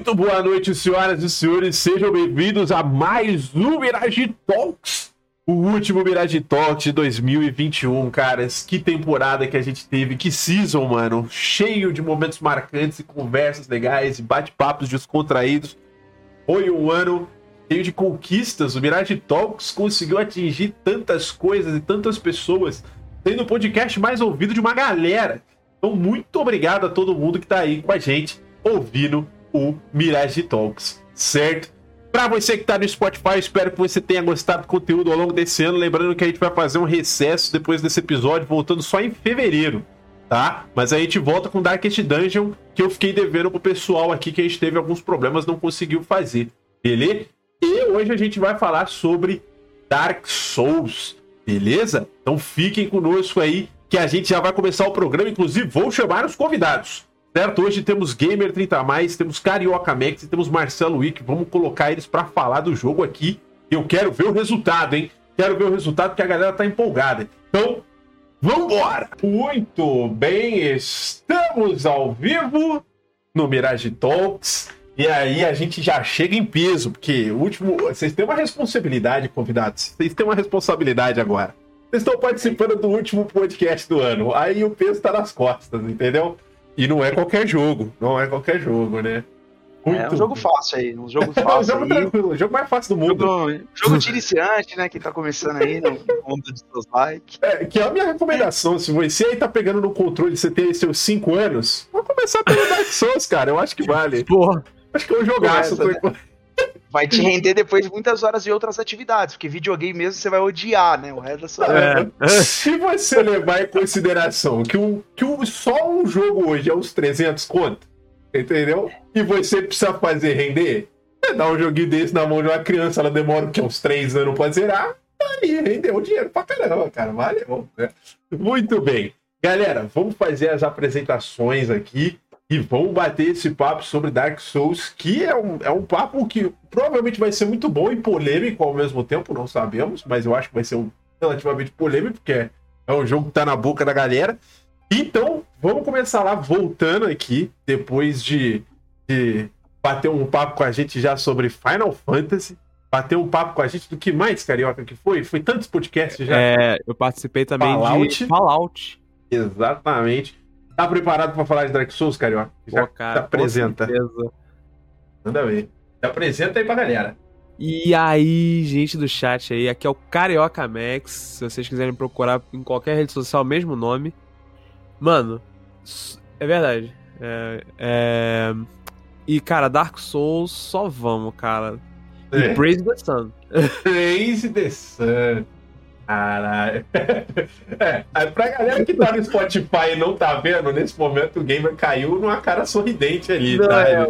Muito boa noite, senhoras e senhores. Sejam bem-vindos a mais um Mirage Talks. O último Mirage Talks de 2021, caras. Que temporada que a gente teve. Que season, mano. Cheio de momentos marcantes e conversas legais e bate-papos descontraídos. Foi um ano cheio de conquistas. O Mirage Talks conseguiu atingir tantas coisas e tantas pessoas, sendo o podcast mais ouvido de uma galera. Então, muito obrigado a todo mundo que tá aí com a gente ouvindo o Mirage Talks, certo? Para você que tá no Spotify, espero que você tenha gostado do conteúdo ao longo desse ano. Lembrando que a gente vai fazer um recesso depois desse episódio, voltando só em fevereiro, tá? Mas a gente volta com Darkest Dungeon, que eu fiquei devendo pro pessoal aqui que a gente teve alguns problemas, não conseguiu fazer, beleza? E hoje a gente vai falar sobre Dark Souls, beleza? Então fiquem conosco aí, que a gente já vai começar o programa. Inclusive, vou chamar os convidados. Certo? Hoje temos Gamer 30 mais, temos Carioca Max e temos Marcelo Wick. Vamos colocar eles para falar do jogo aqui. Eu quero ver o resultado, hein? Quero ver o resultado porque a galera tá empolgada. Então, vambora! Muito bem, estamos ao vivo no Mirage Talks. E aí a gente já chega em peso, porque o último. Vocês têm uma responsabilidade, convidados. Vocês têm uma responsabilidade agora. Vocês estão participando do último podcast do ano. Aí o peso tá nas costas, entendeu? E não é qualquer jogo, não é qualquer jogo, né? Muito é um jogo fácil aí, um jogo fácil. um jogo tranquilo, o jogo mais fácil do mundo. Jogo, jogo de iniciante, né? Quem tá começando aí no mundo de seus likes. É, que é a minha recomendação. Se você aí tá pegando no controle, você tem seus 5 anos, vamos começar pelo Dark Souls, cara. Eu acho que vale. Porra. Acho que é um jogaço. Começa, né? Vai te render depois muitas horas de outras atividades, porque videogame mesmo você vai odiar, né? O resto da sua vida. É. Se você levar em consideração que, um, que um, só um jogo hoje é uns 300 conto, entendeu? E você precisa fazer render, você dá um joguinho desse na mão de uma criança, ela demora que, uns 3 anos pra zerar, tá aí, rendeu dinheiro pra caramba, cara. Valeu. Né? Muito bem. Galera, vamos fazer as apresentações aqui e vamos bater esse papo sobre Dark Souls, que é um, é um papo que provavelmente vai ser muito bom e polêmico ao mesmo tempo, não sabemos, mas eu acho que vai ser um relativamente polêmico, porque é, é um jogo que tá na boca da galera. Então, vamos começar lá, voltando aqui, depois de, de bater um papo com a gente já sobre Final Fantasy, bater um papo com a gente do que mais, Carioca, que foi? Foi tantos podcasts já. É, eu participei também Fallout. de Fallout. Exatamente. Tá preparado para falar de Dark Souls, Carioca? Já Pô, cara, se apresenta. Manda ver. Se apresenta aí pra galera. E aí, gente do chat aí, aqui é o Carioca Max. Se vocês quiserem procurar em qualquer rede social, mesmo nome. Mano, é verdade. É, é... E, cara, Dark Souls, só vamos, cara. E É. Praise the Sun. Crazy the Sun. Caralho. É, aí pra galera que tá no Spotify e não tá vendo, nesse momento o gamer caiu numa cara sorridente ali, Não, tá? é,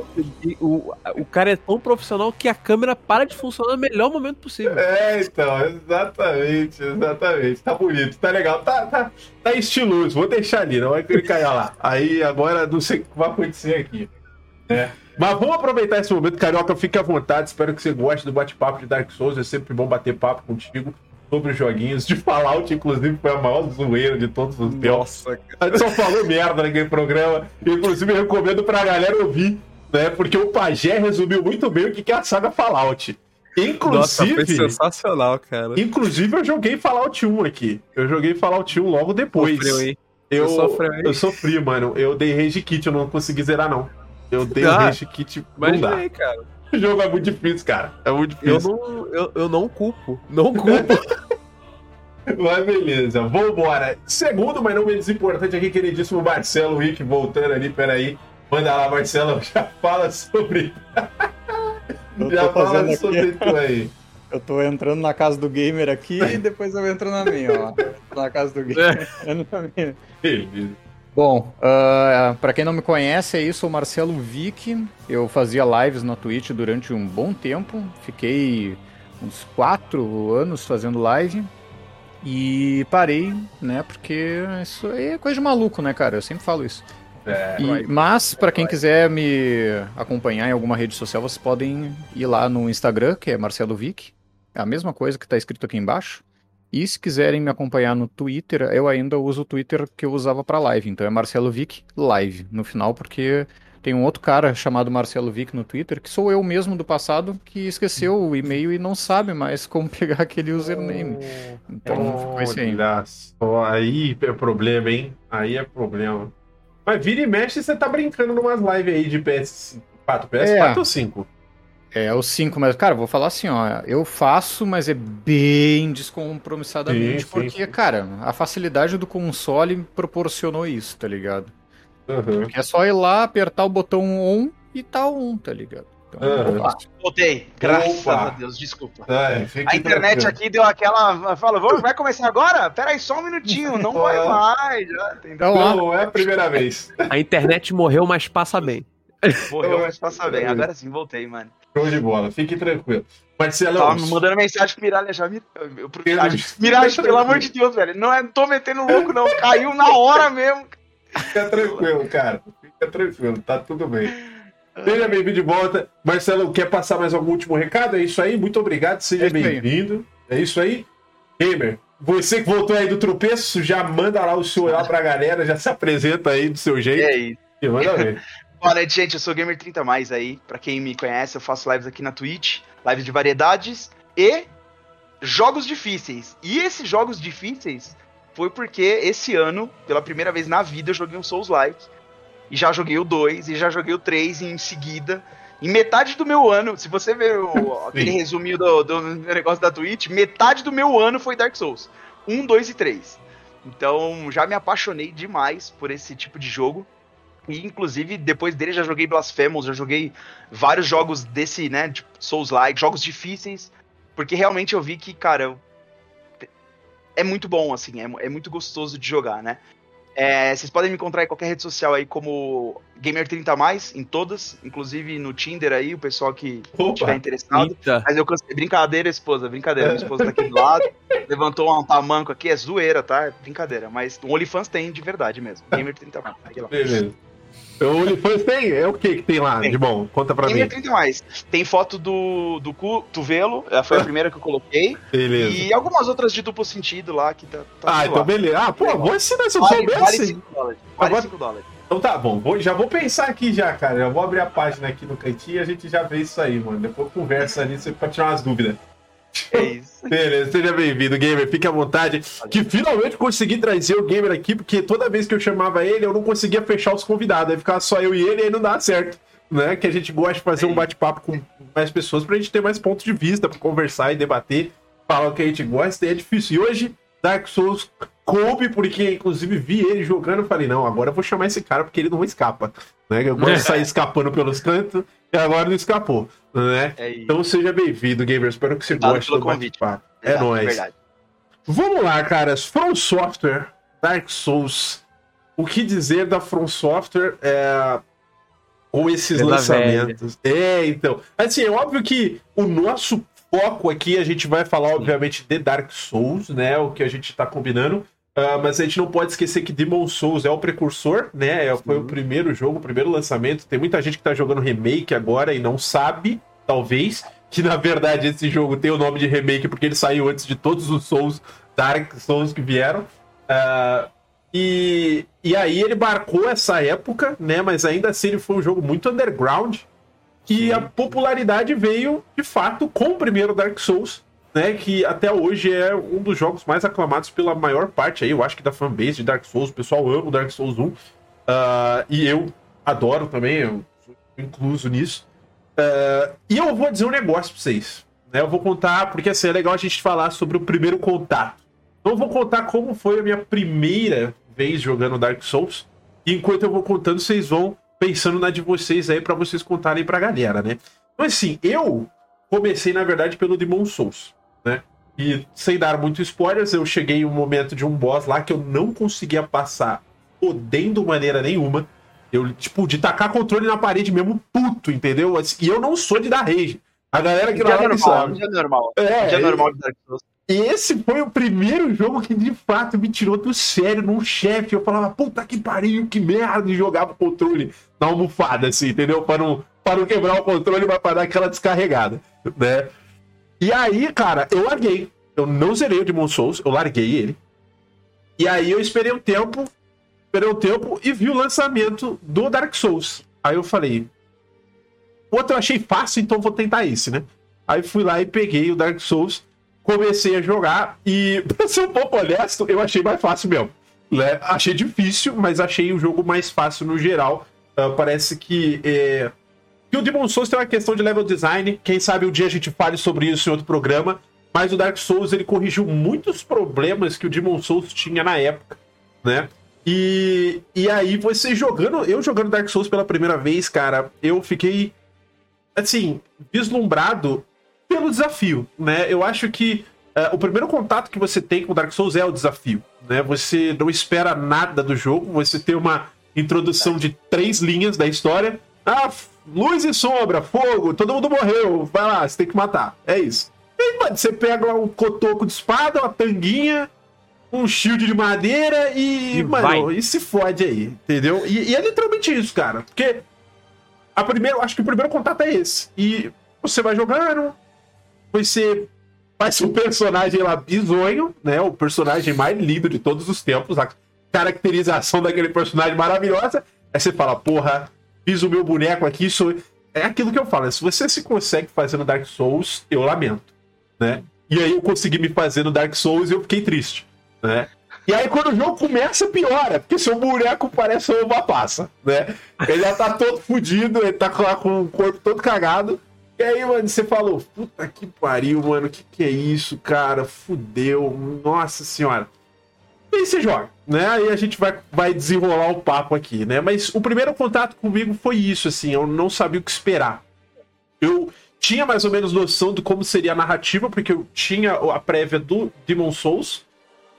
o, o cara é tão profissional que a câmera para de funcionar no melhor momento possível. É, então, exatamente, exatamente. Tá bonito, tá legal, tá, tá, tá estiloso. Vou deixar ali, não vai clicar lá. Aí agora não sei o que vai acontecer aqui. né? Mas vamos aproveitar esse momento, Carioca, fique à vontade. Espero que você goste do bate-papo de Dark Souls. É sempre bom bater papo contigo sobre os joguinhos. De Fallout, inclusive, foi a maior zoeira de todos os tempos. Nossa, cara. A gente só falou merda naquele programa. Inclusive, eu recomendo pra galera ouvir, né? Porque o Pajé resumiu muito bem o que é a saga Fallout. Nossa, foi Inclusive, sensacional, cara. inclusive eu joguei Fallout 1 aqui. Eu joguei Fallout 1 logo depois. Sofreu, hein? Eu, Você sofreu, hein? eu sofri, mano. Eu dei rage kit, eu não consegui zerar, não. Eu dei Ah, rage kit, não dá. Imaginei, cara. O jogo é muito difícil, cara. É muito Eu difícil. não, eu, eu não culpo. Não culpo. Mas beleza, vambora. Segundo, mas não menos importante aqui, queridíssimo Marcelo Wick, voltando ali, peraí. Manda lá, Marcelo, já fala sobre. Eu já fala sobre tu aí. Eu tô entrando na casa do gamer aqui e depois eu entro na minha, ó. Na casa do gamer. entro na minha. Beleza. Bom, uh, para quem não me conhece, é isso, o Marcelo Vick. Eu fazia lives na Twitch durante um bom tempo. Fiquei uns quatro anos fazendo live. E parei, né? Porque isso aí é coisa de maluco, né, cara? Eu sempre falo isso. É, E- mas, para quem quiser me acompanhar em alguma rede social, vocês podem ir lá no Instagram, que é Marcelo Vick. É a mesma coisa que está escrito aqui embaixo. E se quiserem me acompanhar no Twitter, eu ainda uso o Twitter que eu usava para live. Então é Marcelo Vick Live no final, porque tem um outro cara chamado Marcelo Vick no Twitter, que sou eu mesmo do passado, que esqueceu o e-mail e não sabe mais como pegar aquele username. Então ficou isso aí. Só, aí é problema, hein? Aí é problema. Mas vira e mexe, você tá brincando numas lives aí de PS4. PS4 É. ou 5? É o 5, mas, cara, vou falar assim, ó. Eu faço, mas é bem descompromissadamente, Sim, sim, porque, sim. cara, a facilidade do console proporcionou isso, tá ligado? Uhum. Porque é só ir lá, apertar o botão on e tá on, tá ligado? Então, faço. Voltei. Graças Opa. a Deus, desculpa. É, A internet tranquilo. aqui deu aquela. Fala, vamos, vai começar agora? Pera aí, só um minutinho, não vai mais. Já, entendeu? Então, Não, é a primeira vez. A internet morreu, mas passa bem. Morreu, mas passa bem. Agora sim, voltei, mano. Show de bola, fique tranquilo. Marcelão, Tava me mandando mensagem pro Miralha já. Mir... Pro Miralha, Miralha, pelo amor de Deus, velho. Não é, não tô metendo louco, não. Caiu na hora mesmo. fica tranquilo, cara. Fica tranquilo, tá tudo bem. Seja bem-vindo de volta. Marcelo, quer passar mais algum último recado? É isso aí, muito obrigado, seja É bem-vindo. É isso aí. Gamer, você que voltou aí do tropeço, já manda lá o seu lá pra galera, já se apresenta aí do seu jeito É isso. e manda ver. Boa noite, gente. Eu sou Gamer 30 mais aí. Pra quem me conhece, eu faço lives aqui na Twitch, lives de variedades e jogos difíceis. E esses jogos difíceis foi porque esse ano, pela primeira vez na vida, eu joguei um Souls-like. E já joguei o 2 e já joguei o 3 em seguida. Em metade do meu ano, se você ver o- aquele resuminho do, do negócio da Twitch, metade do meu ano foi Dark Souls. 1, 2 e 3. Então já me apaixonei demais por esse tipo de jogo. E inclusive, depois dele já joguei Blasphemous, já joguei vários jogos desse, né, de Souls-like, jogos difíceis, porque realmente eu vi que, cara, é muito bom, assim, é, é muito gostoso de jogar, né? É, vocês podem me encontrar em qualquer rede social aí como Gamer30+, em todas, inclusive no Tinder aí, o pessoal que estiver Opa, interessado. Eita. Mas eu cansei. Brincadeira, esposa, brincadeira. Minha esposa tá aqui do lado. Levantou um tamanco aqui, é zoeira, tá? É brincadeira. Mas o OnlyFans tem de verdade mesmo. Gamer 30 mais. Segue lá. beleza. O OnlyFans tem? É o que que tem lá Tem. de bom? Conta pra Gamer mim. 30 mais. Tem foto do, do cotovelo, foi a primeira que eu coloquei. Beleza. E algumas outras de duplo sentido lá que tá. tá Ah, então lá. beleza. Ah, pô, vou ensinar se eu Vale, soubesse. vale 5 dólares. Vale Agora- 5 dólares. Então tá bom, vou- já vou pensar aqui já, cara. Já vou abrir a página aqui no cantinho e a gente já vê isso aí, mano. Depois conversa ali você pode tirar umas dúvidas. É isso. Beleza, seja bem-vindo, gamer. Fique à vontade. Que finalmente consegui trazer o gamer aqui, porque toda vez que eu chamava ele, eu não conseguia fechar os convidados. Aí ficava só eu e ele e aí não dá certo. Né? Que a gente gosta de fazer um bate-papo com mais pessoas pra gente ter mais pontos de vista, pra conversar e debater, falar o que a gente gosta. E é difícil. E hoje, Dark Souls coube, porque inclusive vi ele jogando. Eu falei, não, agora eu vou chamar esse cara porque ele não escapa. Né? Eu gosto de sair escapando pelos cantos e agora não escapou. Né? É. Então seja bem-vindo, gamer. Espero que você Obrigado goste do convite. É nóis. verdade. Vamos lá, caras. From Software, Dark Souls. O que dizer da From Software é... com esses Pela lançamentos? É, então. Assim, é óbvio que o nosso foco aqui, a gente vai falar, obviamente, de Dark Souls, né? O que a gente tá combinando. Ah, mas a gente não pode esquecer que Demon Souls é o precursor, né? É- Foi o primeiro jogo, o primeiro lançamento. Tem muita gente que tá jogando remake agora e não sabe, talvez, que na verdade esse jogo tem o nome de remake porque ele saiu antes de todos os Souls, Dark Souls que vieram. Ah, e, e aí ele marcou essa época, né? Mas ainda assim ele foi um jogo muito underground. E a popularidade veio, de fato, com o primeiro Dark Souls, né? Que até hoje é um dos jogos mais aclamados pela maior parte aí, eu acho que da fanbase de Dark Souls. O pessoal ama o Dark Souls 1. Ah, e eu adoro também, eu sou incluso nisso. Ah, e eu vou dizer um negócio pra vocês. Né? Eu vou contar, porque assim, é legal a gente falar sobre o primeiro contato. Então eu vou contar como foi a minha primeira vez jogando Dark Souls. E enquanto eu vou contando, vocês vão pensando na de vocês aí pra vocês contarem pra galera, né? Então assim, eu comecei na verdade pelo Demon Souls, né? E sem dar muito spoilers, eu cheguei em um momento de um boss lá que eu não conseguia passar podendo maneira nenhuma. Eu, tipo, de tacar controle na parede mesmo, puto, entendeu? E eu não sou de dar rage. A galera que não normal, um sabe. dia normal. É, dia e- normal de Dark Souls. Esse foi o primeiro jogo que de fato me tirou do sério num chefe. Eu falava, puta que pariu, que merda, e jogava o controle na almofada, assim, entendeu? Para não, para não quebrar o controle, mas para dar aquela descarregada, né? E aí, cara, eu larguei. Eu não zerei o Demon Souls, eu larguei ele. E aí eu esperei um tempo, esperei um tempo e vi o lançamento do Dark Souls. Aí eu falei, o outro eu achei fácil, então vou tentar esse, né? Aí fui lá e peguei o Dark Souls, comecei a jogar e, pra ser um pouco honesto, eu achei mais fácil mesmo. Né? Achei difícil, mas achei o jogo mais fácil no geral. Uh, parece que, é... que o Demon Souls tem uma questão de level design. Quem sabe um dia a gente fale sobre isso em outro programa. Mas o Dark Souls ele corrigiu muitos problemas que o Demon Souls tinha na época, né? E, e aí você jogando, eu jogando Dark Souls pela primeira vez, cara, eu fiquei assim, vislumbrado pelo desafio, né? Eu acho que uh, o primeiro contato que você tem com Dark Souls é o desafio, né? Você não espera nada do jogo, você tem uma introdução de três linhas da história. Ah, luz e sombra, fogo, todo mundo morreu, vai lá, você tem que matar. É isso. E mano, você pega um cotoco de espada, uma tanguinha, um shield de madeira e, E mano, vai. e se fode aí, entendeu? E, e é literalmente isso, cara. Porque a primeira, acho que o primeiro contato é esse. E você vai jogando, você faz um personagem lá bizonho, né? O personagem mais lindo de todos os tempos, a caracterização daquele personagem maravilhosa. Aí você fala, porra, fiz o meu boneco aqui, isso é aquilo que eu falo. Se você se consegue fazer no Dark Souls, eu lamento, né? E aí eu consegui me fazer no Dark Souls e eu fiquei triste, né? E aí quando o jogo começa, piora, porque seu boneco parece uma passa, né? Ele já tá todo fudido, ele tá com o corpo todo cagado. E aí, mano, você falou, puta que pariu, mano, que que é isso, cara? Fudeu, nossa senhora. E aí você joga, né? Aí a gente vai, vai desenrolar o papo aqui, né? Mas o primeiro contato comigo foi isso, assim, eu não sabia o que esperar. Eu tinha mais ou menos noção de como seria a narrativa, porque eu tinha a prévia do Demon Souls.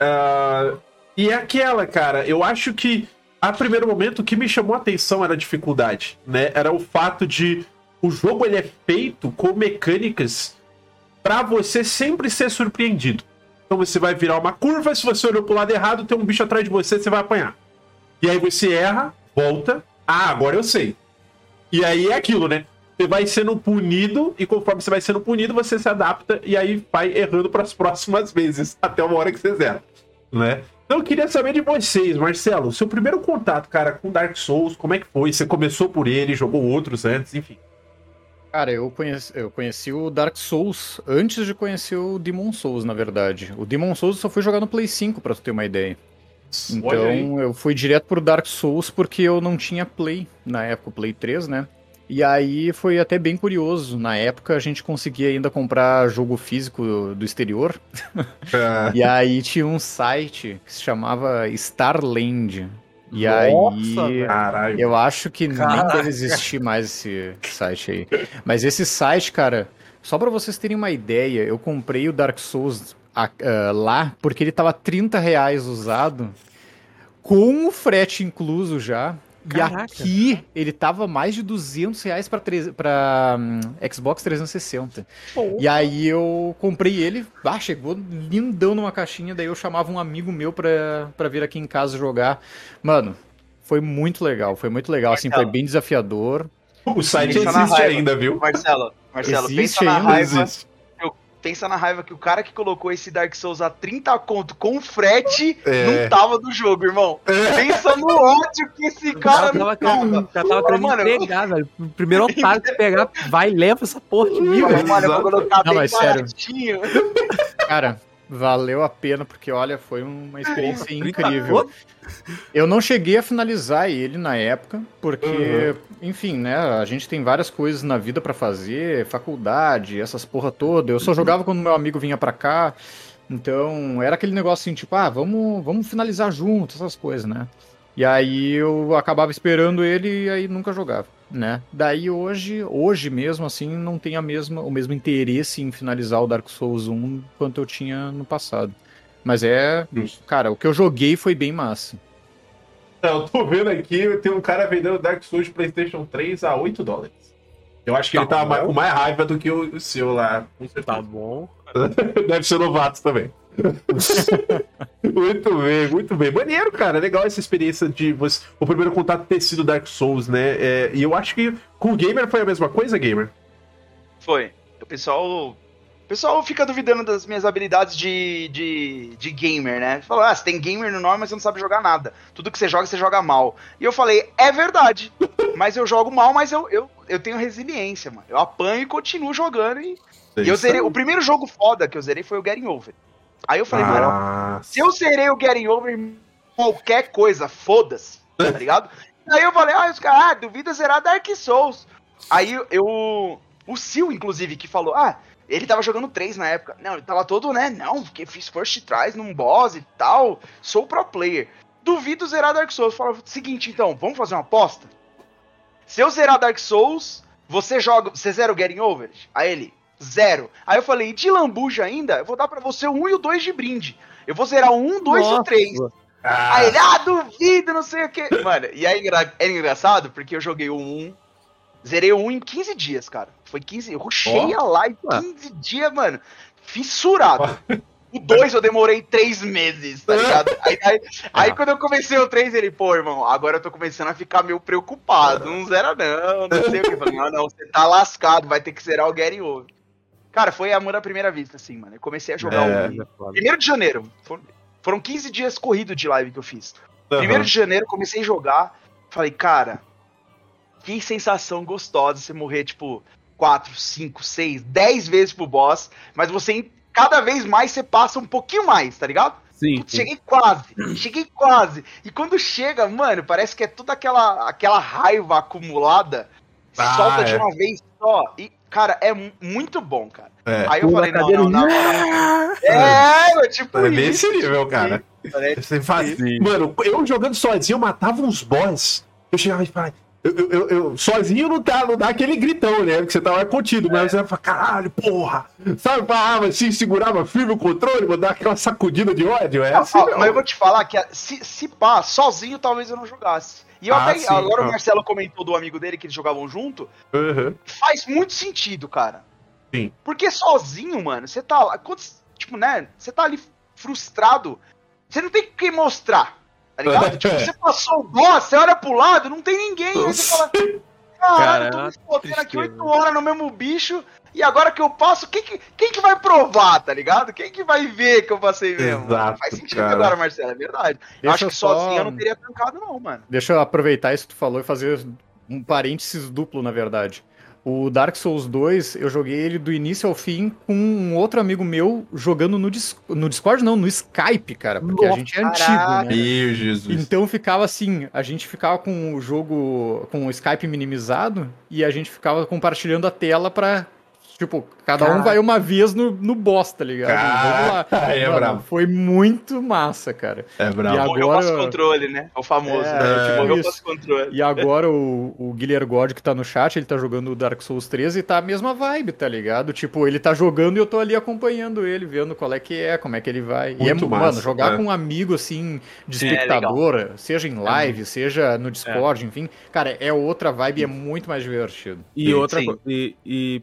Ah, e é aquela, cara, eu acho que a primeiro momento o que me chamou a atenção era a dificuldade, né? Era o fato de o jogo ele é feito com mecânicas pra você sempre ser surpreendido. Então você vai virar uma curva, se você olhou pro lado errado, tem um bicho atrás de você, você vai apanhar. E aí você erra, volta. Ah, agora eu sei. E aí é aquilo, né? Você vai sendo punido, e conforme você vai sendo punido, você se adapta e aí vai errando para as próximas vezes, até uma hora que você zera, né? Então eu queria saber de vocês, Marcelo, seu primeiro contato, cara, com Dark Souls, como é que foi? Você começou por ele, jogou outros antes, enfim. Cara, eu conheci, eu conheci o Dark Souls antes de conhecer o Demon Souls, na verdade. O Demon Souls eu só fui jogar no Play 5, pra tu ter uma ideia. Então eu fui direto pro Dark Souls porque eu não tinha Play, na época, o Play 3, né? E aí foi até bem curioso. Na época a gente conseguia ainda comprar jogo físico do exterior. Ah, E aí tinha um site que se chamava Starland. E Nossa, aí caralho. eu acho que nem Caraca. deve existir mais esse site aí. Mas esse site, cara, só pra vocês terem uma ideia, eu comprei o Dark Souls a- ah, lá porque ele tava 30 reais usado, com o frete incluso já. Caraca. E aqui ele tava mais de 200 reais pra, tre- pra hum, Xbox 360. E aí eu comprei ele, ah, chegou lindão numa caixinha, daí eu chamava um amigo meu pra, pra vir aqui em casa jogar. Mano, foi muito legal, foi muito legal, assim, foi bem desafiador. O site na existe ainda, viu? Marcelo, Marcelo, Existe pensa na ainda, raiva. Existe. Pensa na raiva que o cara que colocou esse Dark Souls a 30 conto com frete É. não tava do jogo, irmão. É. Pensa no ódio que esse cara cara não tava tava. querendo, o cara tava querendo Mano, entregar, velho. Primeiro otário que pegar, vai e leva essa porra de mim, velho. mano, eu vou colocar Não, bem mas sério. baratinho. Cara, valeu a pena, porque olha, foi uma experiência 30 incrível. Eu não cheguei a finalizar ele na época, porque, Uhum. enfim, né, a gente tem várias coisas na vida pra fazer, faculdade, essas porra toda. Eu só jogava quando meu amigo vinha pra cá. Então, era aquele negócio assim, tipo, ah, vamos, vamos finalizar junto, essas coisas, né? E aí eu acabava esperando ele e aí nunca jogava, né? Daí hoje, hoje mesmo assim, não tem a mesma, o mesmo interesse em finalizar o Dark Souls 1 quanto eu tinha no passado. Mas é, Justo. cara, o que eu joguei foi bem massa. Eu tô vendo aqui, tem um cara vendendo Dark Souls de PlayStation 3 a 8 dólares. Eu acho que Tá ele tá bom. mais- com mais raiva do que o, o seu lá. Tá bom. Deve ser novato também. muito bem, muito bem. Maneiro, cara. Legal essa experiência de você, o primeiro contato ter sido Dark Souls, né? É, e eu acho que com o Gamer foi a mesma coisa, Gamer. Foi. O pessoal. O pessoal fica duvidando das minhas habilidades de, de, de gamer, né? Falou, ah, você tem gamer no nome, mas você não sabe jogar nada. Tudo que você joga, você joga mal. E eu falei, é verdade. mas eu jogo mal, mas eu, eu, eu tenho resiliência, mano. Eu apanho e continuo jogando. E, e eu zerei. O primeiro jogo foda que eu zerei foi o Getting Over. Aí eu falei, mano, Ah, se eu zerei o Getting Over, qualquer coisa, foda-se, tá ligado? Aí eu falei, ah, os caras, ah, duvida zerar Dark Souls. Aí eu. O Sil, inclusive, que falou, ah, ele tava jogando 3 na época. Não, ele tava todo, né? Não, porque fiz first tries num boss e tal. Sou pro player. Duvido zerar Dark Souls. Fala, seguinte, então, vamos fazer uma aposta? Se eu zerar Dark Souls, você joga. Você zera o Getting Over? Aí ele, zero. Aí eu falei, e de lambuja ainda, eu vou dar pra você o 1 e o 2 de brinde. Eu vou zerar o 1, 2 e o 3. ah, Aí ele, ah, duvido, não sei o que. Mano, e aí engra- é engraçado porque eu joguei o 1, zerei o 1 em 15 dias, cara. Foi 15, eu rushei Ó. a live Ah. 15 dias, mano. Fissurado. O 2 eu demorei 3 meses, tá ligado? Aí, aí, aí Ah. quando eu comecei o 3, ele, pô, irmão, agora eu tô começando a ficar meio preocupado. Não zera não, não sei o que. Eu falei, não, não, você tá lascado, vai ter que zerar o Gary Over. Cara, foi amor à primeira vista, assim, mano. Eu comecei a jogar É. o Primeiro de janeiro. Foram, foram 15 dias corrido de live que eu fiz. aham. Primeiro de janeiro, comecei a jogar. Falei, cara, que sensação gostosa você morrer, tipo, 4, 5, 6, 10 vezes pro boss, mas você, cada vez mais, você passa um pouquinho mais, tá ligado? Sim. Putz, cheguei quase, cheguei quase. E quando chega, mano, parece que é toda aquela, aquela raiva acumulada, Ah, solta de é. uma vez só. E, cara, é mu- muito bom, cara. É. Aí eu Pula falei, não, não, não, não. É, é, tipo É isso. nesse nível, cara. Você faz... Sim. Mano, eu jogando sozinho, eu matava uns boss. Eu chegava e falava. Eu, eu, eu- sozinho não dá, não dá aquele gritão, né? Porque você tava contido, mas você fala, caralho, porra! Sabe, falava assim, segurava firme o controle, mandava aquela sacudida de ódio. É Ah, assim, ah, mas eu vou te falar que ah, se, se pá, sozinho talvez eu não jogasse. E eu Ah, até, sim, agora ah. o Marcelo comentou do amigo dele que eles jogavam junto. Aham. Faz muito sentido, cara. Sim. Porque sozinho, mano, você tá lá. Quando, tipo, né? Você tá ali frustrado. Você não tem o que mostrar. Tá ligado? tipo, você passou o boss, você olha pro lado, não tem ninguém. Aí você fala. Cara, Caralho, é tô me fodendo aqui tristeza. 8 horas no mesmo bicho. E agora que eu passo, quem que, quem que vai provar, tá ligado? Quem que vai ver que eu passei mesmo? Exato, Faz sentido cara. agora, Marcelo, é verdade. Eu Deixa acho que só- sozinho eu não teria tancado, não, mano. Deixa eu aproveitar isso que tu falou e fazer um parênteses duplo, na verdade. O Dark Souls 2, eu joguei ele do início ao fim com um outro amigo meu jogando no, Dis- no Discord, não, no Skype, cara, porque a Nossa, gente é antigo, caraca. né? Meu Jesus. Então ficava assim, a gente ficava com o jogo, com o Skype minimizado e a gente ficava compartilhando a tela pra, tipo, cada um vai uma vez no, no boss, tá ligado? Vamos lá. Cara, é Mano, brabo. Foi muito massa, cara. É brabo. E Morreu Agora- passo controle, né? É o famoso. É, né? tipo Morreu isso. passo controle. E agora o, o Guilherme God que tá no chat, ele tá jogando o Dark Souls 3 e tá a mesma vibe, tá ligado? Tipo, ele tá jogando e eu tô ali acompanhando ele, vendo qual é que é, como é que ele vai. e é, Muito mano, massa, jogar é. com um amigo assim, de É, espectador, seja em live, seja no Discord, enfim, cara, é outra vibe e é muito mais divertido. E Sim, outra sim. e, e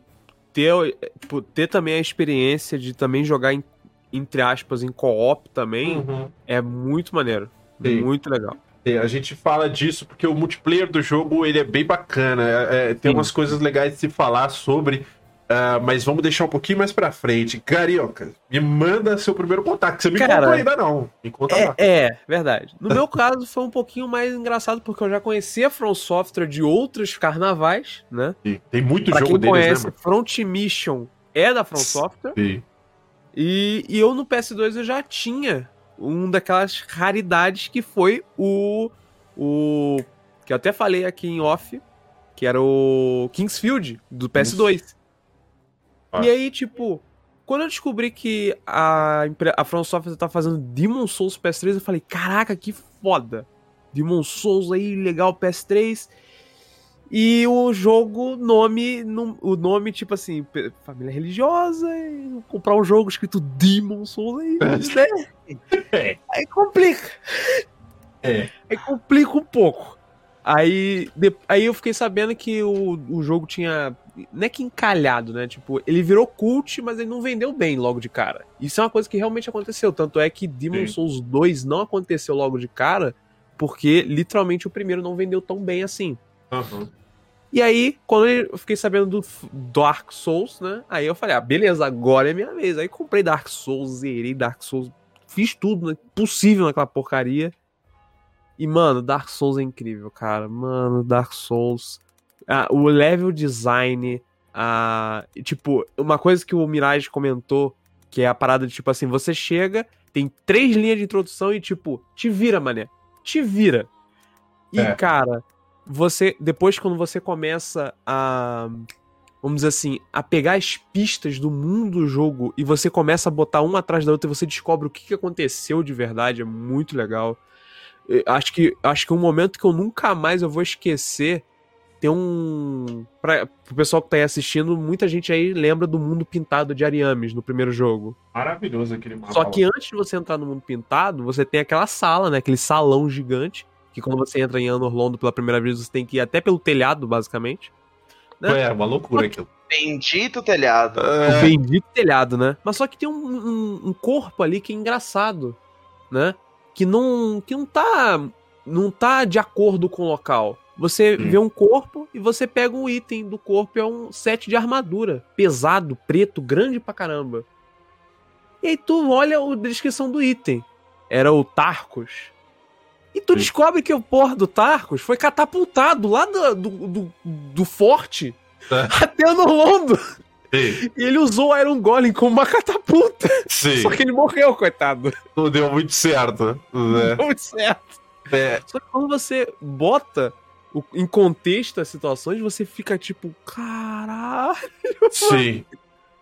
ter, tipo, ter também a experiência de também jogar em, entre aspas em co-op também Uhum. é muito maneiro. Sim. Muito legal. A gente fala disso porque o multiplayer do jogo ele é bem bacana. é- é, tem Sim. umas coisas legais de se falar sobre, ah, mas vamos deixar um pouquinho mais pra frente. Carioca, me manda seu primeiro contato, que você me Cara, contou ainda não. Me conta lá. É, é, verdade. No meu caso foi um pouquinho mais engraçado porque eu já conhecia a From Software de outros carnavais, né? Sim, Tem muito Pra jogo quem deles, conhece, né? Front Mission é da From Software. Sim. E, e eu no PS2 eu já tinha um daquelas raridades que foi o. O. Que eu até falei aqui em off, que era o Kingsfield, do PS2. Ah. E aí, tipo, quando eu descobri que a, a From Software tá fazendo Demon Souls PS3, eu falei, caraca, que foda! Demon Souls aí, legal, PS3. E o jogo, nome, o nome, tipo assim, família religiosa, e comprar um jogo escrito Demon Souls aí, né? É. Aí complica. É. Aí complica um pouco. Aí, de- aí eu fiquei sabendo que o, o jogo tinha. Não é que encalhado, né? Tipo, ele virou cult, mas ele não vendeu bem logo de cara. Isso é uma coisa que realmente aconteceu. Tanto é que Demon Sim. Souls 2 não aconteceu logo de cara, porque literalmente o primeiro não vendeu tão bem assim. Aham. E aí, quando eu fiquei sabendo do Dark Souls, né? Aí eu falei, ah, beleza, agora é minha vez. Aí comprei Dark Souls, zerei Dark Souls, fiz tudo né, possível naquela porcaria. E, mano, Dark Souls é incrível, cara. Mano, Dark Souls. Ah, o level design. Ah, tipo, uma coisa que o Mirage comentou, que é a parada de tipo assim: você chega, tem três linhas de introdução e, tipo, te vira, mané. Te vira. E, É. cara, você. Depois, quando você começa a. Vamos dizer assim, a pegar as pistas do mundo do jogo e você começa a botar uma atrás da outra e você descobre o que que aconteceu de verdade, é muito legal. Acho que, acho que um momento que eu nunca mais eu vou esquecer. Tem um. Pra, pro pessoal que tá aí assistindo, muita gente aí lembra do mundo pintado de Ariames no primeiro jogo. Maravilhoso aquele mapa. Só que antes de você entrar no mundo pintado, você tem aquela sala, né? Aquele salão gigante. Que quando você entra em Anor Londo pela primeira vez, você tem que ir até pelo telhado, basicamente. né? É, uma loucura aquilo. Bendito telhado. O bendito telhado, né? Mas só que tem um, um- um corpo ali que é engraçado, né? Que não, que não tá. Não tá de acordo com o local. Você Hum. vê um corpo e você pega um item do corpo, é um set de armadura. Pesado, preto, grande pra caramba. E aí tu olha a descrição do item. Era o Tarcos. E tu Sim. descobre que o porra do Tarcos foi catapultado lá do, do, do, do forte É. até no Londo. Sim, E ele usou o Iron Golem como uma catapulta. sim. Só que ele morreu, coitado. Não deu muito certo, né? Deu muito certo. É, Só que quando você bota o- em contexto as situações, você fica tipo, caralho. sim.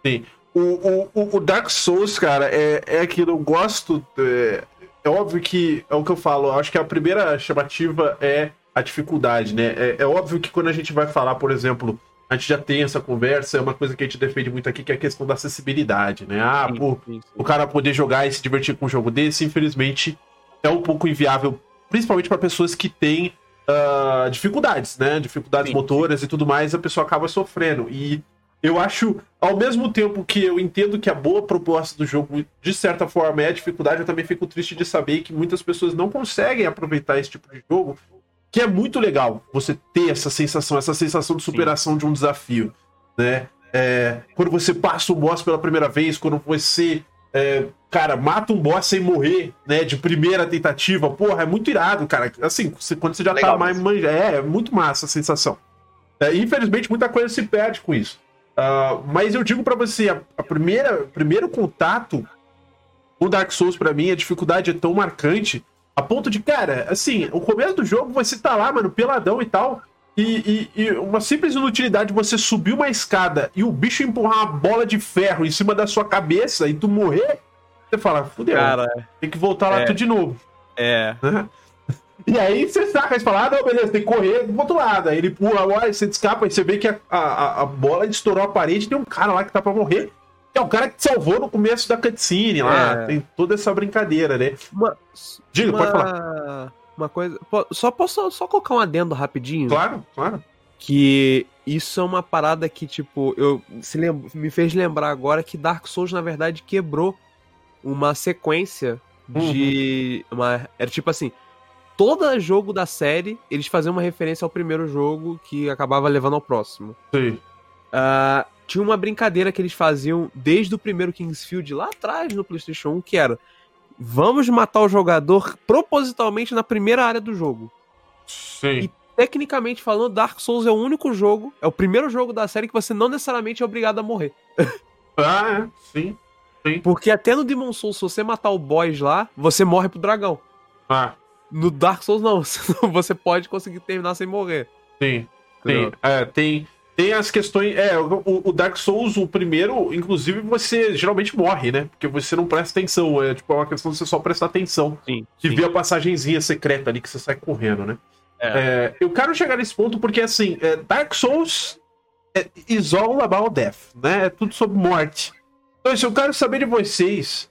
Sim. O, o, o- Dark Souls, cara, é, é aquilo, eu gosto. É, é óbvio que é o que eu falo, acho que a primeira chamativa é a dificuldade, né? É, é óbvio que quando a gente vai falar, por exemplo, a gente já tem essa conversa, é uma coisa que a gente defende muito aqui, que é a questão da acessibilidade, né? Ah, pô, o cara poder jogar e se divertir com um jogo desse, infelizmente, é um pouco inviável, principalmente para pessoas que têm ah, dificuldades, né? Dificuldades Sim, motoras e tudo mais, a pessoa acaba sofrendo. E eu acho, ao mesmo tempo que eu entendo que a boa proposta do jogo, de certa forma, é a dificuldade, eu também fico triste de saber que muitas pessoas não conseguem aproveitar esse tipo de jogo, que é muito legal você ter essa sensação, essa sensação de superação de um desafio, né? É, quando você passa o boss pela primeira vez, quando você, é, cara, mata um boss sem morrer, né, de primeira tentativa, porra, é muito irado, cara. Assim, quando você já Legal tá mais manja, é, é muito massa a sensação. É, infelizmente, muita coisa se perde com isso. Ah, mas eu digo pra você, a, a primeira, primeiro contato com Dark Souls pra mim, a dificuldade é tão marcante, a ponto de, cara, assim, o começo do jogo você tá lá, mano, peladão e tal, e, e- e uma simples inutilidade você subir uma escada e o bicho empurrar uma bola de ferro em cima da sua cabeça e tu morrer, você fala, fudeu, Cara, tem que voltar lá é. tudo de novo. é. né? E aí você saca, você fala, ah, não, beleza, tem que correr do outro lado. Aí ele pula, olha, você escapa, aí você vê que a, a, a bola estourou a parede e tem um cara lá que tá pra morrer. É o cara que te salvou no começo da cutscene lá. É. Tem toda essa brincadeira, né? Uma, Diga, uma, pode falar. Uma coisa. Só posso só colocar um adendo rapidinho? Claro, claro. Que isso é uma parada que, tipo, eu se lem- me fez lembrar agora que Dark Souls, na verdade, quebrou uma sequência de. Uma, era tipo assim. Todo jogo da série, eles faziam uma referência ao primeiro jogo que acabava levando ao próximo. Sim. Ah, tinha uma brincadeira que eles faziam desde o primeiro Kingsfield lá atrás no PlayStation 1, que era: vamos matar o jogador propositalmente na primeira área do jogo. Sim. Tecnicamente falando, Dark Souls é o único jogo, é o primeiro jogo da série que você não necessariamente é obrigado a morrer. Ah, é. Sim. Porque até no Demon Souls, se você matar o boss lá, você morre pro dragão. Ah, No Dark Souls, não. Você pode conseguir terminar sem morrer. sim. Tem, é, tem, tem as questões. É, o, o Dark Souls, o primeiro, inclusive, você geralmente morre, né? Porque você não presta atenção. É tipo é uma questão de você só prestar atenção. Sim. E ver a passagenzinha secreta ali que você sai correndo, né? É. É, eu quero chegar nesse ponto porque, assim, é, Dark Souls é, is all about death, né? É tudo sobre morte. Então, assim, eu quero saber de vocês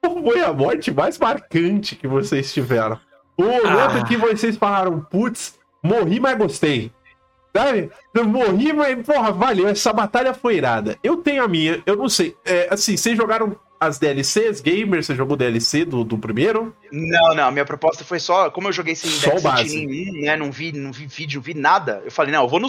qual foi a morte mais marcante que vocês tiveram? O momento Ah. que vocês falaram, putz, morri, mas gostei. Sabe? Eu morri, mas, porra, valeu, essa batalha foi irada. Eu tenho a minha, eu não sei. É, assim, vocês jogaram as DLCs, Gamer? Você jogou DLC do, do primeiro? Não, não, minha proposta foi só, como eu joguei sem Só base. nenhum, né, não vi, não vi vídeo, não vi nada, eu falei, não, eu vou no,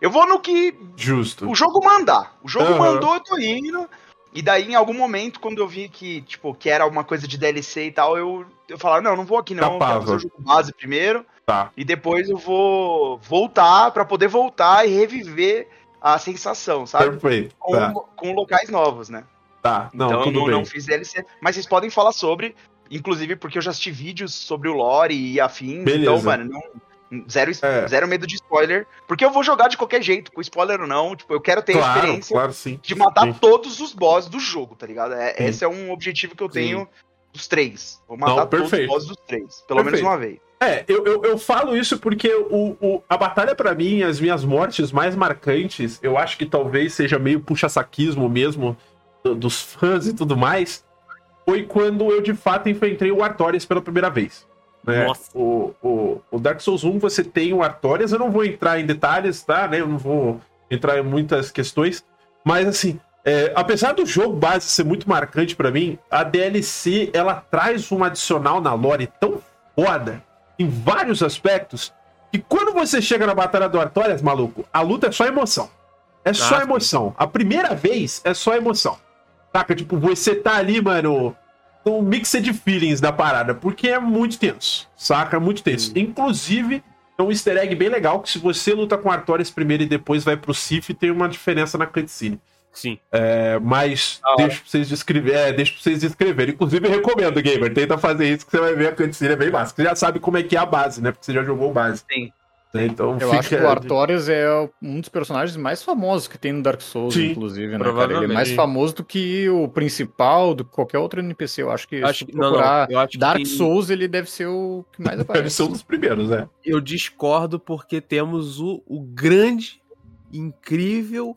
eu vou no que Justo. o jogo mandar. O jogo Aham. mandou, eu tô indo. E daí, em algum momento, quando eu vi que, tipo, que era alguma coisa de DLC e tal, eu, eu falava, não, não vou aqui não, eu quero fazer o jogo base primeiro. Tá. E depois eu vou voltar pra poder voltar e reviver a sensação, sabe? Perfeito. Com, Tá, com locais novos, né? tá. Não, então eu não, não fiz DLC. Mas vocês podem falar sobre, inclusive porque eu já assisti vídeos sobre o lore e afins. Beleza. Então, mano, não, zero, É. zero medo de spoiler. Porque eu vou jogar de qualquer jeito, com spoiler ou não. Tipo, eu quero ter a Claro, experiência claro, sim. de matar Sim. todos os bosses do jogo, tá ligado? É, Sim. esse é um objetivo que eu tenho dos três. Vou matar Não, todos os bosses dos três. Pelo menos Perfeito. uma vez. É, eu, eu, eu falo isso porque o, o- a batalha pra mim, as minhas mortes mais marcantes, eu acho que talvez seja meio puxa-saquismo mesmo do- dos fãs e tudo mais, foi quando eu de fato enfrentei o Artorias pela primeira vez. né? Nossa. O, o, o Dark Souls 1 você tem o Artorias, eu não vou entrar em detalhes, tá? Né? Eu não vou entrar em muitas questões, mas assim, é, apesar do jogo base ser muito marcante pra mim, a DLC ela traz um adicional na lore tão foda em vários aspectos que quando você chega na Batalha do Artorias, maluco, a luta é só emoção. É só Ah, emoção. A primeira vez é só emoção. Saca? Tipo, você tá ali, mano, um mix de feelings da parada, porque é muito tenso, saca? É muito tenso. Inclusive, é um easter egg bem legal que se você luta com Artorias primeiro e depois vai pro Sif, tem uma diferença na cutscene. Sim. É, mas hora. deixa pra vocês descreverem. É, deixa pra vocês descreverem. Inclusive, eu recomendo, Gamer. Tenta fazer isso que você vai ver a cutscene é bem massa. Você já sabe como é que é a base, né? Porque você já jogou base. Sim. Né? Então, Eu acho que o Artorias é um dos personagens mais famosos que tem no Dark Souls, Sim, inclusive, né, cara? Ele é provavelmente. mais famoso do que o principal, do que qualquer outro NPC. Eu acho que Eu acho se que- tu não, não, procurar Dark que- Souls, ele deve ser o que mais Deve aparece. ser um dos primeiros, né? Eu discordo porque temos o, o grande, incrível.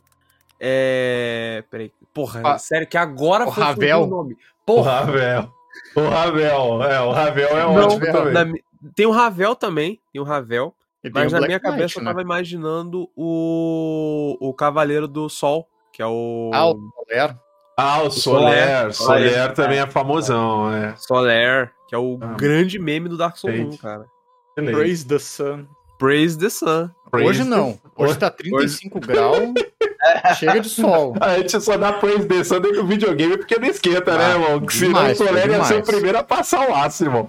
É. Peraí. Porra, Ah, sério, que agora o foi Ravel. o nome. O Porra, Ravel. O Ravel. É, o Ravel é não, ótimo também. na tem o Ravel também. Tem o Ravel. E Mas o na Black minha Knight, cabeça eu né? tava imaginando o. O Cavaleiro do Sol, que é o. Ah, o Soler. Ah, o Soler. Soler. Soler também é famosão, é. Soler, que é o Ah, grande meme do Dark Souls 1, entendi. cara. Praise the Sun. Praise the Sun. Praise Hoje não. Hoje tá 35 graus, chega de sol. A gente só dá praise descendo no videogame porque não esquenta, né, Ah, irmão? Que senão o ia ser o primeiro a passar o laço, irmão.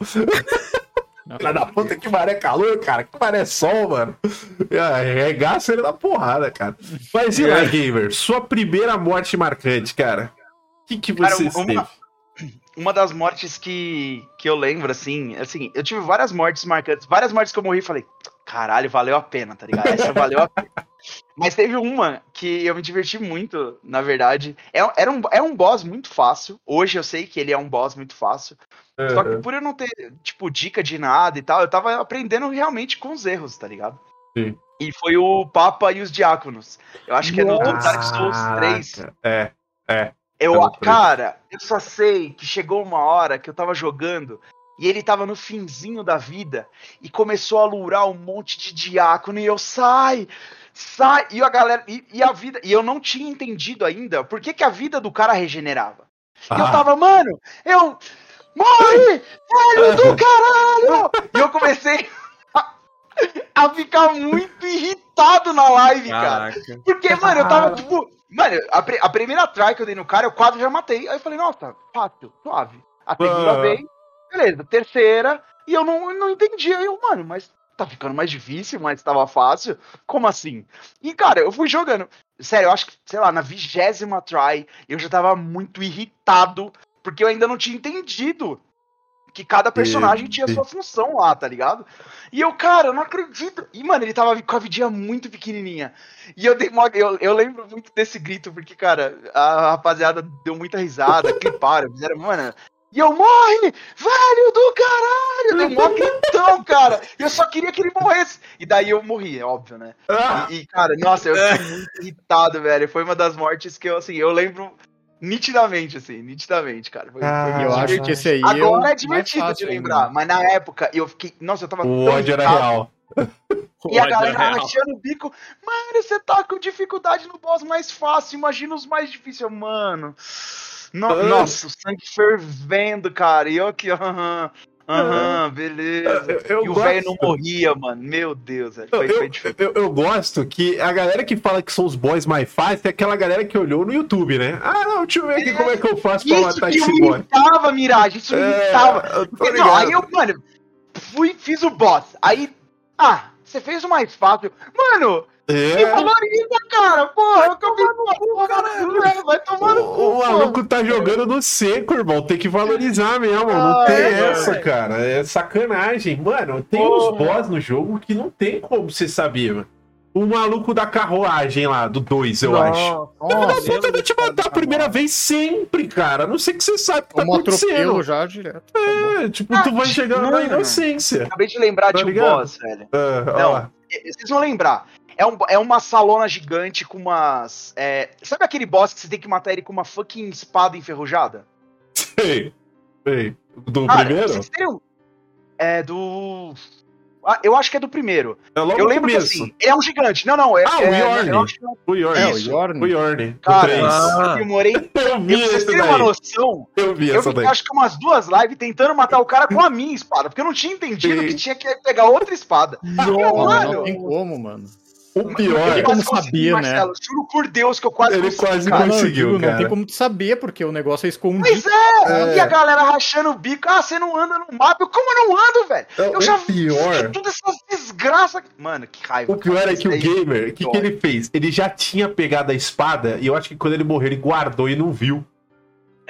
Filha da puta, que maré calor, cara. Que maré sol, mano. Regaça ele na porrada, cara. Mas e lá, gamer? Sua primeira morte marcante, cara. O que, que Cara, você uma- teve? Uma das mortes que, que eu lembro, assim, assim, eu tive várias mortes marcantes, várias mortes que eu morri e falei, caralho, valeu a pena, tá ligado? Essa valeu a pena. Mas teve uma que eu me diverti muito, na verdade. É, era um, é um boss muito fácil. Hoje eu sei que ele é um boss muito fácil. Só que por eu não ter, tipo, dica de nada e tal, eu tava aprendendo realmente com os erros, tá ligado? Sim. E foi o Papa e os Diáconos. Eu acho que é no Dark Souls 3. Caraca. É, é. Eu, cara, eu só sei que chegou uma hora que eu tava jogando e ele tava no finzinho da vida e começou a lurar um monte de diácono e eu sai, sai e a galera e, e a vida e eu não tinha entendido ainda por que, que a vida do cara regenerava. E eu Ah. tava, mano, eu morre, velho do caralho! E eu comecei a, a ficar muito irritado na live, cara. Caraca. Porque, mano, eu tava tipo. Mano, a, a primeira try que eu dei no cara, eu quase já matei. Aí eu falei, nossa, fácil, suave. A segunda Ah. vez, beleza. Terceira, e eu não, não entendi. Aí eu, mano, mas tá ficando mais difícil, mas tava fácil. Como assim? E, cara, eu fui jogando. Sério, eu acho que, sei lá, na vigésima try, eu já tava muito irritado, porque eu ainda não tinha entendido que cada personagem tinha Entendi. sua função lá, tá ligado? E eu, cara, eu não acredito. E, mano, ele tava com a vidinha muito pequenininha. E eu dei mó, eu, eu lembro muito desse grito, porque, cara, a rapaziada deu muita risada, cliparam, fizeram, mano. E eu, morre! Velho do caralho! Eu dei mó gritão, cara! E eu só queria que ele morresse. E daí eu morri, é óbvio, né? Ah, E, e, cara, nossa, eu fiquei muito irritado, velho. Foi uma das mortes que eu, assim, eu lembro nitidamente, assim, nitidamente, cara. Foi, foi Ah, muito Eu acho que esse aí Agora é mais divertido de fácil ainda. lembrar, mas na época eu fiquei. Nossa, eu tava o tão ódio era real. E a galera rachando o bico. Mano, você tá com dificuldade no boss mais fácil. Imagina os mais difíceis. Eu, Mano. No- Ah. Nossa, o sangue fervendo, cara. E eu aqui, aham, aham, beleza. Eu- eu e o velho não morria, mano. Meu Deus, velho. Eu, Foi, foi eu, difícil. eu- eu gosto que a galera que fala que são os boys mais fáceis é aquela galera que olhou no YouTube, né? Ah, não, deixa eu ver aqui como é que eu faço pra Isso matar esse me boy. irritava, Mirage. Isso me irritava. É, Porque, não, aí eu, mano, fui, fiz o boss. Aí, ah, você fez o mais fácil. Mano, É, valoriza, cara. Porra, eu acabei com a porra. Vai tomar no o, cu, o maluco tá jogando no seco, irmão. Tem que valorizar mesmo. Não Ah, tem é, essa, velho. cara. É sacanagem. Mano, tem Porra. uns boss no jogo que não tem como você saber, mano. O maluco da carruagem lá, do 2, eu acho. Filho da puta vai te matar a primeira vez sempre, cara. A não sei que você sabe o que tá Como acontecendo. já direto. Tá. É, tipo, tu vai chegar na mano. inocência. Acabei de lembrar Tá de um ligado? boss, velho. Ah, Não. E- Vocês vão lembrar. É, um, é uma salona gigante com umas. é, sabe aquele boss que você tem que matar ele com uma fucking espada enferrujada? Sei. Sei. Do Cara, primeiro? vocês um- É do. Ah, eu acho que é do primeiro. É logo eu lembro começo. que assim, ele é um gigante. Não, não, é. Ah, o é, Yorn. eu acho que é O Yorn. É, o Isso. O Yorn. Yorn. O Cara, 3. Ah. eu demorei. Eu Eu, vi pra vocês terem daí. uma noção, Eu vi eu essa daí. acho que umas duas lives tentando matar o cara com a minha espada, porque eu não tinha entendido Sim. que tinha que pegar outra espada. Não, mano. não tem como, mano. O pior. quase como saber, né? Marcelo, Juro por Deus que eu quase Ele consegui, quase cara. Conseguiu, digo, não cara. tem como tu saber, porque o negócio é escondido. Pois é, É. e a galera rachando o bico. Ah, você não anda no mapa. Como eu não ando, velho? É, Eu o já vi pior. todas essas desgraças. Mano, que raiva. O pior é que o aí- gamer, o que, que ele fez? Ele já tinha pegado a espada e eu acho que quando ele morreu, ele guardou e não viu.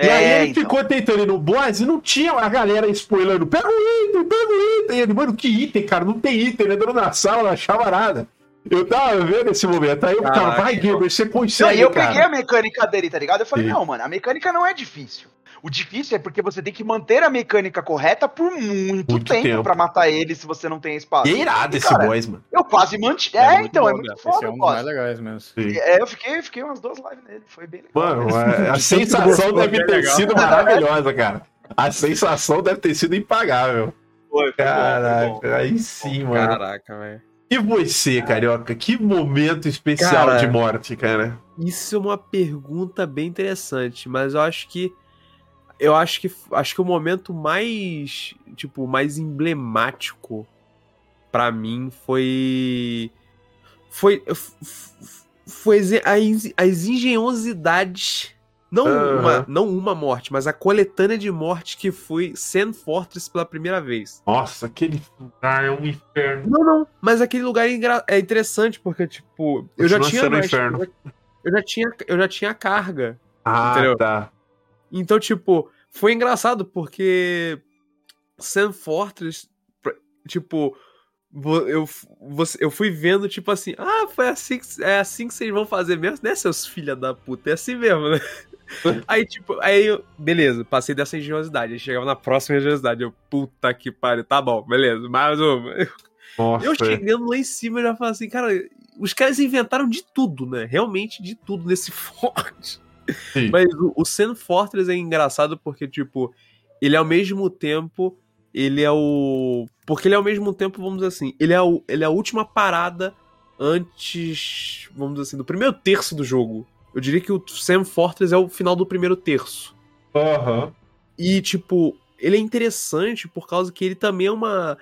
E aí É, ele então. ficou tentando ir no boss e não tinha a galera spoilando. Pega o item, pega o item. E ele, mano, que item, cara? Não tem item. Ele entrou na sala, não achava nada. Eu tava vendo esse momento. Aí eu ficava, Caraca. vai, gamer, você consegue, e eu cara. peguei a mecânica dele, tá ligado? Eu falei, Sim. não, mano, a mecânica não é difícil. O difícil é porque você tem que manter a mecânica correta por muito, Muito tempo, tempo. pra matar ele se você não tem espaço. E é irado E, esse cara, boss, mano. Eu quase mantive. É É, muito então, é bom, muito né? Esse foda é o um dos mais legais mesmo. Sim. É, eu fiquei, fiquei umas duas lives nele, foi bem legal. Mano, a, a que sensação deve é ter legal. sido maravilhosa, cara. A sensação deve ter sido impagável. Foi, foi bom, foi bom. Caraca, aí sim, mano. Caraca, velho. E você, carioca? Que momento especial Cara. de morte, cara. Isso é uma pergunta bem interessante, mas eu acho que eu acho que acho que o momento mais, tipo, mais emblemático pra mim foi foi foi as- as engenhosidades não Aham. uma, não uma morte, mas a coletânea de morte que foi Sand Fortress pela primeira vez. Nossa, aquele lugar é um inferno. Não, não. Mas aquele lugar é, engra- é interessante porque, tipo, eu já tinha. sendo mais- inferno. eu, já, tinha, eu já tinha carga. Ah, Entendeu? tá. Então, tipo, foi engraçado porque Sam Fortress, tipo, eu, você, eu fui vendo, tipo assim, ah, foi assim que, é assim que vocês vão fazer mesmo, né, seus filha da puta? É assim mesmo, né? aí, tipo, aí eu, beleza, passei dessa engenhosidade. Aí chegava na próxima engenhosidade. Eu, puta que pariu, tá bom, beleza, mais uma. Nossa. Eu chegando lá em cima, eu já falo assim, cara, os caras inventaram de tudo, né? Realmente de tudo nesse forte. Mas o, o Sand Fortress é engraçado porque, tipo, ele ao mesmo tempo. Ele é o. Porque ele ao mesmo tempo, vamos dizer assim, ele é, o, ele é a última parada antes. Vamos dizer assim, do primeiro terço do jogo. Eu diria que o Sam Fortress é o final do primeiro terço. Aham. E, tipo, ele é interessante por causa que ele também é uma.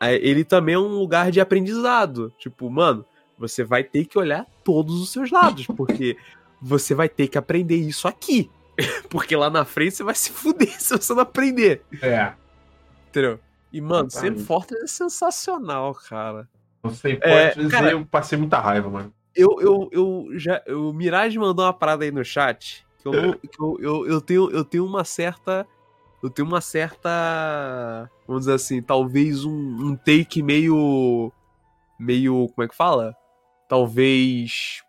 Ele também é um lugar de aprendizado. Tipo, mano, você vai ter que olhar todos os seus lados, porque você vai ter que aprender isso aqui. Porque lá na frente você vai se fuder se você não aprender. É. Entendeu? E, mano, Exatamente. Sam Fortress é sensacional, cara. Não sei, pode É, dizer, cara- eu passei muita raiva, mano. Eu, eu, eu já. O Mirage mandou uma parada aí no chat. Que eu, não- que eu, eu, eu, tenho, eu tenho uma certa. Eu tenho uma certa. Vamos dizer assim, talvez um, um take meio. Meio. Como é que fala? Talvez.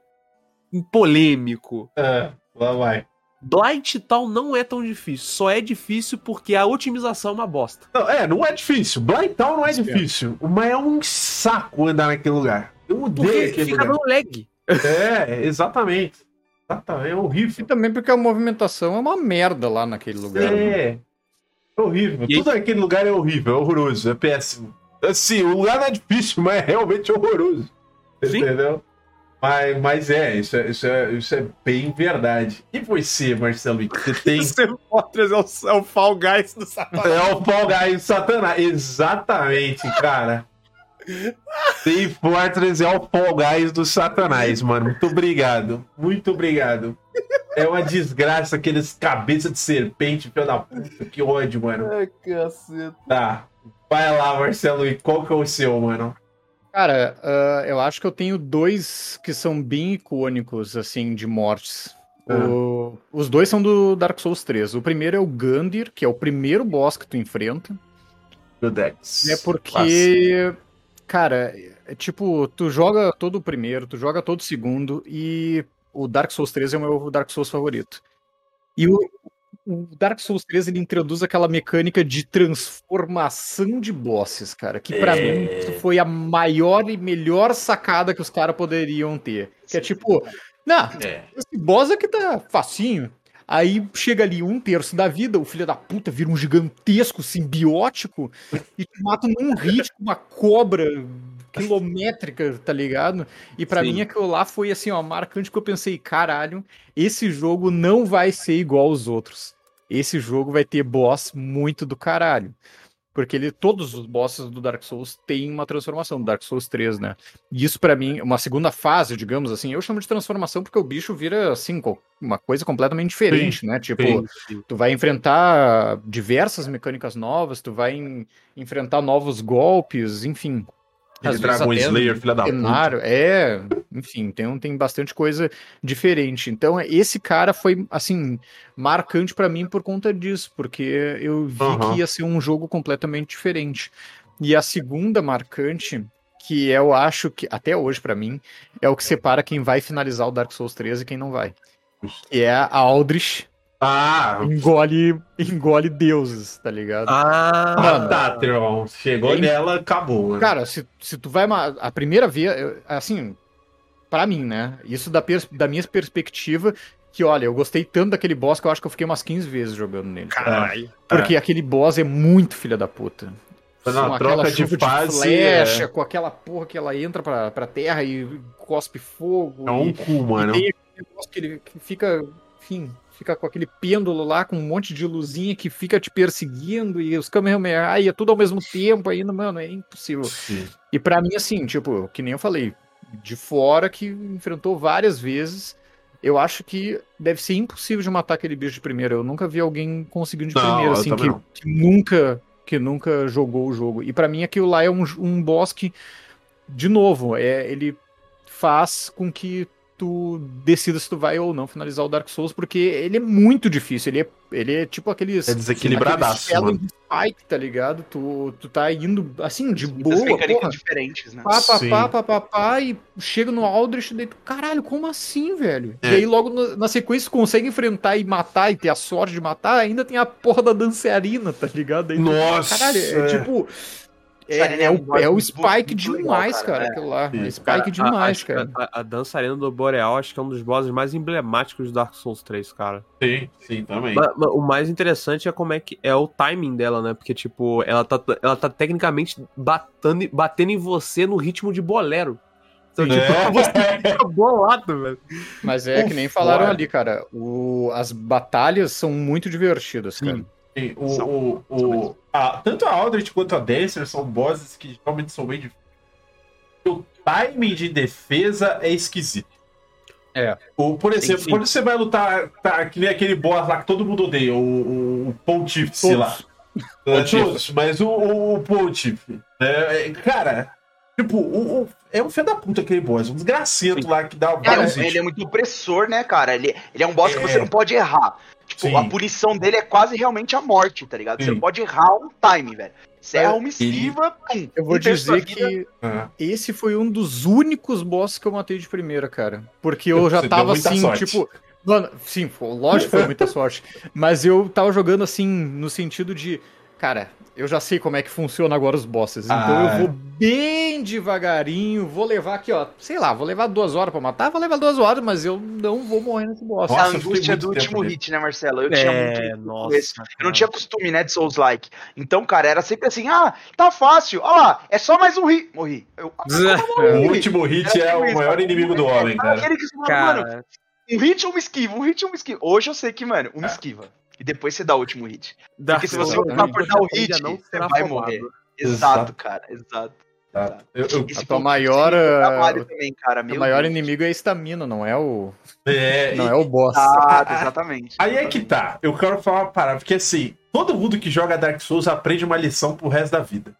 Um polêmico. É, lá vai. Blight tal não é tão difícil. Só é difícil porque a otimização é uma bosta. Não, é, não é difícil. Blind Town não é difícil. Mas é um saco andar naquele lugar. Eu odeio Porque aquele fica lugar. dando lag. É, exatamente. Exatamente, é E horrível. também porque a movimentação é uma merda lá naquele lugar. né? É. É horrível. E aí- Tudo naquele lugar é horrível, é horroroso, é péssimo. Assim, o lugar não é difícil, mas é realmente horroroso. Sim. Entendeu? Mas, mas é, isso é, isso, é, isso é bem verdade. E você, Marcelo, você tem. Team Fortress é o, é o Fall Guys do Satanás. É o Fall Guys do Satanás. Exatamente, cara. Team Fortress é o Fall Guys do Satanás, mano. Muito obrigado. Muito obrigado. É uma desgraça aqueles cabeça de serpente, filho da puta. Que ódio, mano. Ai, caceta. Tá. Vai lá, Marcelo, e qual que é o seu, mano? Cara, uh, eu acho que eu tenho dois que são bem icônicos, assim, de mortes. O- Os dois são do Dark Souls 3. O primeiro é o Gandir, que é o primeiro boss que tu enfrenta. Do Dex. É porque, cara, é tipo, tu joga todo o primeiro, tu joga todo o segundo, e o Dark Souls 3 é o meu Dark Souls favorito. E o, o Dark Souls 3 ele introduz aquela mecânica de transformação de bosses, cara, que pra É. mim foi a maior e melhor sacada que os caras poderiam ter. Que é tipo, não, É. esse boss aqui tá facinho. Aí chega ali um terço da vida, o filho da puta vira um gigantesco simbiótico e te mata num hit com uma cobra quilométrica, tá ligado? E pra Sim. mim aquilo lá foi assim, ó, marcante que eu pensei, caralho, esse jogo não vai ser igual aos outros. Esse jogo vai ter boss muito do caralho. Porque ele, todos os bosses do Dark Souls têm uma transformação, do Dark Souls 3, né? E isso pra mim, uma segunda fase, digamos assim, eu chamo de transformação porque o bicho vira, assim, uma coisa completamente diferente, né? Tipo, sim. tu vai enfrentar diversas mecânicas novas, tu vai en- enfrentar novos golpes, enfim. Às Dragon Slayer, filha da puta. cenário, é, enfim, tem, tem bastante coisa diferente. Então, esse cara foi, assim, marcante pra mim por conta disso, porque eu vi Aham. que ia ser um jogo completamente diferente. E a segunda marcante, que eu acho que, até hoje pra mim, é o que separa quem vai finalizar o Dark Souls 3 e quem não vai. Que é a Aldrich Ah, engole, engole deuses, tá ligado? Ah, ah, tá, Tron. Chegou nela, acabou, mano. Cara, se, se tu vai. A primeira vez, assim, pra mim, né? Isso da, pers- da minha perspectiva, que olha, eu gostei tanto daquele boss que eu acho que eu fiquei umas 15 vezes jogando nele. caralho. Porque aquele boss é muito filha da puta. Foi Com troca aquela de chuva de, fase, flecha, é. com aquela porra que ela entra pra, pra terra e cospe fogo. É um e, cu, mano. e tem aquele negócio que ele que fica, enfim, fica com aquele pêndulo lá, com um monte de luzinha que fica te perseguindo, e os Kamehameha, ai, é tudo ao mesmo tempo ainda, mano, é impossível. Sim. E pra mim, assim, tipo, que nem eu falei, de fora que enfrentou várias vezes, eu acho que deve ser impossível de matar aquele bicho de primeira. Eu nunca vi alguém conseguindo de Não, primeira, assim, que, que nunca que nunca jogou o jogo. E pra mim aquilo lá é um, um boss que, de novo, é, ele faz com que tu decida se tu vai ou não finalizar o Dark Souls, porque ele é muito difícil. Ele é, ele é tipo aqueles. É desequilibradaço, aqueles mano. Spike, tá ligado? Tu, tu tá indo assim, de Muitas boa, porra. diferentes, né? Pá, pá, Sim. pá, pá, pá, pá, e chega no Aldrich e daí tu, caralho, como assim, velho? É. E aí logo na, na sequência tu consegue enfrentar e matar e ter a sorte de matar, ainda tem a porra da dançarina, tá ligado? Aí tu, Nossa! Caralho, é, é. tipo. É, é é o, é o muito- Spike muito legal, demais, cara, cara, aquilo lá. Sim. Spike demais, a, cara. A, a dançarina do Boreal acho que é um dos bosses mais emblemáticos do Dark Souls 3, cara. Sim, sim, também. Ma- ma- o mais interessante é como é que é o timing dela, né? Porque, tipo, ela tá, ela tá tecnicamente batendo, batendo em você no ritmo de bolero. Então, tipo, É. você fica bolado, velho. Mas é O que nem falaram ali, cara. O, as batalhas são muito divertidas, Sim. cara. Sim, o, São- o, são o. a- tanto a Aldrich quanto a Dancer são bosses que realmente são bem difíceis. O timing de defesa é esquisito. É. O, por exemplo, sim. quando você vai lutar, tá, que nem aquele boss lá que todo mundo odeia, o, o, o Pontífice Todos. lá. É, todos, mas o, o, o Pontífice. É, é, cara, tipo, o, o- é um filho da puta aquele boss, um desgracento lá que dá é, vários hits. ele é muito opressor, né, cara? Ele, ele é um boss que É. você não pode errar. Tipo, Sim. a punição dele é quase realmente a morte, tá ligado? Você Sim. não pode errar um time, velho. Você É, erra uma esquiva, pum. Eu vou dizer que Ah, esse foi um dos únicos bosses que eu matei de primeira, cara. Porque eu já Você tava assim, sorte. tipo. Mano, sim, lógico que foi muita sorte. Mas eu tava jogando assim, no sentido de. Cara, eu já sei como é que funciona agora os bosses. Então Ah. eu vou bem devagarinho, vou levar aqui, ó. Sei lá, vou levar duas horas pra matar, vou levar duas horas, mas eu não vou morrer nesse boss. Nossa, a eu angústia muito do último nele. hit, né, Marcelo? Eu tinha muito. É, no nossa. começo. Eu não cara. tinha costume, né, de Souls-like. Então, cara, era sempre assim, ah, tá fácil, ó lá, é só mais um hit. Morri. Eu, ah, eu O último hit é tipo o maior cara. inimigo do homem, É cara. Aquele que fala, mano, Cara, um hit ou uma esquiva, um hit ou uma esquiva. Hoje eu sei que, mano, uma esquiva. E depois você dá o último hit. Porque se você optar por dar o hit, não você vai morrer. Exato. Exato, cara, exato. Tá. Eu- eu- Esse A tua maior, trabalho também, cara. O Meu maior Deus. inimigo é a estamina, não é o. é, Não é o boss. Exato, exatamente. Aí é que tá. Eu quero falar uma parada, porque assim, todo mundo que joga Dark Souls aprende uma lição pro resto da vida.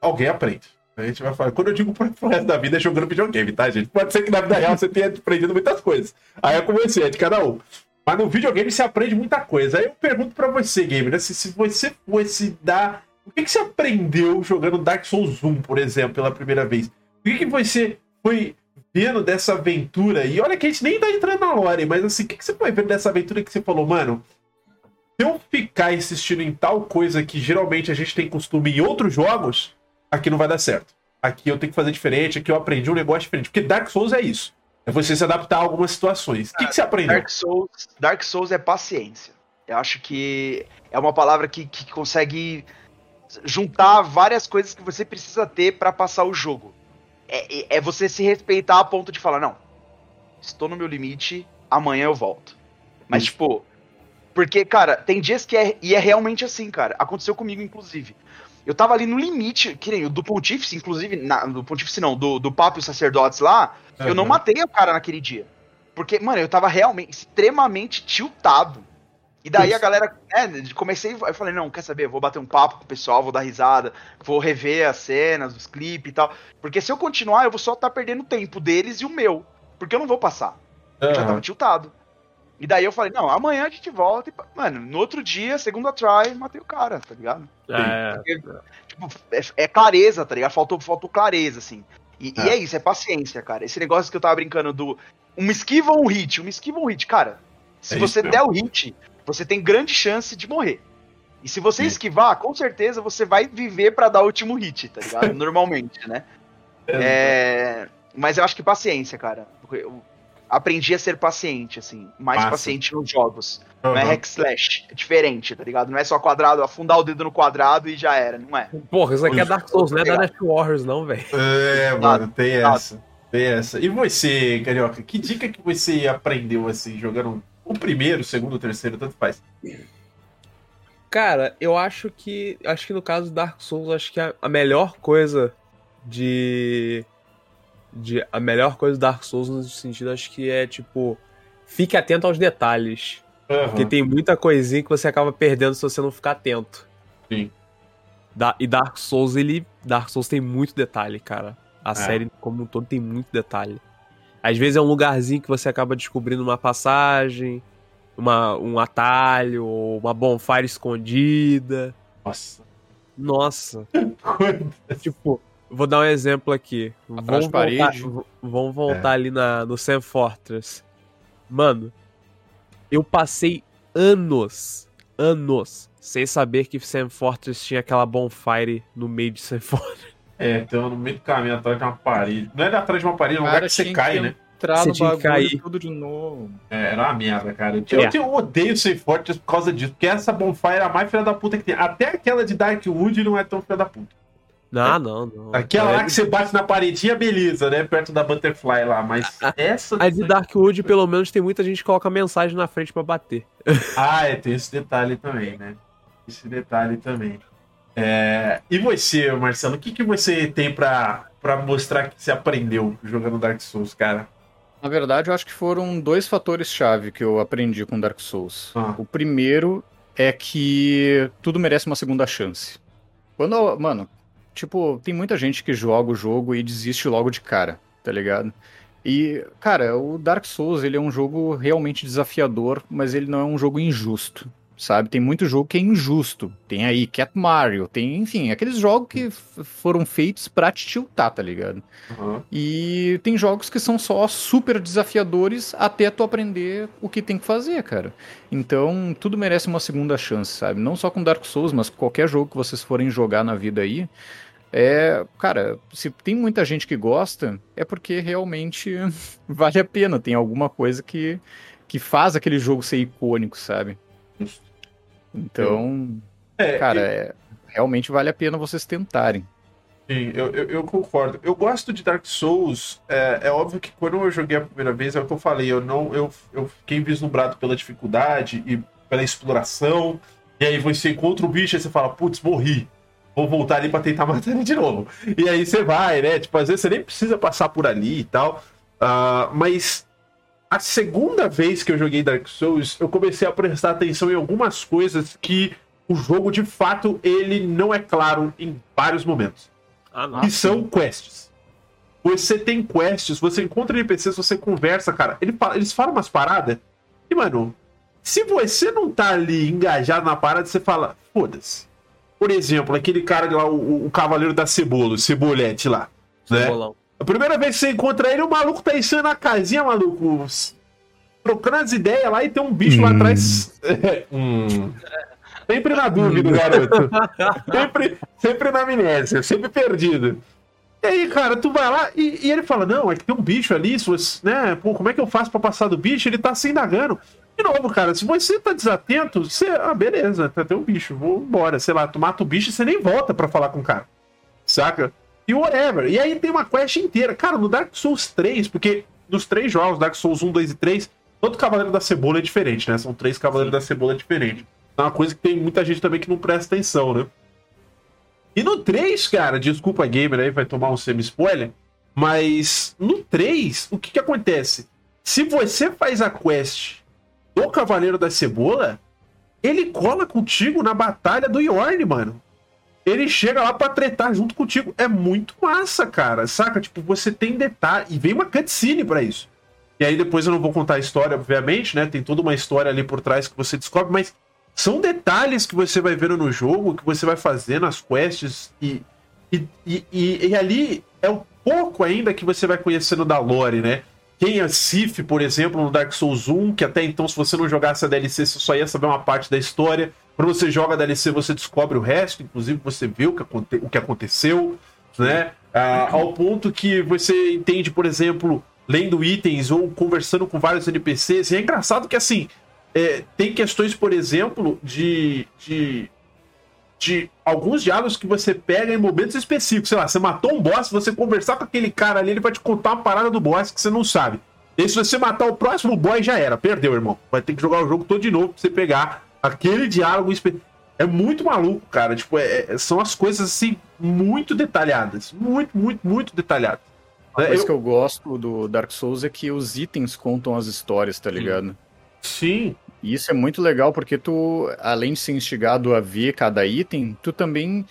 Alguém aprende. A gente vai falar. Quando eu digo pro resto da vida é jogando videogame, tá, gente? Pode ser que na vida real você tenha aprendido muitas coisas. Aí é com você, é de cada um. Mas no videogame você aprende muita coisa. Aí eu pergunto pra você, gamer, né, se, se você fosse dar. O que, que você aprendeu jogando Dark Souls 1, por exemplo, pela primeira vez? O que, que você foi vendo dessa aventura? E olha que a gente nem tá entrando na lore, mas assim, o que, que você foi vendo dessa aventura que você falou, mano? Se eu ficar insistindo em tal coisa que geralmente a gente tem costume em outros jogos, aqui não vai dar certo. Aqui eu tenho que fazer diferente, aqui eu aprendi um negócio diferente. Porque Dark Souls é isso. É você se adaptar a algumas situações. O que, que você aprendeu? Dark Souls, Dark Souls é paciência. Eu acho que é uma palavra que, que consegue juntar várias coisas que você precisa ter pra passar o jogo. É, é- é você se respeitar a ponto de falar, não, estou no meu limite, amanhã eu volto. Mas, Isso. tipo, porque, cara, tem dias que é, e é realmente assim, cara. Aconteceu comigo, inclusive. Eu tava ali no limite, que nem o do Pontífice, inclusive, na- do Pontífice não, do, do Papa e os Sacerdotes lá, eu não Uhum. matei o cara naquele dia. Porque, mano, eu tava realmente extremamente tiltado. E daí Isso. a galera, né, comecei, eu falei, não, quer saber, eu vou bater um papo com o pessoal, vou dar risada, vou rever as cenas, os clipes e tal. Porque se eu continuar, eu vou só estar perdendo o tempo deles e o meu. Porque eu não vou passar. Eu já tava tiltado. E daí eu falei, não, amanhã a gente volta e, mano, no outro dia, segunda try, matei o cara, tá ligado? É, Tipo, é, é clareza, tá ligado? Faltou, faltou clareza, assim. E e É. é. isso, é paciência, cara. Esse negócio que eu tava brincando do. Uma esquiva ou um hit? Uma esquiva ou um hit? Cara, se É você der o hit, você tem grande chance de morrer. E se você Sim. esquivar, com certeza você vai viver pra dar o último hit, tá ligado? Normalmente, né? É, Mas eu acho que paciência, cara. Aprendi a ser paciente, assim. Mais Massa. paciente nos jogos. Não é hack slash. É diferente, tá ligado? Não é só quadrado, afundar o dedo no quadrado e já era. Não é. Porra, isso aqui é Dark Souls, não é da Dash Warriors, não, velho. É, mano, tem essa. Tem essa. E você, Carioca, que dica que você aprendeu assim, jogando o primeiro, o segundo, o terceiro, tanto faz? Cara, eu acho que. Acho que no caso do Dark Souls, acho que a, a melhor coisa de. De. A melhor coisa do Dark Souls nesse sentido, acho que é tipo. Fique atento aos detalhes. Porque Aham. tem muita coisinha que você acaba perdendo se você não ficar atento. Sim. Da- e Dark Souls, ele. Dark Souls tem muito detalhe, cara. A É. série como um todo tem muito detalhe. Às vezes é um lugarzinho que você acaba descobrindo uma passagem, uma, um atalho, ou uma bonfire escondida. Nossa. Nossa. tipo, vou dar um exemplo aqui. Atrás Vamos de voltar, parede. v- vamos voltar É. ali na, no Sam Fortress. Mano, eu passei anos, anos, sem saber que Sam Fortress tinha aquela bonfire no meio de Sam Fortress. É, então no meio do caminho, atrás de uma parede. Não é atrás de uma parede, é um lugar que você tinha cai, que né? Entrar Você no tinha que bagulho cair. tudo de novo. É, era uma merda, cara. Eu, eu, É. eu odeio Safe Fortress por causa disso, porque essa bonfire é a mais filha da puta que tem. Até aquela de Darkwood não é tão filha da puta. Não, não, não. Aquela É, lá que você bate na paredinha, beleza, né? Perto da Butterfly lá, mas essa. A de Darkwood, pelo menos, tem muita gente que coloca mensagem na frente pra bater. Ah, é, tem esse detalhe também, né? Esse detalhe também. É, E você, Marcelo, o que, que você tem pra, pra mostrar que você aprendeu jogando Dark Souls, cara? Na verdade, eu acho que foram dois fatores-chave que eu aprendi com Dark Souls. Ah. O primeiro é que tudo merece uma segunda chance. Quando, mano, tipo, tem muita gente que joga o jogo e desiste logo de cara, tá ligado? E, cara, o Dark Souls, ele é um jogo realmente desafiador, mas ele não é um jogo injusto, sabe? Tem muito jogo que é injusto. Tem aí Cat Mario, tem, enfim, aqueles jogos que foram feitos pra te tiltar, tá ligado? Uhum. E tem jogos que são só super desafiadores até tu aprender o que tem que fazer, cara. Então, tudo merece uma segunda chance, sabe? Não só com Dark Souls, mas qualquer jogo que vocês forem jogar na vida aí. É, cara, se tem muita gente que gosta, é porque realmente vale a pena. Tem alguma coisa que, que faz aquele jogo ser icônico, sabe? Então, É, cara, é, realmente vale a pena vocês tentarem. Sim, eu, eu, eu concordo. Eu gosto de Dark Souls. É, é óbvio que quando eu joguei a primeira vez, é o que eu falei, eu não eu, eu fiquei vislumbrado pela dificuldade e pela exploração. E aí você encontra o bicho e você fala, putz, morri. Vou voltar ali pra tentar matar ele de novo. E aí você vai, né? Tipo, às vezes você nem precisa passar por ali e tal. Ah, mas a segunda vez que eu joguei Dark Souls, eu comecei a prestar atenção em algumas coisas que o jogo, de fato, ele não é claro em vários momentos Ah, que são quests. Você tem quests, você encontra NPCs, você conversa, cara. Ele fala- eles falam umas paradas. E, mano, se você não tá ali engajado na parada, você fala, foda-se. Por exemplo, aquele cara lá, o, o cavaleiro da cebola, o cebolete lá. Né? A primeira vez que você encontra ele, o maluco tá enchendo na casinha, maluco. Trocando as ideias lá e tem um bicho lá Hum. atrás. Hum. Sempre na dúvida, garoto. Sempre, sempre na amnésia, sempre perdido. E aí, cara, tu vai lá e, e ele fala: Não, é que tem um bicho ali, se você, né? Pô, como é que eu faço pra passar do bicho? Ele tá se indagando. De novo, cara, se você tá desatento, você. Ah, beleza, tá, tem um bicho, vou embora. Sei lá, tu mata o bicho e você nem volta pra falar com o cara. Saca? E whatever. E aí tem uma quest inteira. Cara, no Dark Souls 3, porque nos três jogos, Dark Souls 1, 2 e 3, todo Cavaleiro da Cebola é diferente, né? São três Cavaleiros da Cebola diferentes. É uma coisa que tem muita gente também que não presta atenção, né? E no 3, cara, desculpa gamer aí, vai tomar um semi-spoiler, mas no 3, o que que acontece? Se você faz a quest do Cavaleiro da Cebola, ele cola contigo na batalha do Yorn, mano. Ele chega lá pra tretar junto contigo. É muito massa, cara. Saca? Tipo, você tem detalhe. E vem uma cutscene pra isso. E aí depois eu não vou contar a história, obviamente, né? Tem toda uma história ali por trás que você descobre, mas são detalhes que você vai vendo no jogo, que você vai fazendo as quests e, e, e, e- e ali é um pouco ainda que você vai conhecendo da lore, né? Quem é Sif, por exemplo, no Dark Souls 1, que até então, se você não jogasse a DLC, você só ia saber uma parte da história. Quando você joga DLC, você descobre o resto, inclusive você vê o que, aconte- o que aconteceu, né? Ah, ao ponto que você entende, por exemplo, lendo itens ou conversando com vários NPCs. E é engraçado que, assim, é, tem questões, por exemplo, de, de, de alguns diálogos que você pega em momentos específicos. Sei lá, você matou um boss, você conversar com aquele cara ali, ele vai te contar uma parada do boss que você não sabe. E se você matar o próximo boss, já era. Perdeu, irmão. Vai ter que jogar o jogo todo de novo pra você pegar aquele diálogo. É muito maluco, cara. Tipo, é- é- são as coisas, assim, muito detalhadas. Muito, muito, muito detalhadas. Uma É, coisa eu- que eu gosto do Dark Souls é que os itens contam as histórias, tá ligado? Sim, E isso é muito legal porque tu, além de ser instigado a ver cada item, tu também.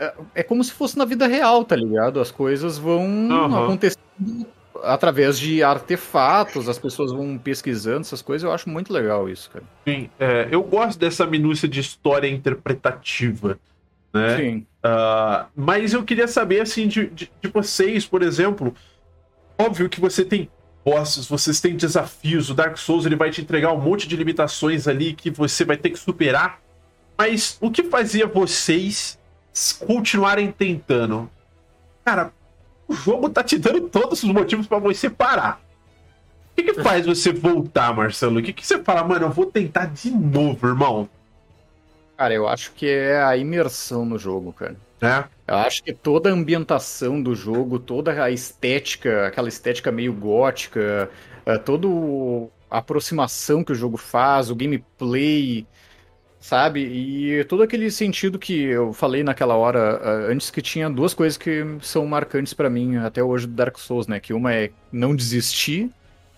É, é como se fosse na vida real, tá ligado? As coisas vão Aham. acontecendo através de artefatos, as pessoas vão pesquisando essas coisas. Eu acho muito legal isso, cara. sim. É, eu gosto dessa minúcia de história interpretativa, né? Sim. Ah, mas eu queria saber, assim, de, de, de vocês, por exemplo. Óbvio que você tem bosses, vocês têm desafios. O Dark Souls ele vai te entregar um monte de limitações ali que você vai ter que superar. Mas o que fazia vocês continuarem tentando? Cara, o jogo tá te dando todos os motivos pra você parar. O que, que faz você voltar, Marcelo? O que, que você fala, mano, eu vou tentar de novo, irmão? Cara, eu acho que é a imersão no jogo, cara. Né? Eu acho que toda a ambientação do jogo, toda a estética, aquela estética meio gótica, eh, toda a aproximação que o jogo faz, o gameplay, sabe? E todo aquele sentido que eu falei naquela hora eh, antes que tinha duas coisas que são marcantes pra mim até hoje do Dark Souls, né? Que uma é não desistir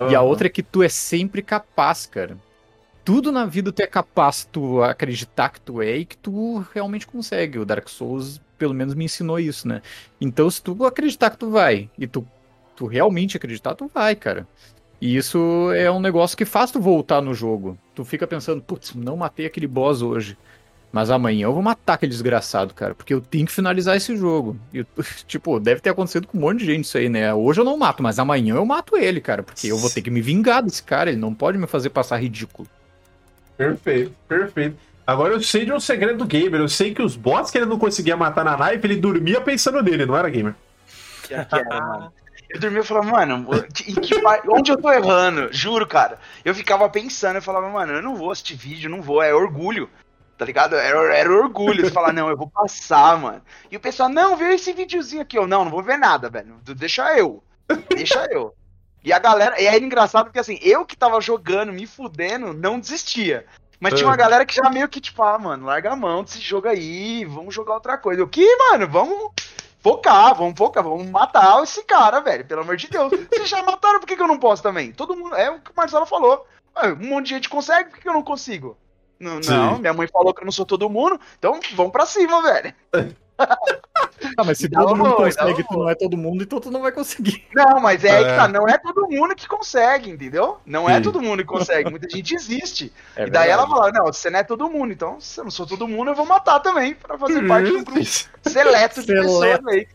e a outra é que tu é sempre capaz, cara. Tudo na vida tu é capaz, tu acreditar que tu é e que tu realmente consegue. O Dark Souls, pelo menos, me ensinou isso, né? Então, se tu acreditar que tu vai e tu, tu realmente acreditar, tu vai, cara. E isso é um negócio que faz tu voltar no jogo. Tu fica pensando, putz, não matei aquele boss hoje. Mas amanhã eu vou matar aquele desgraçado, cara, porque eu tenho que finalizar esse jogo. E, tipo, deve ter acontecido com um monte de gente isso aí, né? Hoje eu não mato, mas amanhã eu mato ele, cara, porque eu vou ter que me vingar desse cara, ele não pode me fazer passar ridículo. Perfeito, perfeito. Agora eu sei de um segredo do gamer. Eu sei que os bots que ele não conseguia matar na live, ele dormia pensando nele, não era gamer? Que era, mano. Eu dormia e falava, mano, em que par... onde eu tô errando? Juro, cara. Eu ficava pensando, eu falava, mano, eu não vou assistir vídeo, não vou, é orgulho. Tá ligado? Era, era orgulho. Você falar, não, eu vou passar, mano. E o pessoal, não, vê esse videozinho aqui. Eu, não, não vou ver nada, velho. Deixa eu. Deixa eu. E a galera, e aí era engraçado porque assim, eu que tava jogando, me fudendo, não desistia. Mas tinha uma galera que já meio que, tipo, ah, mano, larga a mão desse jogo aí, vamos jogar outra coisa. Eu, que, mano, vamos focar, vamos focar, vamos matar esse cara, velho, pelo amor de Deus. Vocês já mataram, por que, que eu não posso também? Todo mundo, é o que o Marcelo falou. Um monte de gente consegue, por que, que eu não consigo? Não, não, minha mãe falou que eu não sou todo mundo, então vamos pra cima, velho. Ah, mas se todo não, mundo consegue, tu não é todo mundo, então tu não vai conseguir. Não, mas é, é. que tá, não é todo mundo que consegue, entendeu? Não é Sim. é todo mundo que consegue, muita gente existe. É e daí verdade. ela fala, não, você não é todo mundo, então se eu não sou todo mundo, eu vou matar também, pra fazer parte do grupo seleto de pessoas aí. Que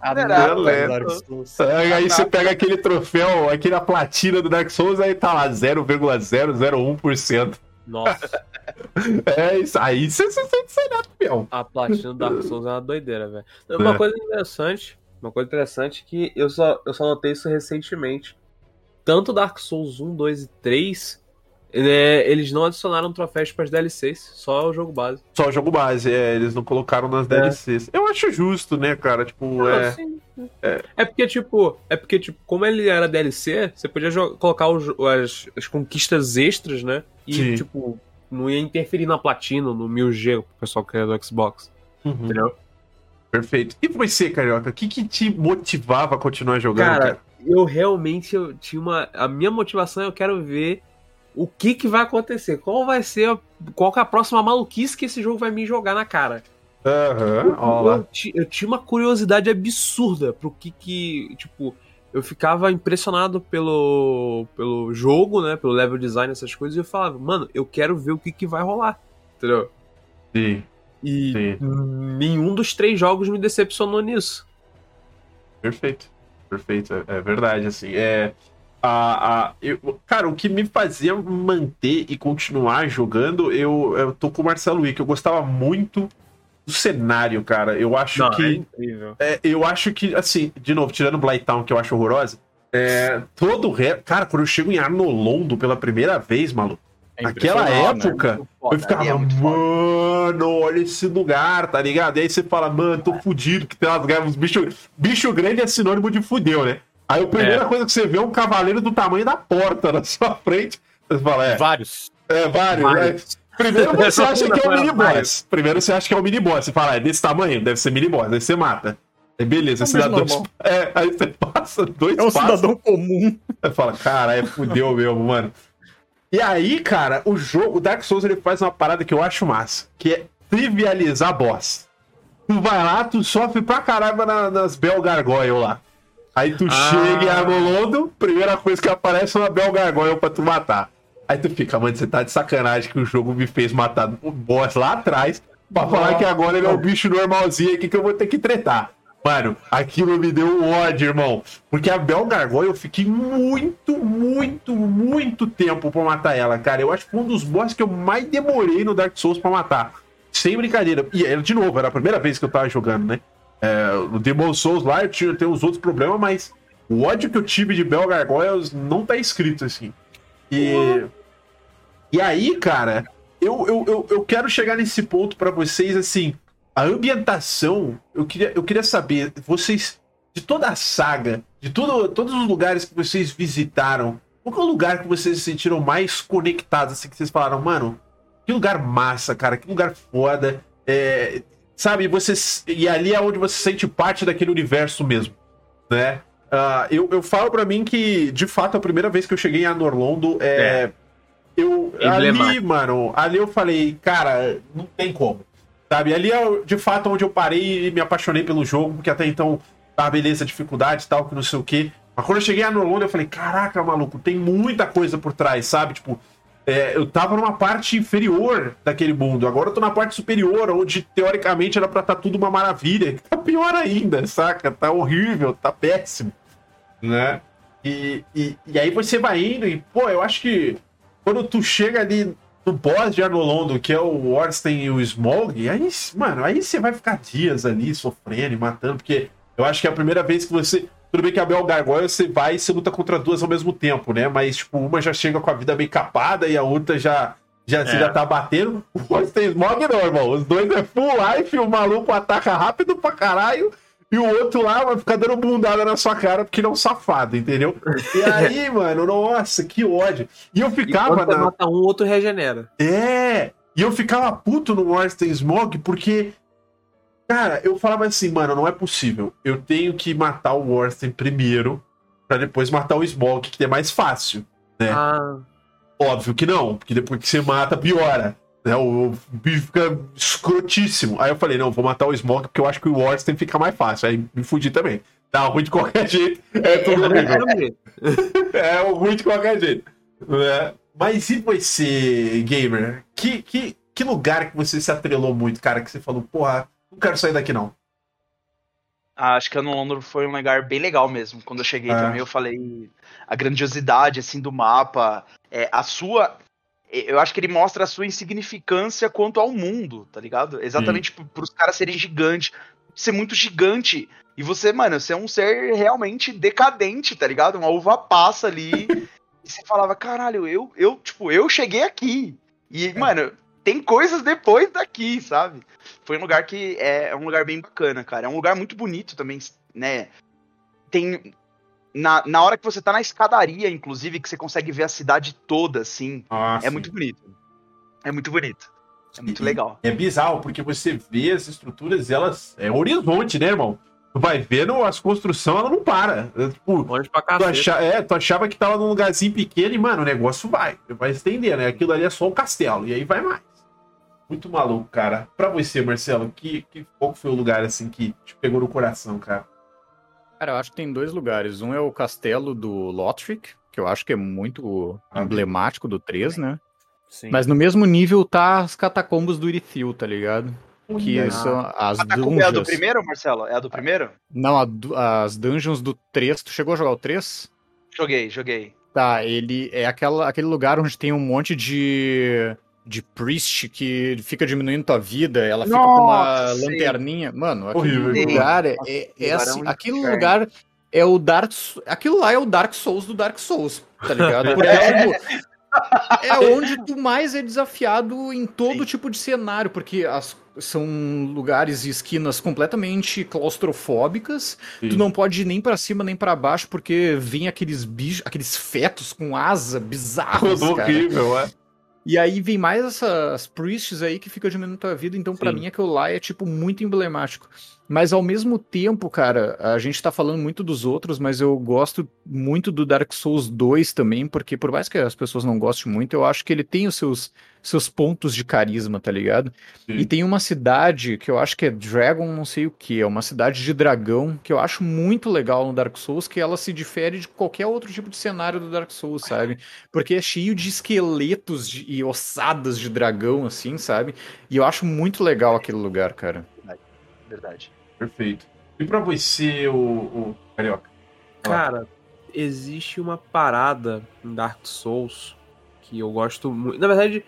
aí você pega aquele troféu, aquele a platina do Dark Souls, aí tá lá 0,001%. Nossa. É isso. Aí você sente será, meu. A platina do Dark Souls é uma doideira, velho. Uma é. coisa interessante, uma coisa interessante que eu só, eu só notei isso recentemente. Tanto Dark Souls 1, 2 e 3, é, eles não adicionaram troféus para as DLCs, só o jogo base. Só o jogo base, é, eles não colocaram nas é. DLCs. Eu acho justo, né, cara? Tipo, não, é, é. é. porque, tipo, é porque, tipo, como ele era DLC, você podia colocar os, as, as conquistas extras, né? E, Sim. tipo, não ia interferir na platina, no 1000G, o pessoal que é do Xbox. Uhum. Entendeu? Perfeito. E você, Carioca, o que, que te motivava a continuar jogando? Cara, cara, eu realmente eu tinha uma. A minha motivação é eu quero ver o que, que vai acontecer. Qual vai ser. Qual é a próxima maluquice que esse jogo vai me jogar na cara. Aham, uhum, eu, eu, eu, tinha uma curiosidade absurda pro que que. Tipo, eu ficava impressionado pelo, pelo jogo, né? Pelo level design, essas coisas, e eu falava, mano, eu quero ver o que, que vai rolar. Entendeu? Sim. E Sim. nenhum dos três jogos me decepcionou nisso. Perfeito. Perfeito. É, é verdade, assim. É. A, a, eu, cara, o que me fazia manter e continuar jogando, eu, eu tô com o Marcelo Wick. Eu gostava muito do cenário, cara. Eu acho Não, que. É é, eu acho que, assim, de novo, tirando Blighttown, que eu acho horrorosa, é, todo o resto. Cara, quando eu chego em Arnolondo pela primeira vez, maluco. É Naquela né? época, né? eu ficava, é mano, olha esse lugar, tá ligado? E aí você fala, mano, tô fudido, que tem umas bicho, bicho grande é sinônimo de fudeu, né? Aí a primeira é. coisa que você vê é um cavaleiro do tamanho da porta na sua frente. Você fala, é. Vários. É, vários. vários. Primeiro você acha que é um mini boss. Primeiro você acha que é um mini boss. Você fala, ah, é desse tamanho, deve ser mini boss. Aí você mata. Aí beleza, é cidadão. É, aí você passa dois É um passos, cidadão comum. Aí fala, cara, é fudeu mesmo, mano. E aí, cara, o jogo, o Dark Souls, ele faz uma parada que eu acho massa, que é trivializar boss. Tu vai lá, tu sofre pra caramba na, nas Bel Gargoyle lá. Aí tu ah. chega em Arnolondo, primeira coisa que aparece é uma Bel Gargoyle pra tu matar. Aí tu fica, mano, você tá de sacanagem que o jogo me fez matar o boss lá atrás pra falar que agora ele é um bicho normalzinho aqui que eu vou ter que tretar. Mano, aquilo me deu um ódio, irmão. Porque a Bel Gargoyle eu fiquei muito, muito, muito tempo pra matar ela, cara. Eu acho que foi um dos bosses que eu mais demorei no Dark Souls pra matar. Sem brincadeira. E era de novo, era a primeira vez que eu tava jogando, né? É, no Demon Souls lá eu tinha, tem os outros problemas, mas o ódio que eu tive de Bel Gargoyles não tá escrito assim. E, e aí, cara, eu, eu, eu, eu quero chegar nesse ponto para vocês, assim, a ambientação, eu queria, eu queria saber, vocês, de toda a saga, de tudo, todos os lugares que vocês visitaram, qual é o lugar que vocês se sentiram mais conectados, assim, que vocês falaram, mano, que lugar massa, cara, que lugar foda, é, sabe, vocês, e ali é onde você sente parte daquele universo mesmo, né? Uh, eu, eu falo para mim que, de fato, a primeira vez que eu cheguei em Anorlondo é. é. Eu, ali, mano, ali eu falei, cara, não tem como. Sabe? Ali é, de fato, onde eu parei e me apaixonei pelo jogo, porque até então, tá, beleza, dificuldade e tal, que não sei o quê. Mas quando eu cheguei a Nolondo, eu falei, caraca, maluco, tem muita coisa por trás, sabe? Tipo, é, eu tava numa parte inferior daquele mundo, agora eu tô na parte superior, onde teoricamente era pra estar tá tudo uma maravilha. Tá pior ainda, saca? Tá horrível, tá péssimo, né? E, e, e aí você vai indo e, pô, eu acho que quando tu chega ali no boss de Arnolondo, que é o Orsten e o Smog, aí, mano, aí você vai ficar dias ali sofrendo e matando, porque eu acho que é a primeira vez que você. Tudo bem que a Bel Gargoyle você vai e você luta contra duas ao mesmo tempo, né? Mas, tipo, uma já chega com a vida bem capada e a outra já. Já, é. já tá batendo. O Orsten Smog não, irmão. Os dois é full life, o maluco ataca rápido pra caralho. E o outro lá vai ficar dando bundada na sua cara porque ele é um safado, entendeu? E aí, mano, nossa, que ódio. E eu ficava. E na... mata um, outro regenera. É! E eu ficava puto no Warsten Smog porque. Cara, eu falava assim, mano, não é possível. Eu tenho que matar o Warsten primeiro para depois matar o Smog, que é mais fácil, né? Ah. Óbvio que não, porque depois que você mata, piora. Né? O, o bicho fica escrotíssimo. Aí eu falei, não, vou matar o Smog porque eu acho que o Warston fica mais fácil. Aí me fudi também. Tá ruim de qualquer jeito. É tudo horrível. é ruim de qualquer jeito. Né? Mas e você, gamer? Que, que, que lugar que você se atrelou muito, cara? Que você falou, porra, não quero sair daqui não. Ah, acho que a no Londres foi um lugar bem legal mesmo. Quando eu cheguei é. também, eu falei a grandiosidade assim do mapa, é, a sua eu acho que ele mostra a sua insignificância quanto ao mundo, tá ligado? Exatamente hum. pros caras serem gigantes, ser muito gigante. E você, mano, você é um ser realmente decadente, tá ligado? Uma uva passa ali. e você falava, caralho, eu, eu, tipo, eu cheguei aqui. E, é. mano, tem coisas depois daqui, sabe? Foi um lugar que é, é um lugar bem bacana, cara. É um lugar muito bonito também, né? Tem na, na hora que você tá na escadaria, inclusive, que você consegue ver a cidade toda, assim. Ah, é sim. muito bonito. É muito bonito. É muito e, legal. É bizarro, porque você vê as estruturas, elas. É horizonte, né, irmão? Tu vai vendo as construções, ela não para. É, tipo, pra tu, achava, é, tu achava que tava num lugarzinho pequeno e, mano, o negócio vai. Vai estender, né? Aquilo ali é só um castelo. E aí vai mais. Muito maluco, cara. Pra você, Marcelo, que, que qual foi o lugar assim que te pegou no coração, cara? Cara, eu acho que tem dois lugares. Um é o castelo do Lothric, que eu acho que é muito ah, emblemático do 3, né? Sim. Mas no mesmo nível tá as catacombas do Irithil, tá ligado? Que ah. são as dungeons. É a do primeiro, Marcelo? É a do primeiro? Não, a, as dungeons do 3. Tu chegou a jogar o 3? Joguei, joguei. Tá, ele é aquela, aquele lugar onde tem um monte de de priest que fica diminuindo tua vida, ela fica Nossa, com uma sim. lanterninha. Mano, aquele Horrível. lugar é, é, é assim, aquele lugar é o Dark aquilo lá é o Dark Souls do Dark Souls, tá ligado? Porque é. tipo, é onde tu mais é desafiado em todo sim. tipo de cenário, porque as, são lugares e esquinas completamente claustrofóbicas. Sim. Tu não pode ir nem para cima nem para baixo porque vem aqueles bichos, aqueles fetos com asa bizarros, Tudo cara. horrível, é. E aí vem mais essas priests aí que ficam diminuindo tua vida. Então, para mim, aquilo lá é, tipo, muito emblemático. Mas ao mesmo tempo, cara, a gente tá falando muito dos outros, mas eu gosto muito do Dark Souls 2 também, porque por mais que as pessoas não gostem muito, eu acho que ele tem os seus, seus pontos de carisma, tá ligado? Sim. E tem uma cidade que eu acho que é Dragon, não sei o que, é uma cidade de dragão, que eu acho muito legal no Dark Souls, que ela se difere de qualquer outro tipo de cenário do Dark Souls, sabe? Porque é cheio de esqueletos de, e ossadas de dragão, assim, sabe? E eu acho muito legal aquele lugar, cara. Verdade. Perfeito. E pra você, o, o Carioca? Cara, existe uma parada em Dark Souls que eu gosto muito. Na verdade,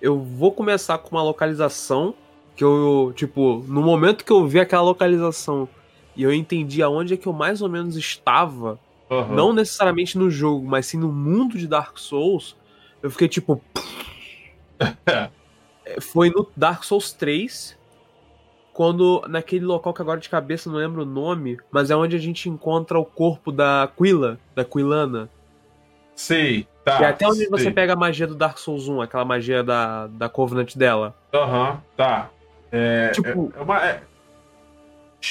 eu vou começar com uma localização que eu, tipo, no momento que eu vi aquela localização e eu entendi aonde é que eu mais ou menos estava, uhum. não necessariamente no jogo, mas sim no mundo de Dark Souls, eu fiquei tipo. Foi no Dark Souls 3, quando naquele local que agora de cabeça não lembro o nome, mas é onde a gente encontra o corpo da Quila, da Quilana. Sei, tá. E até onde sei. você pega a magia do Dark Souls 1, aquela magia da, da Covenant dela. Aham, uhum, tá. É, tipo, é, é uma. É...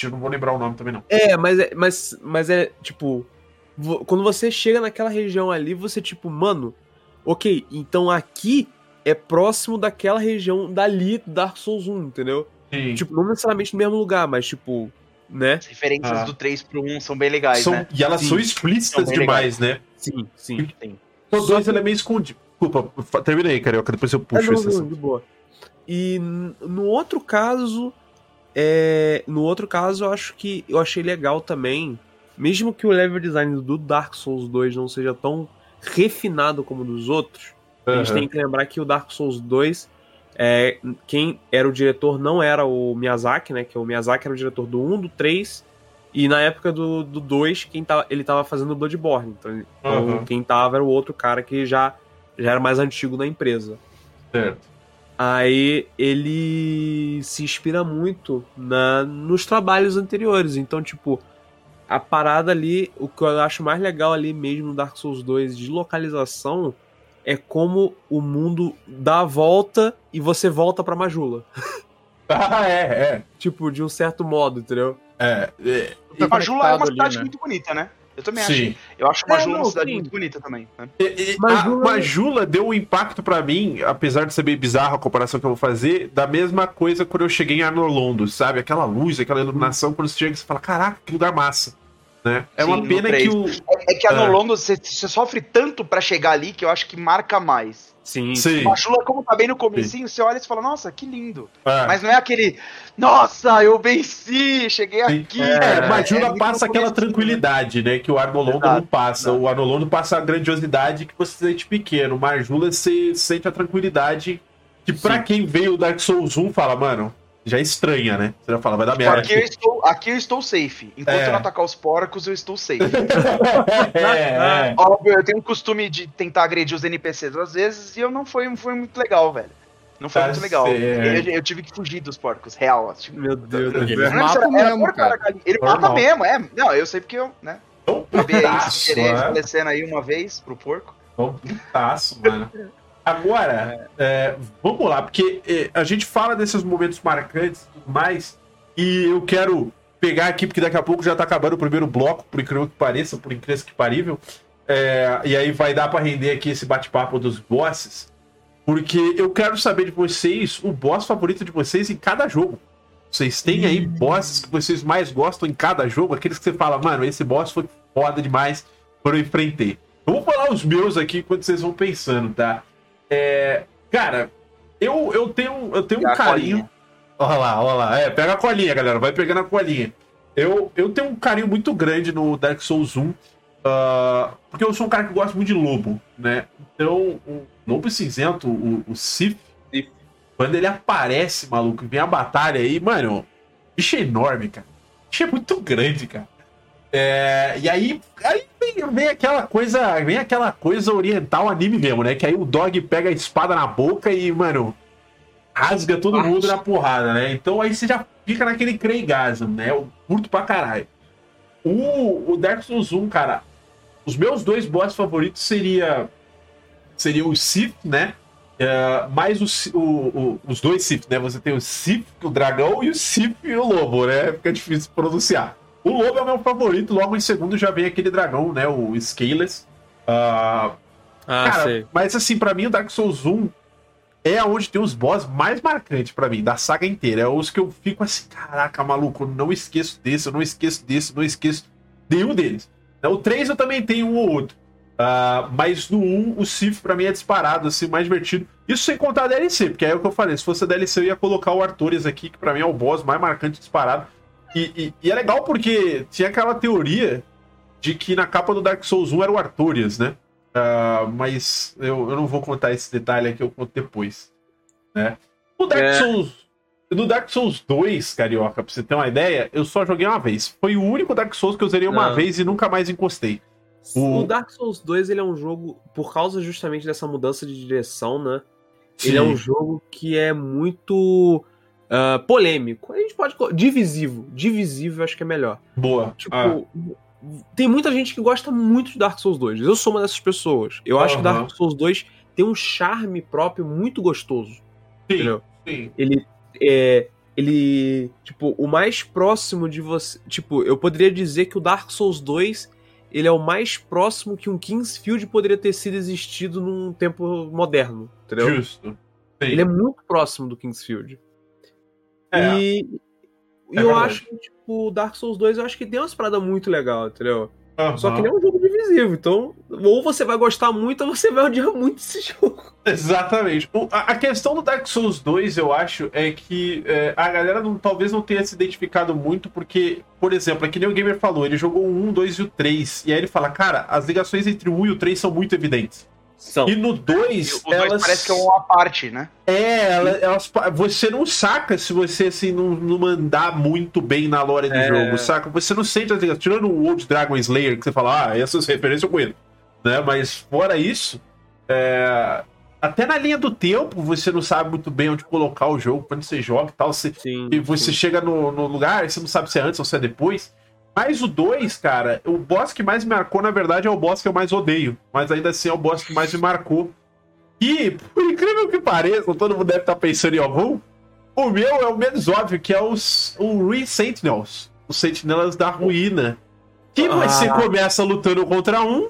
Eu não vou lembrar o nome também, não. É, mas é, mas, mas é tipo. Quando você chega naquela região ali, você, tipo, mano, ok, então aqui é próximo daquela região dali Dark Souls 1, entendeu? Sim. Tipo, não necessariamente no mesmo lugar, mas tipo, né? As referências Ah. do 3 pro 1 são bem legais, São- né? E elas Sim. são explícitas São demais, né? Sim, sim. São dois elementos escondidos. Desculpa, fa- termina aí, Carioca, depois eu É, puxo não, assunto. de boa. E no outro caso, é, no outro caso, eu acho que eu achei legal também, mesmo que o level design do Dark Souls 2 não seja tão refinado como dos outros, a gente tem que lembrar que o Dark Souls 2, é, quem era o diretor não era o Miyazaki, né? Que o Miyazaki era o diretor do 1, do 3, e na época do, do 2, quem ele tava fazendo o Bloodborne. Então, então Aham. quem tava era o outro cara que já, já era mais antigo na empresa. Certo. Aí ele se inspira muito na, nos trabalhos anteriores. Então, tipo, a parada ali, o que eu acho mais legal ali mesmo no Dark Souls 2 de localização é como o mundo dá a volta e você volta pra Majula. Ah, é, é. Tipo, de um certo modo, entendeu? É, é. Tá Majula é uma cidade ali, né? muito bonita, né? Eu também acho. Sim. Eu acho É, Majula não, uma cidade sim. muito bonita também. né? E- e- Majula- A Majula deu um impacto pra mim, apesar de ser bem bizarro a comparação que eu vou fazer, da mesma coisa quando eu cheguei em Arnolondo, sabe? Aquela luz, aquela iluminação, quando você chega, você fala, caraca, que lugar massa. Né? É Sim, uma pena que o. É, é que a É. Nolondo, você, você sofre tanto pra chegar ali que eu acho que marca mais. Sim. Sim. Majula, como tá bem no comecinho, você olha e fala, nossa, que lindo. É. Mas não é aquele, nossa, eu venci, cheguei Sim. aqui. É, cara." Majula muito passa no aquela né? tranquilidade, né? Que o Arnolondo não passa. exato. O Arnolondo passa a grandiosidade que você sente pequeno. Majula você sente a tranquilidade que pra Sim. quem veio o Dark Souls 1 fala, mano, já estranha, né? Você já fala, vai dar Tipo, merda. aqui, eu estou, aqui eu estou safe. Enquanto É. eu não atacar os porcos, eu estou safe. é, é. Óbvio, eu tenho um costume de tentar agredir os NPCs às vezes e eu não foi, foi muito legal, velho. Não foi Tá muito legal. Eu, eu tive que fugir dos porcos, real. Tipo, Meu Deus do céu. não matam era- era mesmo, porco, cara. galinha. Ele Normal. mata mesmo, é. Não, eu sei porque eu, né? Acabei aí né? falecendo aí uma vez pro porco. Então, putaço, mano. Agora, é, vamos lá, porque é, a gente fala desses momentos marcantes e tudo mais, e eu quero pegar aqui, porque daqui a pouco já tá acabando o primeiro bloco, por incrível que pareça, por incrível que parível, é, e aí vai dar pra render aqui esse bate-papo dos bosses, porque eu quero saber de vocês o boss favorito de vocês em cada jogo. Vocês têm aí bosses que vocês mais gostam em cada jogo? Aqueles que você fala, mano, esse boss foi foda demais quando eu enfrentei. Eu vou falar os meus aqui enquanto vocês vão pensando, tá? É, cara, eu, eu tenho, eu tenho um carinho. Olha lá, olha lá. É, pega a colinha, galera. Vai pegando a colinha. Eu, eu tenho um carinho muito grande no Dark Souls 1. ah, porque eu sou um cara que gosta muito de lobo, né? Então, o lobo cinzento, o, o Sif, quando ele aparece, maluco, vem a batalha aí, mano, bicho é enorme, cara. Bicho é muito grande, cara. É, e aí, aí vem, vem aquela coisa, vem aquela coisa oriental anime mesmo, né? Que aí o dog pega a espada na boca e, mano, rasga todo mundo na porrada, né? Então aí você já fica naquele Craigasm, né? Eu curto pra caralho. O, o Dark Souls 1, cara, os meus dois boss favoritos seria seria o Sith, né? É, mais o, o- o- os dois Sith, né? Você tem o Sith, o dragão, e o Sith o lobo, né? Fica difícil de pronunciar. O lobo é o meu favorito, logo em segundo já vem aquele dragão, né? O Scaleless. Ah, Ah, Cara, sei. mas assim, pra mim o Dark Souls 1 é onde tem os boss mais marcantes pra mim, da saga inteira. É os que eu fico assim, caraca, maluco, eu não esqueço desse, eu não esqueço desse, eu não esqueço nenhum deles. O 3 eu também tenho um ou outro. Ah, mas no 1, o Sif pra mim é disparado, assim, mais divertido. Isso sem contar a DLC, porque é o que eu falei, se fosse a DLC eu ia colocar o Artorias aqui, que pra mim é o boss mais marcante disparado. E, e- e é legal porque tinha aquela teoria de que na capa do Dark Souls 1 era o Artorias, né? Ah, mas eu, eu não vou contar esse detalhe aqui, eu conto depois. Né? No Dark É. Souls. No Dark Souls 2, Carioca, pra você ter uma ideia, eu só joguei uma vez. Foi o único Dark Souls que eu zerei uma Não. vez e nunca mais encostei. O- O Dark Souls 2 ele é um jogo, por causa justamente dessa mudança de direção, né? Ele é um jogo que é muito ah, polêmico. A gente pode. Divisivo. Divisivo eu acho que é melhor. Boa. Tipo, Ah, tem muita gente que gosta muito de Dark Souls 2. Eu sou uma dessas pessoas. Eu acho que. Dark Souls 2 tem um charme próprio muito gostoso. sim, entendeu? sim. Ele é. Ele. Tipo, o mais próximo de você. Tipo, eu poderia dizer que o Dark Souls 2 ele é o mais próximo que um Kingsfield poderia ter sido existido num tempo moderno. Entendeu? Justo. Sim. Ele é muito próximo do Kingsfield. É. E É eu verdade. acho que, tipo, o Dark Souls 2 eu acho que tem umas paradas muito legal, entendeu? Só que ele é um jogo divisivo, então ou você vai gostar muito ou você vai odiar muito esse jogo. Exatamente. A questão do Dark Souls 2, eu acho, é que é, a galera não- talvez não tenha se identificado muito, porque, por exemplo, é que nem o Gamer falou, ele jogou o 1, 2 e o 3. E aí ele fala, cara, as ligações entre o 1 e o 3 são muito evidentes. São. E no 2, O 2 elas. parece que é uma parte, né? É, ela- elas, pa- você não saca se você assim não, não mandar muito bem na lore do É. jogo, saca? Você não sente as ligações. Tirando o Old Dragon Slayer, que você fala, ah, essas referências eu conheço. Né? Mas fora isso, é, até na linha do tempo você não sabe muito bem onde colocar o jogo, quando você joga e tal. Você, Sim. e você sim. chega no, no lugar você não sabe se é antes ou se é depois. Mas o 2, cara, o boss que mais me marcou, na verdade, é o boss que eu mais odeio. Mas ainda assim é o boss que mais me marcou. E, por incrível que pareça, todo mundo deve estar pensando em algum. O meu é o menos óbvio, que é os, o Re Sentinels. Os Sentinelas da Ruína. Que você Ah. começa lutando contra um,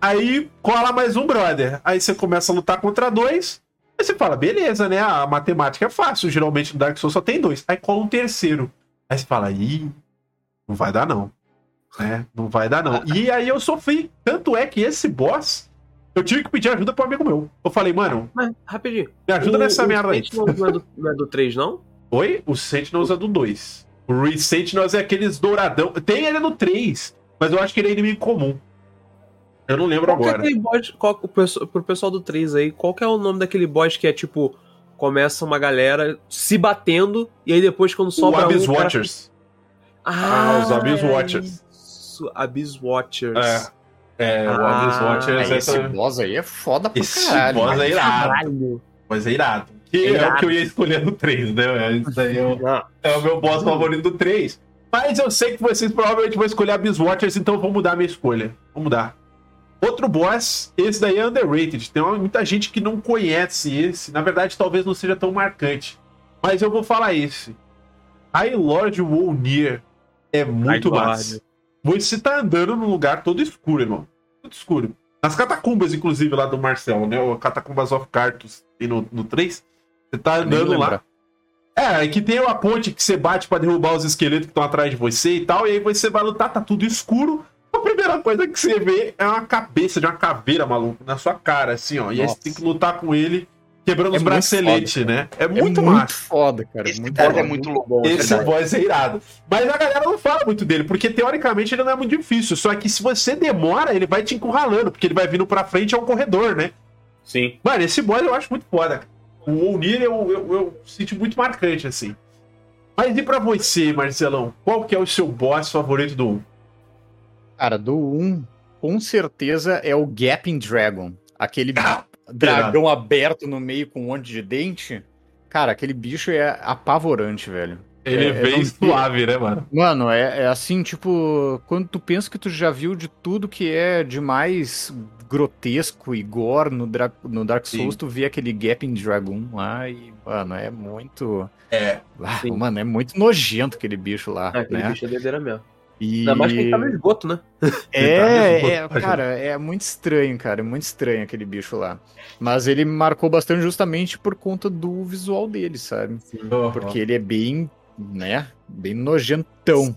aí cola mais um brother. Aí você começa a lutar contra dois. Aí você fala, beleza, né? A matemática é fácil. Geralmente no Dark Souls só tem dois. Aí cola um terceiro. Aí você fala, ih, não vai dar não. É, não vai dar não. E aí eu sofri. Tanto é que esse boss, eu tive que pedir ajuda pro amigo meu. Eu falei, mano, Mas, rapidinho. me ajuda o, nessa o merda aí. Sentinel não é do, não é do 3, não? Oi? O Sentinels é do 2. O Re Sentinels é aqueles douradão. Tem ele no 3, mas eu acho que ele é inimigo comum. Eu não lembro Qual é agora. aquele boss, qual, o pro pessoal do 3 aí, qual que é o nome daquele boss que é tipo, começa uma galera se batendo, e aí depois quando O sobra Abyss um, o cara- Watchers. Ah, Ah, os Abyss é Watchers. Isso, Abyss Watchers. É. É, o Ah, Abyss Watchers É, é esse boss aí é foda pra Esse caralho. boss é irado. Caralho. Mas é irado. Que é o Irado. que eu ia escolher no 3, né? Isso aí é o, Ah, é o meu boss favorito do 3. Mas eu sei que vocês provavelmente vão escolher Abyss Watchers, então eu vou mudar a minha escolha. Vou mudar. Outro boss, esse daí é underrated. Tem uma- muita gente que não conhece esse. Na verdade, talvez não seja tão marcante. Mas eu vou falar esse. High Lord Wolnir é muito massa. Você tá andando num lugar todo escuro, irmão. Todo escuro. Nas catacumbas, inclusive, lá do Marcelo, né? O Catacumbas of Cartus e no, no 3. Você tá andando lá. É, é que tem uma ponte que você bate pra derrubar os esqueletos que estão atrás de você e tal, e aí você vai lutar, tá tudo escuro. A primeira coisa que você vê é uma cabeça de uma caveira, maluco, na sua cara, assim, ó. E aí você tem que lutar com ele, quebrando É os muito braceletes, né? É É muito muito, massa. foda, cara. Esse muito foda. é muito louco. Esse verdade. boss é irado. Mas a galera não fala muito dele, porque teoricamente ele não é muito difícil. Só que se você demora, ele vai te encurralando, porque ele vai vindo pra frente, é um corredor, né? Sim. Mano, esse boss eu acho muito foda. O Onir eu, eu, eu sinto muito marcante, assim. Mas e pra você, Marcelão? Qual que é o seu boss favorito do 1? Cara, do 1, com certeza é o Gaping Dragon. Aquele Dragão aberto no meio com um monte de dente. Cara, aquele bicho é apavorante, velho. Ele É, vem eu não- suave, né, mano? Mano, é, é assim, tipo, quando tu pensa que tu já viu de tudo que é de mais grotesco e gore no, Dra- no Dark Souls, Sim. tu vê aquele Gaping Dragon lá e, mano, é muito. É. Ah, mano, é muito nojento aquele bicho lá, Ah, aquele né? bicho é doideira mesmo. E... Ainda mais que ele tá no esgoto, né? É, Ele é, tá cara, é muito estranho, cara, é muito estranho aquele bicho lá. Mas ele marcou bastante justamente por conta do visual dele, sabe? Porque ele é bem, né, bem nojentão.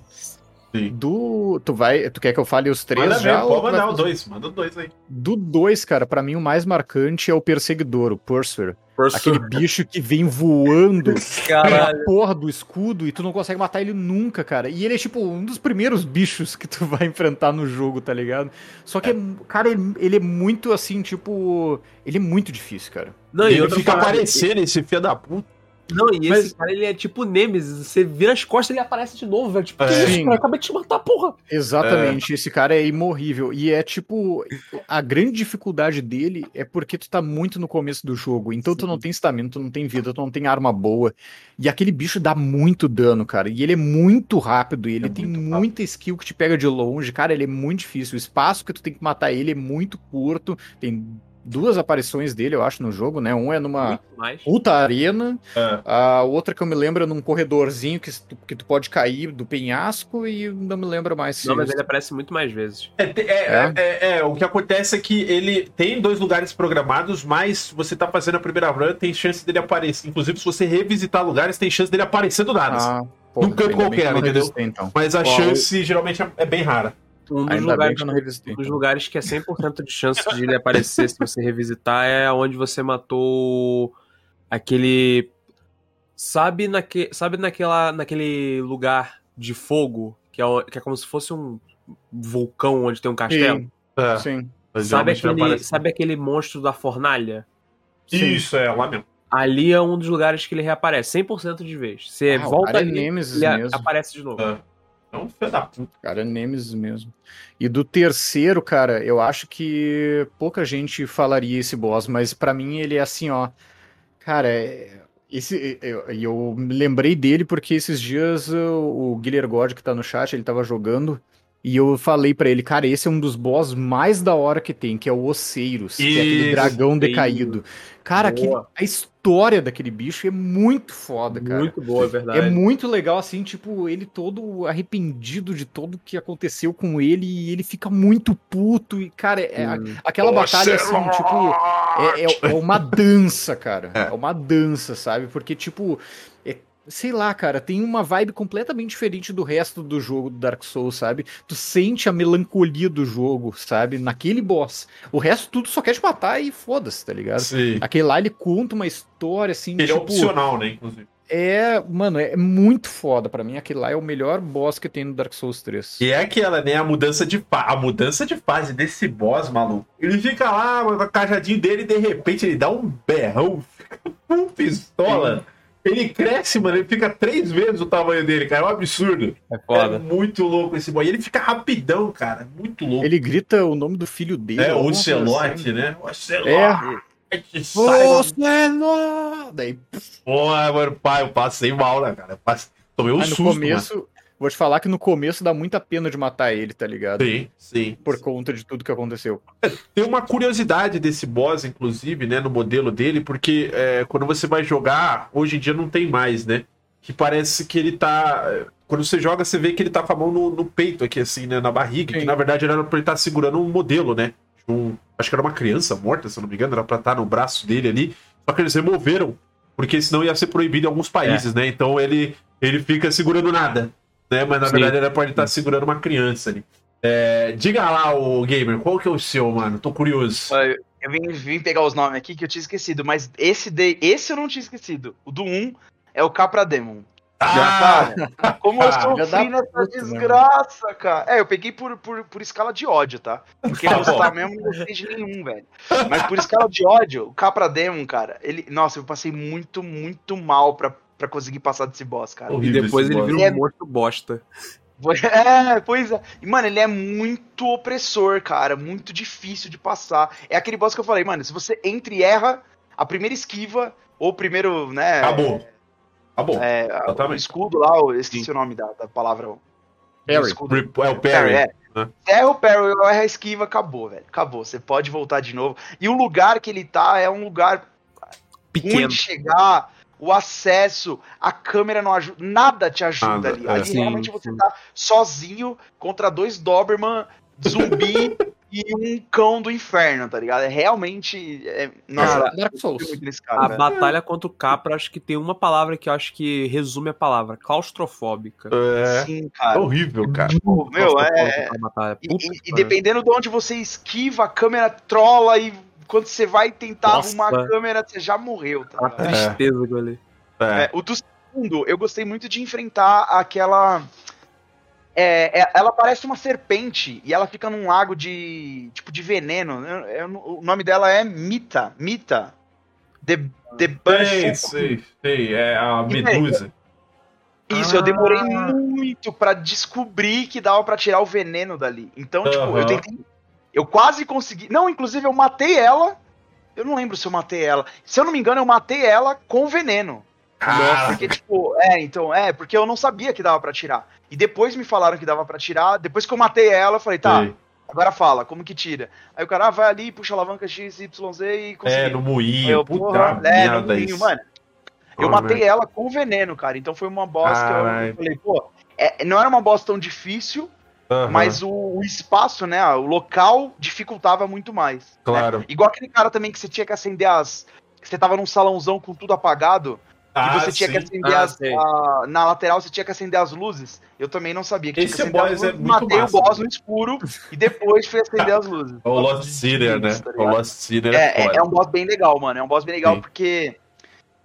Sim. Do, tu vai, tu quer que eu fale os três Manda já? ver, pode vai mandar o fazer- 2. Manda o 2 aí. Do dois, cara, pra mim o mais marcante é o perseguidor, o Pursuer. Aquele bicho que vem voando pela Caralho. porra do escudo e tu não consegue matar ele nunca, cara. E ele é tipo um dos primeiros bichos que tu vai enfrentar no jogo, tá ligado? Só que, é, cara, ele, ele é muito assim, tipo. Ele é muito difícil, cara. Não, e ele fica parada, aparecendo, esse filho da puta. Não, e Mas- esse cara, ele é tipo Nemesis. Você vira as costas e ele aparece de novo, velho. Tipo, É. que isso, Sim. cara? Acabei de te matar, porra. Exatamente, esse cara é imorrível. E é tipo, a grande dificuldade dele é porque tu tá muito no começo do jogo. Então tu não tem estamina, tu não tem vida, tu não tem arma boa. E aquele bicho dá muito dano, cara. E ele é muito rápido, e ele É tem muita skill que te pega de longe. Cara, ele é muito difícil. O espaço que tu tem que matar ele é muito curto. Tem duas aparições dele, eu acho, no jogo, né? Um é numa puta arena, É. a outra que eu me lembro é num corredorzinho que, tu- que tu pode cair do penhasco e não me lembro mais se Não, mas ele aparece muito mais vezes. É, te- é, é, é, é, o que acontece é que ele tem dois lugares programados, mas você tá fazendo a primeira run, tem chance dele aparecer. Inclusive, se você revisitar lugares, tem chance dele aparecer do nada. Ah, Pô, Num canto qualquer, eu entendeu? então. Mas a chance geralmente é- é bem rara. Um dos, Ainda lugares, que um dos lugares que é 100% de chance de ele aparecer se você revisitar é onde você matou aquele. Sabe, naque, sabe naquela, naquele lugar de fogo que é, o- que é como se fosse um vulcão onde tem um castelo? Sim, É, sim. Sabe aquele, sabe aquele monstro da fornalha? Isso, é, lá mesmo. Ali é um dos lugares que ele reaparece, 100% de vez. Você Ah, volta é ali, Nemesis ele mesmo. aparece de novo. É. É um filho da puta. Cara, é Nemesis mesmo. E do terceiro, cara, eu acho que pouca gente falaria esse boss, mas pra mim ele é assim, ó. Cara, é- esse, eu, eu me lembrei dele porque esses dias o, o Guilherme God, que tá no chat, ele tava jogando. E eu falei pra ele, cara, esse é um dos boss mais da hora que tem, que é o Oceiros, que é aquele dragão decaído. Cara, aquele- Boa. a história daquele bicho é muito foda, cara. Muito boa, é verdade. É muito legal, assim, tipo, ele todo arrependido de tudo que aconteceu com ele e ele fica muito puto. E, cara, é, Hum. aquela batalha, assim, tipo, é, é- é uma dança, cara. É. É. uma dança, sabe? Porque, tipo, é- sei lá, cara, tem uma vibe completamente diferente do resto do jogo do Dark Souls, sabe? Tu sente a melancolia do jogo, sabe? Naquele boss. O resto tudo só quer te matar e foda-se, tá ligado? Sim. Aquele lá, ele conta uma história, assim, Ele é tipo... opcional, né, inclusive. É, mano, é muito foda. Pra mim, aquele lá é o melhor boss que tem no Dark Souls 3. E é aquela, né? A mudança de fase. A mudança de fase desse boss, maluco. Ele fica lá a cajadinho dele e de repente ele dá um berrão, fica com pistola. Ele cresce, mano. Ele fica três vezes o tamanho dele, cara. É um absurdo. É É foda. muito louco esse boy. E ele fica rapidão, cara. Muito louco. Ele grita o nome do filho dele. é, Ocelote, assim. né? Ocelote. É. Você não... Daí, Porra, mano, pai, eu passei mal, né, cara? Eu passei- Tomei um aí no susto, começo, vou te falar que no começo dá muita pena de matar ele, tá ligado? Sim, sim. Por conta de tudo que aconteceu. Tem uma curiosidade desse boss, inclusive, né, no modelo dele, porque é, quando você vai jogar, hoje em dia não tem mais, né? Que parece que ele tá. é, Quando você joga, você vê que ele tá com a mão no, no peito aqui, assim, né? Na barriga, que Sim. na verdade era pra ele estar segurando um modelo, né? Um, acho que era uma criança morta, se eu não me engano, era pra estar no braço dele ali. Só que eles removeram, porque senão ia ser proibido em alguns países, né? Então ele, ele fica segurando nada, né? Mas na Sim. verdade pra ele estar segurando uma criança ali. É, diga lá, o gamer, qual que é o seu, mano? Tô curioso. Eu vim, vim pegar os nomes aqui que eu tinha esquecido, mas esse, de, esse eu não tinha esquecido. O do 1 é o Capra Demon. Ah, Cara, como eu Ah, sofri nessa puta, desgraça, cara. É, eu peguei por, por, por escala de ódio, tá? Porque Tá gostar bom. mesmo não gostei de nenhum, velho. Mas por escala de ódio, o Capra Demon, cara, ele. Nossa, eu passei muito, muito mal pra, pra conseguir passar desse boss, cara. E depois ele vira É- um monstro bosta. É, pois é. E, mano, ele é muito opressor, cara. Muito difícil de passar. É aquele boss que eu falei, mano, se você entra e erra, a primeira esquiva, ou o primeiro, né? Acabou. Acabou. É, o escudo lá, eu esqueci o nome da, da palavra. Parry. É o Perry. é. né? É o Parry, eu erro a esquiva, acabou, velho. Acabou. Você pode voltar de novo. E o lugar que ele tá é um lugar Pequeno. de chegar. O acesso, a câmera não ajuda, nada te ajuda Nada, ali. é. Ali Sim, realmente você sim. tá sozinho contra dois Doberman, zumbi e um cão do inferno, tá ligado? É realmente. é- Nossa, Cara, eu Dark Souls. nesse A cara, velho. batalha contra o Capra, acho que tem uma palavra que eu acho que resume a palavra: claustrofóbica. É. Sim, É cara. horrível, cara. Tipo, meu, é. E, Puta e- e dependendo de onde você esquiva, a câmera trola e quando você vai tentar Nossa. arrumar a câmera, você já morreu, tá A tristeza que. É. É, o do segundo, eu gostei muito de enfrentar aquela. É, é- ela parece uma serpente e ela fica num lago de. tipo de veneno. Eu- eu- o nome dela é Mita. Mita. The, the Sei, Bunch. sei, sei. É a Medusa. Isso, eu demorei Ah. muito pra descobrir que dava pra tirar o veneno dali. Então, tipo, Aham. eu tentei. Eu quase consegui. Não, inclusive eu matei ela. Eu não lembro se eu matei ela. Se eu não me engano, eu matei ela com veneno. Cara, Porque, tipo, é, então, é, porque eu não sabia que dava pra tirar. E depois me falaram que dava pra tirar. Depois que eu matei ela, eu falei, tá, sei. agora fala, como que tira? Aí o cara ah, vai ali, puxa a alavanca X, Y, Z e É, conseguiu. no moinho. eu, Puta porra, é, no moinho, mano. Eu Ah, matei merda. ela com veneno, cara. Então foi uma boss que Caralho. eu falei, pô, é, não era uma boss tão difícil, Mas o, o espaço, né, o local dificultava muito mais. né? Claro. Igual aquele cara também que você tinha que acender as. que você tava num salãozão com tudo apagado. Ah, e você tinha que sim. acender Ah, as. a- na lateral você tinha que acender as luzes. Eu também não sabia que Esse tinha que acender boss as é luzes. muito matei massa. o boss no escuro e depois fui acender as luzes. O Lost Sinner, né? Tá O? Lost Sinner É, é, é, é um boss bem legal, mano. É um boss bem legal Sim. porque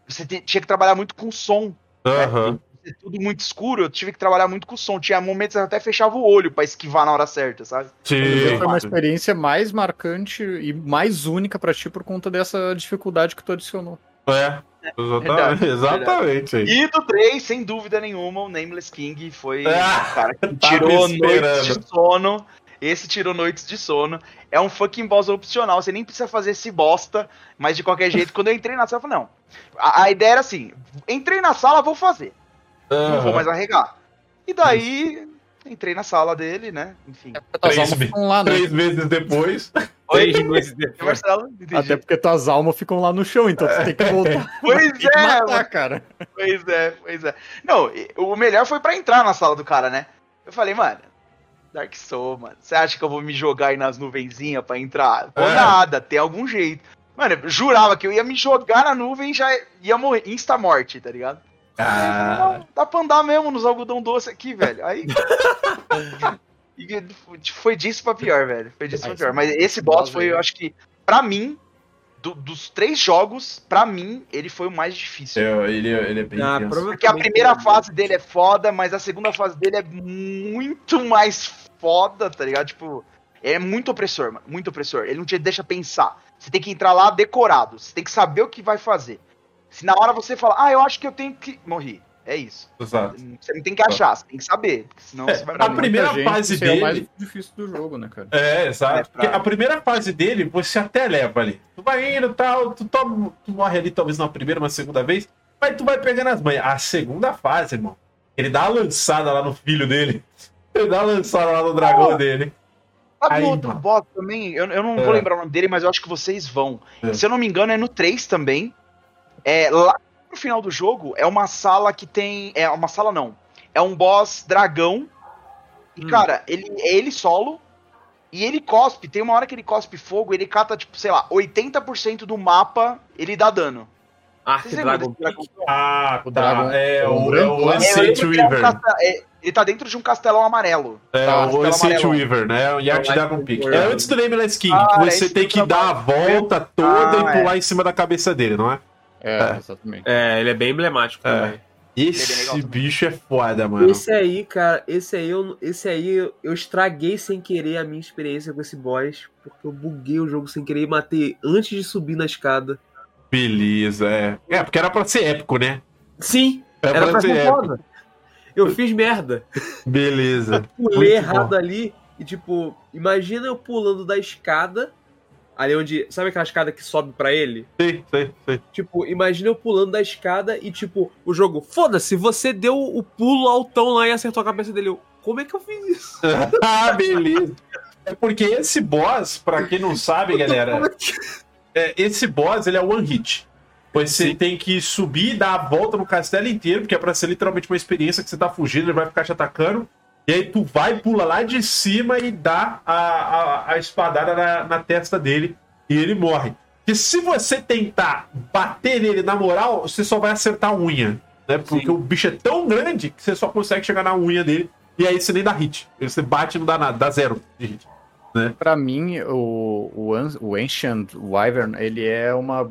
você tinha que trabalhar muito com som. Aham. É tudo muito escuro, eu tive que trabalhar muito com som. Tinha momentos que eu até fechava o olho pra esquivar na hora certa, sabe? Sim. Foi uma experiência mais marcante e mais única pra ti por conta dessa dificuldade que tu adicionou. É. Exatamente. Verdade, Exatamente. aí. E do 3, sem dúvida nenhuma, o Nameless King foi Ah, o cara que tirou noites de sono. Esse tirou noites de sono. É um fucking boss opcional. Você nem precisa fazer esse bosta. Mas de qualquer jeito, quando eu entrei na sala, eu falei, não. A, a ideia era assim: entrei na sala, vou fazer. Não vou mais arregar. E daí, entrei na sala dele, né? Enfim. As Três almas me- ficam lá, né? Três meses depois. Oi, Três meses depois. Marcelo? Até porque tuas almas ficam lá no chão, então tu tem que voltar. Pois é, matar, cara. Pois é, pois é. Não, o melhor foi pra entrar na sala do cara, né? Eu falei, mano, Dark Soul, mano. Você acha que eu vou me jogar aí nas nuvenzinhas pra entrar? Vou É. nada, tem algum jeito. Mano, eu jurava que eu ia me jogar na nuvem e já ia morrer. Insta-morte, tá ligado? Ah, Não, dá pra andar mesmo nos algodão doce aqui, velho. Aí. E foi disso pra pior, velho. Foi disso Ah, pra pior. Mas esse boss foi, eu acho que, pra mim, do- dos três jogos, pra mim, ele foi o mais difícil. é, ele, ele é bem Ah, Porque a primeira é. fase dele é foda, mas a segunda fase dele é muito mais foda, tá ligado? Tipo, é muito opressor, mano. Muito opressor. Ele não te deixa pensar. Você tem que entrar lá decorado. Você tem que saber o que vai fazer. Se na hora você falar, ah, eu acho que eu tenho que. Morri. É isso. Exato. Você não tem que achar, você tem que saber. Senão É, você vai a morrer. primeira gente, fase esse é o mais dele- difícil do jogo, né, cara? É, exato. É, pra- Porque a primeira fase dele, você até leva ali. Tu vai indo e tal, tu, toma- tu morre ali talvez na primeira, uma segunda vez, mas tu vai pegando as manhas. A segunda fase, irmão, ele dá uma lançada lá no filho dele. Ele dá uma lançada lá no dragão dele. Sabe Aí, o outro mano. boss também? Eu, eu não É. vou lembrar o nome dele, mas eu acho que vocês vão. É. Se eu não me engano, é no 3 também. É, lá no final do jogo, é uma sala que tem. É uma sala não. É um boss dragão. E, Hum. cara, ele é ele solo. E ele cospe. Tem uma hora que ele cospe fogo, ele cata, tipo, sei lá, 80% do mapa, ele dá dano. Ark Vocês lembram Dragon desse dragão? Ah, O tá. dragão- é, o o, é o lá? É, Ancient é Weaver. é, ele tá dentro de um castelão amarelo. É, Tá, o Ancient. Weaver, né? O Yacht É o Dragon Peak. É antes do Nameless King, Ah, que é você tem que dar a volta toda Ah, e pular em cima da cabeça dele, não é? É, É. exatamente. É, ele é bem emblemático É. também. Esse também. bicho é foda, mano. Esse aí, cara, esse aí, eu, esse aí eu, eu estraguei sem querer a minha experiência com esse boss, porque eu buguei o jogo sem querer e matei antes de subir na escada. Beleza, é. É, porque era pra ser épico, né? Sim, Era, era pra ser épico. foda. Eu fiz merda. Beleza. Pulei Muito errado bom. ali e, tipo, imagina eu pulando da escada, ali onde. Sabe aquela escada que sobe pra ele? Sei, sei, sei. Tipo, imagina eu pulando da escada e, tipo, o jogo, foda-se, você deu o pulo altão lá e acertou a cabeça dele. Eu, como é que eu fiz isso? ah, beleza. É porque esse boss, pra quem não sabe, galera, é é, esse boss ele é one hit. Pois você tem que subir e dar a volta no castelo inteiro, porque é pra ser literalmente uma experiência que você tá fugindo, ele vai ficar te atacando. E aí tu vai, pula lá de cima e dá a, a, a espadada na, na testa dele e ele morre. Porque se você tentar bater nele na moral, você só vai acertar a unha. Né? Porque Sim. o bicho é tão grande que você só consegue chegar na unha dele. E aí você nem dá hit. Você bate e não dá nada, dá zero de hit. Pra mim, o, o, o Ancient Wyvern, ele é uma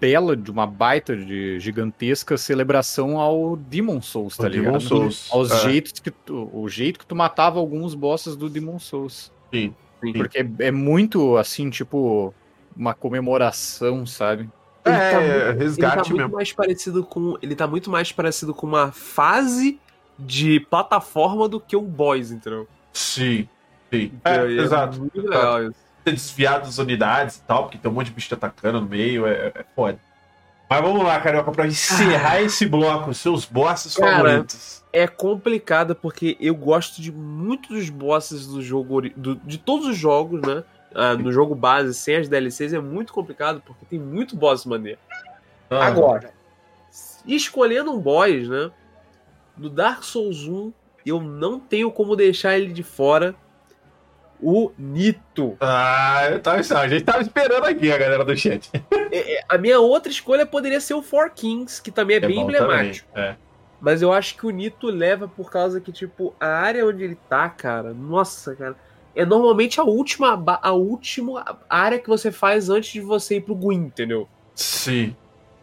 bela, de uma baita de gigantesca celebração ao Demon Souls, tá O ligado? Demon Souls. Aos É. jeitos que tu, o jeito que tu matava alguns bosses do Demon Souls. Sim. Porque é, é muito, assim, tipo, uma comemoração, sabe? Ele É, tá muito- ele tá resgate muito mesmo. mais parecido com. Ele tá muito mais parecido com uma fase de plataforma do que um boss, entendeu? Sim. Sim. Então, É, e exato. Muito legal isso. Ter desviado das unidades e tal, porque tem um monte de bicho te atacando no meio, é, é foda. Mas vamos lá, Carioca, pra encerrar esse bloco, seus bosses Cara, favoritos. É complicado porque eu gosto de muitos dos bosses do jogo, do- de todos os jogos, né? Ah, no jogo base, sem as DLCs, é muito complicado porque tem muito boss maneiro. Ah, Agora, escolhendo um boss, né? No Dark Souls 1, eu não tenho como deixar ele de fora. O Nito. Ah, eu tava, a gente tava esperando aqui, a galera do chat. é, é, a minha outra escolha poderia ser o Four Kings, que também é, bem emblemático. Também. É. Mas eu acho que o Nito leva por causa que, tipo, a área onde ele tá, cara, nossa, cara, é normalmente a última, a última área que você faz antes de você ir pro Gwyn, entendeu? Sim.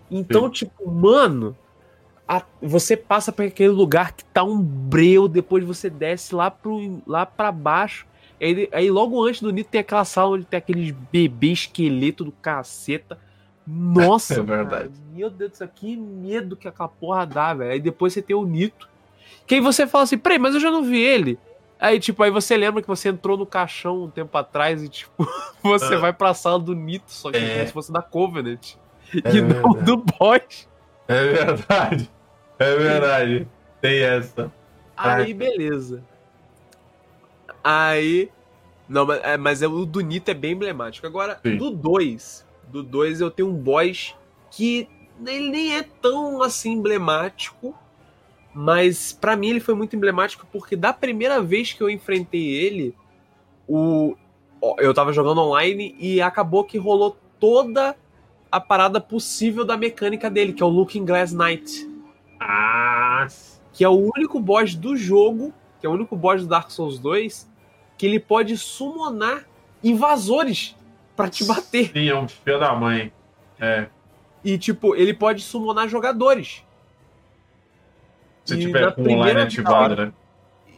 Então, Sim. tipo, mano, a, você passa por aquele lugar que tá um breu, depois você desce lá, pro, lá pra baixo. Aí, aí logo antes do Nito tem aquela sala onde tem aqueles bebês esqueleto do caceta. Nossa, é verdade. Cara, meu Deus do céu, que medo que aquela porra dá, velho. Aí depois você tem o Nito. Que aí você fala assim, peraí, mas eu já não vi ele. Aí, tipo, aí você lembra que você entrou no caixão um tempo atrás e, tipo, você ah. vai pra sala do Nito, só que é. como se fosse da Covenant. É e não do boss. É verdade. É verdade. Tem essa. Aí, beleza. Aí. Não, mas, é, mas é, o do Nito é bem emblemático. Agora, Sim. do 2. Do 2 eu tenho um boss que ele nem é tão assim emblemático. Mas para mim ele foi muito emblemático porque da primeira vez que eu enfrentei ele, o eu tava jogando online e acabou que rolou toda a parada possível da mecânica dele, que é o Looking Glass Knight. Ah. Que é o único boss do jogo, que é o único boss do Dark Souls 2, que ele pode summonar invasores para te bater. Sim, é um filho da mãe. É. E tipo, ele pode summonar jogadores. Se e tiver com online ativado, né?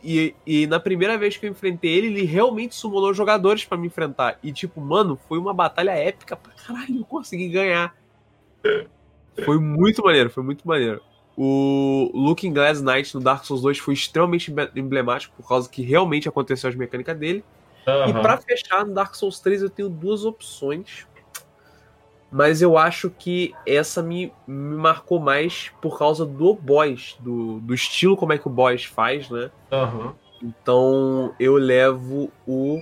E, e na primeira vez que eu enfrentei ele, ele realmente summonou jogadores para me enfrentar. E, tipo, mano, foi uma batalha épica pra caralho, eu consegui ganhar. Foi muito maneiro, foi muito maneiro. O Looking Glass Knight no Dark Souls 2 foi extremamente emblemático por causa que realmente aconteceu as mecânicas dele. Uhum. E para fechar, no Dark Souls 3 eu tenho duas opções mas eu acho que essa me, me marcou mais por causa do boss, do, do estilo como é que o boss faz, né? Uhum. Então eu levo o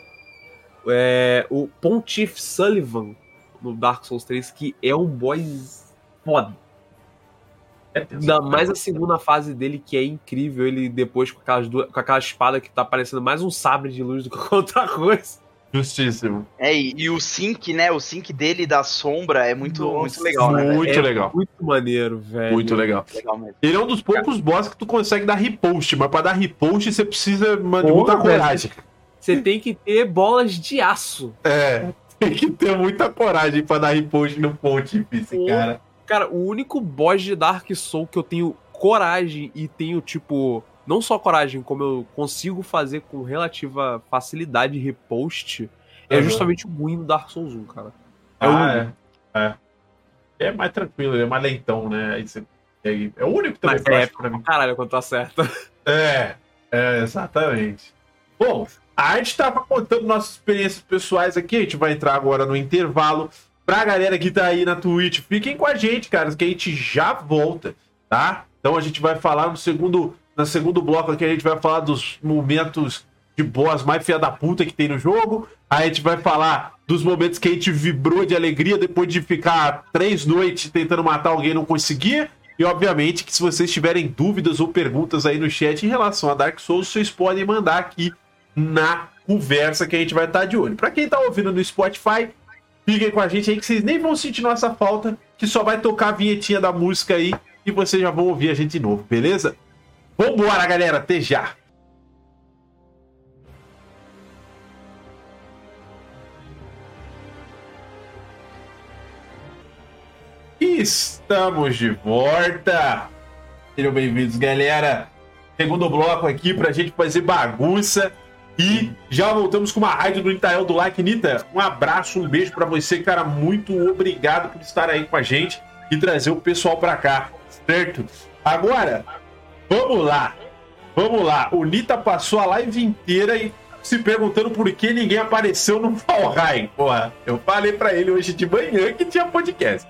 é, o Pontiff Sullivan no Dark Souls 3, que é um boss foda. Ainda mais a segunda fase dele, que é incrível. Ele depois com, aquelas duas, com aquela espada que tá parecendo mais um sabre de luz do que outra coisa. Justíssimo. É, e, e, o sync, né? O sync dele da sombra é muito, Nossa, muito legal, né? Muito é legal. Muito maneiro, velho. Muito legal. legal Ele é um dos poucos boss que tu consegue dar repost, mas pra dar repost você precisa de muita coragem. Você tem que ter bolas de aço. É, tem que ter muita coragem pra dar repost no pontífice, cara. Cara, o único boss de Dark Soul que eu tenho coragem e tenho, tipo, não só coragem, como eu consigo fazer com relativa facilidade repost, é uhum. justamente o Gwyn do Dark Souls 1, cara. É ah, o. É. é. É mais tranquilo, é mais lentão, né? Aí você, é, o único também Mas é pra mim. Caralho, quando tá certo. É, é, exatamente. Bom, a gente tava contando nossas experiências pessoais aqui, a gente vai entrar agora no intervalo. Pra galera que tá aí na Twitch, fiquem com a gente, cara, que a gente já volta, tá? Então a gente vai falar no segundo no segundo bloco aqui a gente vai falar dos momentos de boss mais fia da puta que tem no jogo. Aí a gente vai falar dos momentos que a gente vibrou de alegria depois de ficar três noites tentando matar alguém e não conseguir. E obviamente que se vocês tiverem dúvidas ou perguntas aí no chat em relação a Dark Souls, vocês podem mandar aqui na conversa que a gente vai estar de olho. Para quem tá ouvindo no Spotify, fiquem com a gente aí que vocês nem vão sentir nossa falta, que só vai tocar a vinhetinha da música aí e vocês já vão ouvir a gente de novo, beleza? Vambora, galera, até já! Estamos de volta! Sejam bem-vindos, galera! Segundo bloco aqui pra gente fazer bagunça. E já voltamos com uma rádio do Itael do Like. Nita, um abraço, um beijo para você, cara. Muito obrigado por estar aí com a gente e trazer o pessoal para cá, certo? Agora, Vamos lá. Vamos lá. O Nita passou a live inteira e se perguntando por que ninguém apareceu no Valheim. Porra, eu falei para ele hoje de manhã que tinha podcast.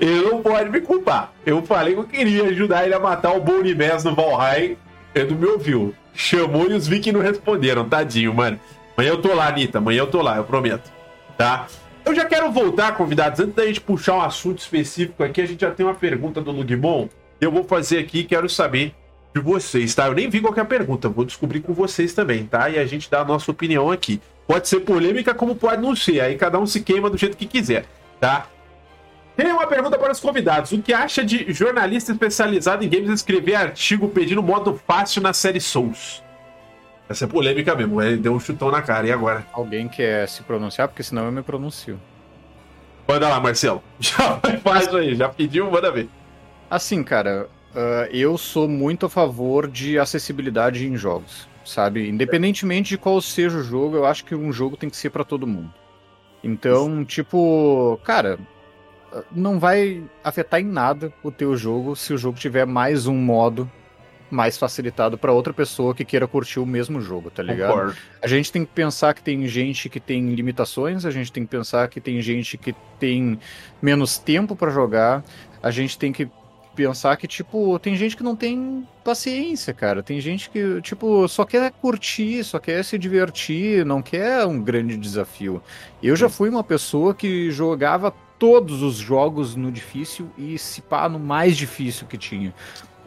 Ele não pode me culpar. Eu falei que eu queria ajudar ele a matar o Bonimés no Valheim. Ele não me ouviu. Chamou e os Vikings não responderam. Tadinho, mano. Amanhã eu tô lá, Nita. Amanhã eu tô lá, eu prometo. Tá? Eu já quero voltar, convidados. Antes da gente puxar um assunto específico aqui, a gente já tem uma pergunta do Lugmon. Eu vou fazer aqui, quero saber de vocês, tá? Eu nem vi qualquer pergunta, vou descobrir com vocês também, tá? E a gente dá a nossa opinião aqui. Pode ser polêmica, como pode não ser. Aí cada um se queima do jeito que quiser, tá? Tem uma pergunta para os convidados. O que acha de jornalista especializado em games escrever artigo pedindo modo fácil na série Souls? Essa é polêmica mesmo, ele deu um chutão na cara. E agora? Alguém quer se pronunciar? Porque senão eu me pronuncio. Manda lá, Marcelo. Já faz aí, já pediu, manda ver. Assim, cara, uh, eu sou muito a favor de acessibilidade em jogos, sabe? Independentemente de qual seja o jogo, eu acho que um jogo tem que ser para todo mundo. Então, tipo, cara, não vai afetar em nada o teu jogo se o jogo tiver mais um modo mais facilitado para outra pessoa que queira curtir o mesmo jogo, tá ligado? Concordo. A gente tem que pensar que tem gente que tem limitações, a gente tem que pensar que tem gente que tem menos tempo para jogar, a gente tem que pensar que, tipo, tem gente que não tem paciência, cara. Tem gente que, tipo, só quer curtir, só quer se divertir, não quer um grande desafio. Eu já fui uma pessoa que jogava todos os jogos no difícil e se pá no mais difícil que tinha.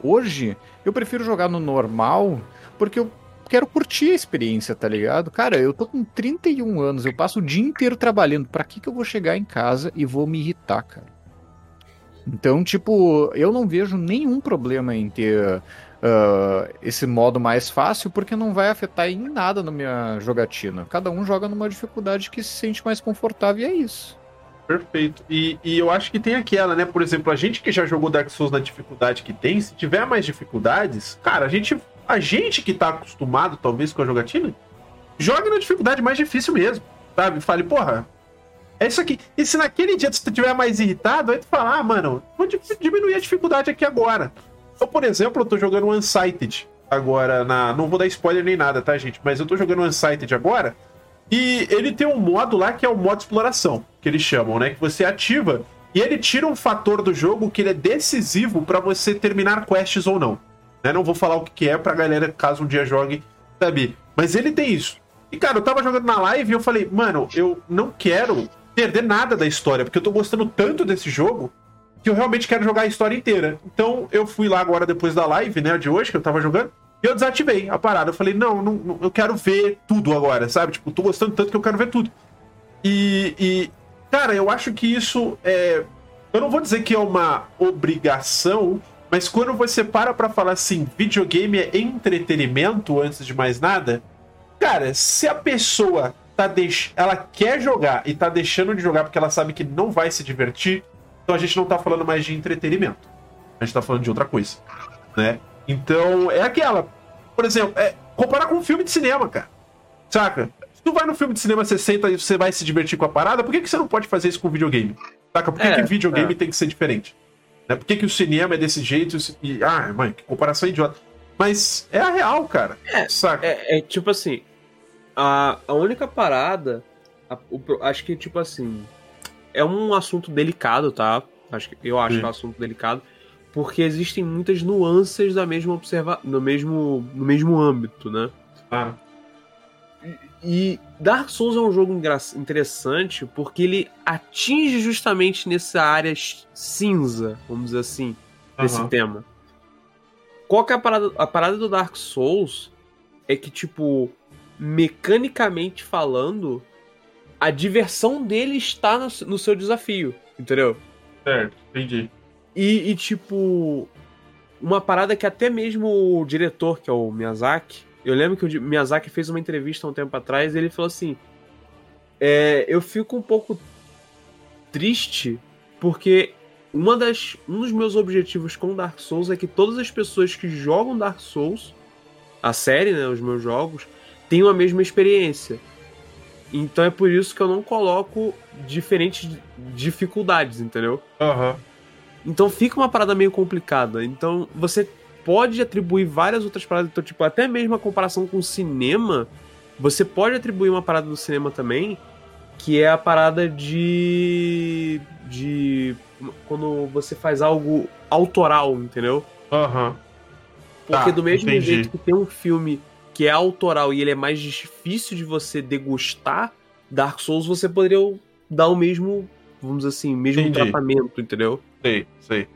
Hoje, eu prefiro jogar no normal porque eu quero curtir a experiência, tá ligado? Cara, eu tô com 31 anos, eu passo o dia inteiro trabalhando. Pra que, que eu vou chegar em casa e vou me irritar, cara? Então, tipo, eu não vejo nenhum problema em ter uh, esse modo mais fácil, porque não vai afetar em nada na minha jogatina. Cada um joga numa dificuldade que se sente mais confortável e é isso. Perfeito. E, e eu acho que tem aquela, né? Por exemplo, a gente que já jogou Dark Souls na dificuldade que tem, se tiver mais dificuldades, cara, a gente, a gente que tá acostumado, talvez, com a jogatina, joga na dificuldade mais difícil mesmo, sabe? Fale, porra, é isso aqui. E se naquele dia tu estiver mais irritado, aí tu fala, ah, mano, vou diminuir a dificuldade aqui agora. Eu, por exemplo, eu tô jogando Unsighted agora na. Não vou dar spoiler nem nada, tá, gente? Mas eu tô jogando Unsighted agora. E ele tem um modo lá que é o modo exploração, que eles chamam, né? Que você ativa e ele tira um fator do jogo que ele é decisivo para você terminar quests ou não. Né? Não vou falar o que é pra galera, caso um dia jogue, sabe? Mas ele tem isso. E, cara, eu tava jogando na live e eu falei, mano, eu não quero perder nada da história, porque eu tô gostando tanto desse jogo que eu realmente quero jogar a história inteira. Então eu fui lá agora depois da live, né, de hoje, que eu tava jogando, e eu desativei a parada. Eu falei, não, não, não, eu quero ver tudo agora, sabe? Tipo, tô gostando tanto que eu quero ver tudo. E, e cara, eu acho que isso é. Eu não vou dizer que é uma obrigação, mas quando você para pra falar assim, videogame é entretenimento antes de mais nada, cara, se a pessoa tá deix... ela quer jogar e tá deixando de jogar porque ela sabe que não vai se divertir, então a gente não tá falando mais de entretenimento. A gente tá falando de outra coisa, né? Então, é aquela. Por exemplo, é, comparar com um filme de cinema, cara. Saca? Se tu vai no filme de cinema, você senta e você vai se divertir com a parada, por que, que você não pode fazer isso com videogame? Saca? Por que, É, que videogame é. tem que ser diferente? Né? Por que, que o cinema é desse jeito e. Ah, mãe, que comparação idiota. Mas é a real, cara. É, Saca? É, é tipo assim, a, a única parada, a- o acho que tipo assim, é um assunto delicado, tá? Acho que, eu acho Sim. que é um assunto delicado, porque existem muitas nuances da mesma observa no mesmo no mesmo âmbito, né? Ah, E Dark Souls é um jogo interessante porque ele atinge justamente nessa área cinza, vamos dizer assim, desse aham. tema. Qual que é a parada? A parada do Dark Souls é que, tipo, mecanicamente falando, a diversão dele está no, no seu desafio, entendeu? Certo, entendi. E, e, tipo, uma parada que até mesmo o diretor, que é o Miyazaki, eu lembro que o Miyazaki fez uma entrevista há um tempo atrás e ele falou assim: é, Eu fico um pouco triste porque uma das, um dos meus objetivos com Dark Souls é que todas as pessoas que jogam Dark Souls, a série, né, os meus jogos, tenham a mesma experiência. Então é por isso que eu não coloco diferentes dificuldades, entendeu? Aham. Então fica uma parada meio complicada. Então você pode atribuir várias outras paradas. Então, tipo, até mesmo a comparação com o cinema, você pode atribuir uma parada do cinema também, que é a parada de. de. quando você faz algo autoral, entendeu? Aham. Porque Tá, do mesmo entendi. jeito que tem um filme que é autoral e ele é mais difícil de você degustar, Dark Souls você poderia dar o mesmo, vamos dizer assim, mesmo Entendi. tratamento, entendeu? Sei, sei.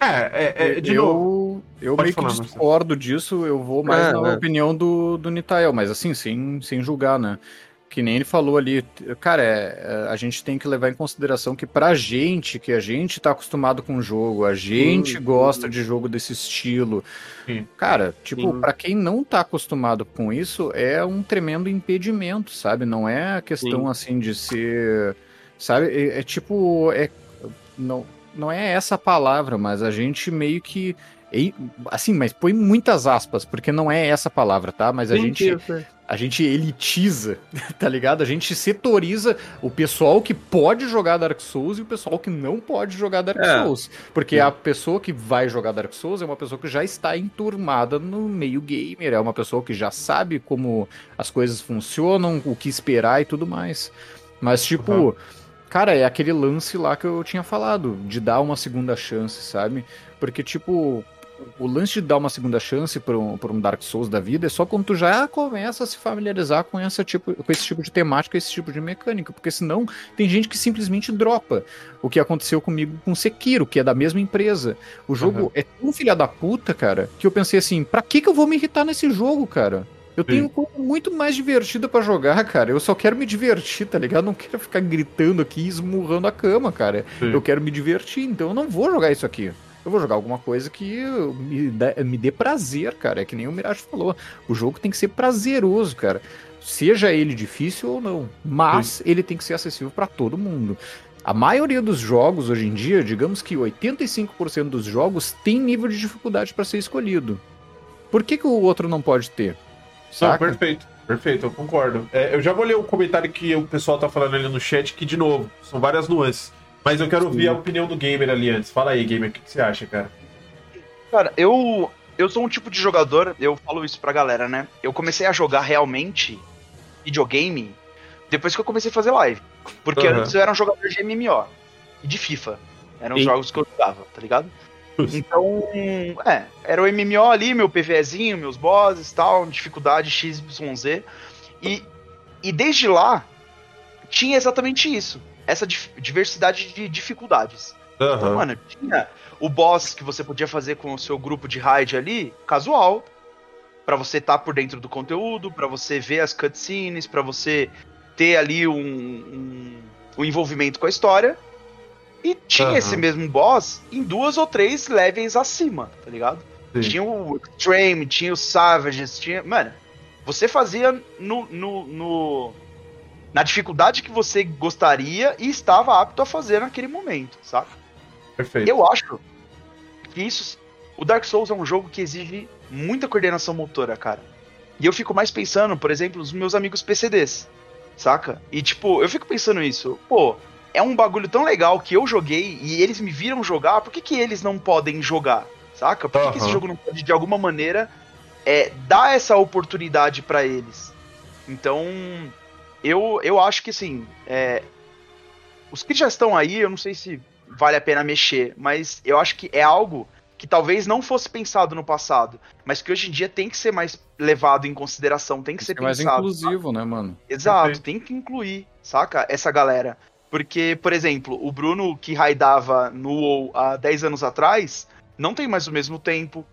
É, é, é de eu, novo. Eu Pode meio falar, que discordo disso, eu vou mais É, na é. opinião do, do Nitael, mas assim, sem, sem julgar, né? que nem ele falou ali, cara, é, a gente tem que levar em consideração que pra gente, que a gente tá acostumado com o jogo, a gente Hum, gosta de jogo desse estilo. Sim. Cara, tipo, Sim. pra quem não tá acostumado com isso, é um tremendo impedimento, sabe? Não é a questão Sim. assim de ser, sabe? É, é tipo, é não, não é essa a palavra, mas a gente meio que assim, mas põe muitas aspas, porque não é essa a palavra, tá? Mas a gente a gente elitiza, tá ligado? A gente setoriza o pessoal que pode jogar Dark Souls e o pessoal que não pode jogar Dark É. Souls. Porque a pessoa que vai jogar Dark Souls é uma pessoa que já está enturmada no meio gamer, é uma pessoa que já sabe como as coisas funcionam, o que esperar e tudo mais. Mas, tipo, Uhum. Cara, é aquele lance lá que eu tinha falado, de dar uma segunda chance, sabe? Porque, tipo, o lance de dar uma segunda chance para um, um Dark Souls da vida é só quando tu já começa a se familiarizar com, essa tipo, com esse tipo de temática, esse tipo de mecânica, porque senão tem gente que simplesmente dropa. O que aconteceu comigo com Sekiro, que é da mesma empresa. O jogo Uhum. é tão filha da puta, cara, que eu pensei assim, pra que que eu vou me irritar nesse jogo, cara? Eu tenho coisa muito mais divertida pra jogar, cara. Eu só quero me divertir, tá ligado? Não quero ficar gritando aqui esmurrando a cama, cara. Sim. Eu quero me divertir, então eu não vou jogar isso aqui. Eu vou jogar alguma coisa que me dê, me dê prazer, cara. É que nem o Mirage falou. O jogo tem que ser prazeroso, cara. Seja ele difícil ou não. Mas ele tem que ser acessível pra todo mundo. A maioria dos jogos hoje em dia, digamos que 85% dos jogos tem nível de dificuldade pra ser escolhido. Por que, que o outro não pode ter? Não, perfeito. Perfeito, eu concordo. É, eu já vou ler o comentário que o pessoal tá falando ali no chat, que, de novo, são várias nuances. Mas eu quero ouvir a opinião do gamer ali antes. Fala aí, gamer, o que, que você acha, cara? Cara, eu eu sou um tipo de jogador, eu falo isso pra galera, né? Eu comecei a jogar realmente videogame depois que eu comecei a fazer live. Porque Aham. antes eu era um jogador de MMO e de FIFA. Eram os E- jogos que eu jogava, tá ligado? Então, é, era o MMO ali, meu PVEzinho, meus bosses e tal, dificuldade XYZ. E, e desde lá, tinha exatamente isso. Essa diversidade de dificuldades. Então, Aham. mano, tinha o boss que você podia fazer com o seu grupo de raid ali, casual, Pra você estar por dentro do conteúdo, pra você ver as cutscenes, pra você ter ali um, um, um envolvimento com a história. E tinha Aham. esse mesmo boss em duas ou três levels acima, tá ligado? Sim. Tinha o Extreme, tinha o Savages, tinha. Mano, você fazia no, no, no- na dificuldade que você gostaria e estava apto a fazer naquele momento, sabe? Perfeito. Eu acho que isso. O Dark Souls é um jogo que exige muita coordenação motora, cara. E eu fico mais pensando, por exemplo, nos meus amigos PCDs, saca? E tipo, eu fico pensando isso, pô, é um bagulho tão legal que eu joguei e eles me viram jogar, por que, que eles não podem jogar, saca? Por que, que esse jogo não pode, de alguma maneira, é, dar essa oportunidade pra eles? Então, eu, eu acho que assim, é, os que já estão aí, eu não sei se vale a pena mexer, mas eu acho que é algo que talvez não fosse pensado no passado, mas que hoje em dia tem que ser mais levado em consideração, tem que ser É mais pensado. inclusivo, né, mano? Exato, Perfeito. tem que incluir, saca? Essa galera. Porque, por exemplo, o Bruno que raidava no WoW há 10 anos atrás, não tem mais o mesmo tempo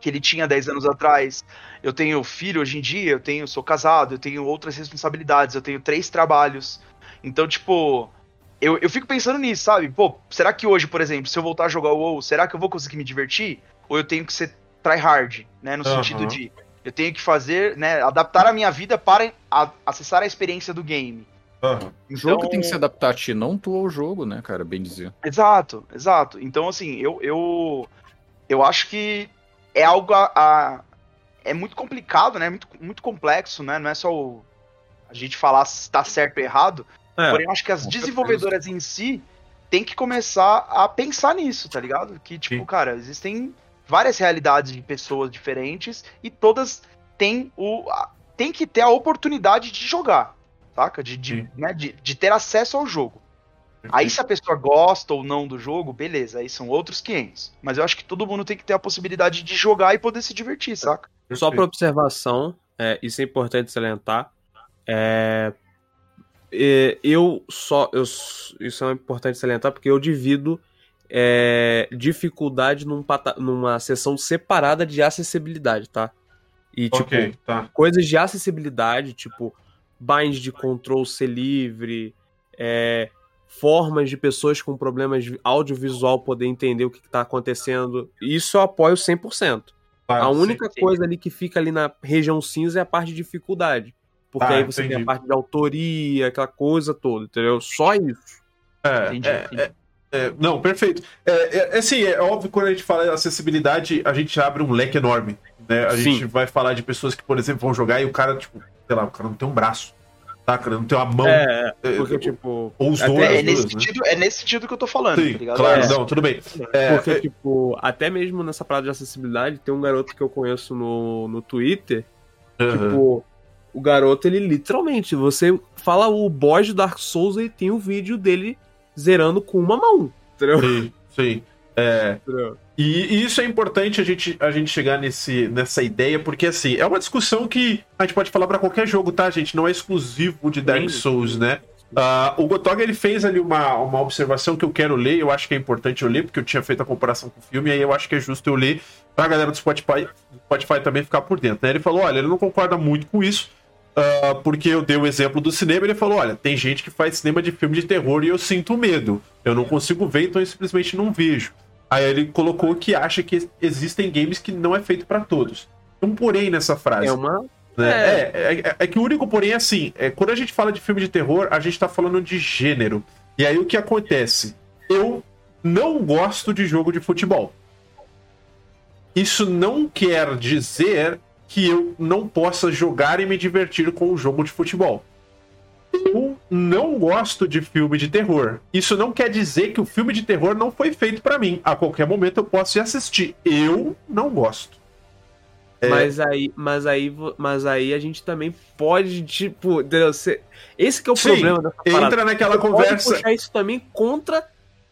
que ele tinha 10 anos atrás. Eu tenho filho hoje em dia, eu tenho, sou casado, eu tenho outras responsabilidades, eu tenho três trabalhos. Então, tipo, eu, eu fico pensando nisso, sabe? Pô, será que hoje, por exemplo, se eu voltar a jogar o WoW, será que eu vou conseguir me divertir? Ou eu tenho que ser tryhard, né? No Aham. sentido de eu tenho que fazer, né, adaptar a minha vida para a- acessar a experiência do game. Aham. O jogo Então- tem que se adaptar a ti, não tu ao jogo, né, cara? Bem dizer. Exato, exato. Então, assim, eu, eu, eu acho que é algo a, a- é muito complicado, né? Muito, muito complexo, né? Não é só o, a gente falar se está certo ou errado. É, Porém, eu acho que as com desenvolvedoras em si têm que começar a pensar nisso, tá ligado? Que, tipo, Sim. cara, existem várias realidades de pessoas diferentes e todas têm o. a- tem que ter a oportunidade de jogar, saca? De, de, né, de, de ter acesso ao jogo. Aí, se a pessoa gosta ou não do jogo, beleza, aí são outros 500. Mas eu acho que todo mundo tem que ter a possibilidade de jogar e poder se divertir, saca? Só para observação, é, isso é importante salientar. É, é, eu só. Eu, isso é importante salientar porque eu divido é, dificuldade num pata- numa seção separada de acessibilidade, tá? E, tipo, Ok, tá. coisas de acessibilidade, tipo bind de control ser livre, é, formas de pessoas com problemas audiovisual poder entender o que está acontecendo. Isso eu apoio 100%. Ah, a única sim, sim. coisa ali que fica ali na região cinza é a parte de dificuldade. Porque Ah, aí você tem entendi. a parte de autoria, aquela coisa toda, entendeu? Só isso. É, Entendi, é, entendi. é, não, perfeito. É, é, é assim, é óbvio que quando a gente fala de acessibilidade, a gente abre um leque enorme. Né? A Sim. gente vai falar de pessoas que, por exemplo, vão jogar e o cara, tipo, sei lá, o cara não tem um braço, tá? O cara não tem uma mão. É, é, porque, tipo. ou os dois. É, as nesse duas, né? sentido, é nesse sentido que eu tô falando, Sim, tá ligado? claro, É. não, tudo bem. É, Porque, é, tipo, até mesmo nessa parada de acessibilidade, tem um garoto que eu conheço no, no Twitter, aham. tipo, o garoto, ele literalmente, você fala o boss de Dark Souls, ele tem o vídeo dele zerando com uma mão, entendeu? Sim, sim. É? E, e isso é importante a gente, a gente chegar nesse, nessa ideia, porque assim, é uma discussão que a gente pode falar pra qualquer jogo, tá, gente? Não é exclusivo de Dark. Souls, né? Ah, o Gotoga ele fez ali uma, uma observação que eu quero ler, eu acho que é importante eu ler, porque eu tinha feito a comparação com o filme, e aí eu acho que é justo eu ler pra galera do Spotify, do Spotify também ficar por dentro. Né? Ele falou: olha, ele não concorda muito com isso, ah, porque eu dei o exemplo do cinema, ele falou: olha, tem gente que faz cinema de filme de terror e eu sinto medo. Eu não consigo ver, então eu simplesmente não vejo. Aí ele colocou que acha que existem games que não é feito pra todos. Tem um porém nessa frase. É uma. né? é. É, é, é que o único porém é assim: é, quando a gente fala de filme de terror, a gente tá falando de gênero. E aí o que acontece? Eu não gosto de jogo de futebol. Isso não quer dizer que eu não possa jogar e me divertir com o jogo de futebol. Eu não gosto de filme de terror. Isso não quer dizer que o filme de terror não foi feito pra mim. A qualquer momento eu posso ir assistir. Eu não gosto. É. Mas aí, mas aí, mas aí a gente também pode, tipo, entendeu? Esse que é o Sim, problema dessa parada. Entra naquela Você pode conversa. puxar isso também contra.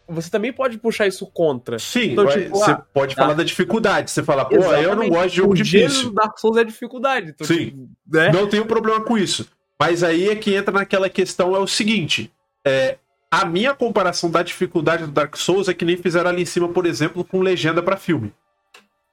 Você também pode puxar isso contra. Sim, Então, tipo, você ah, pode tá. falar da dificuldade. Você fala, pô, eu não gosto de jogo o difícil. Dark Souls é dificuldade. Então, Sim. tipo, né? Não tenho problema com isso. Mas aí é que entra naquela questão: é o seguinte. É, a minha comparação da dificuldade do Dark Souls é que nem fizeram ali em cima, por exemplo, com legenda pra filme.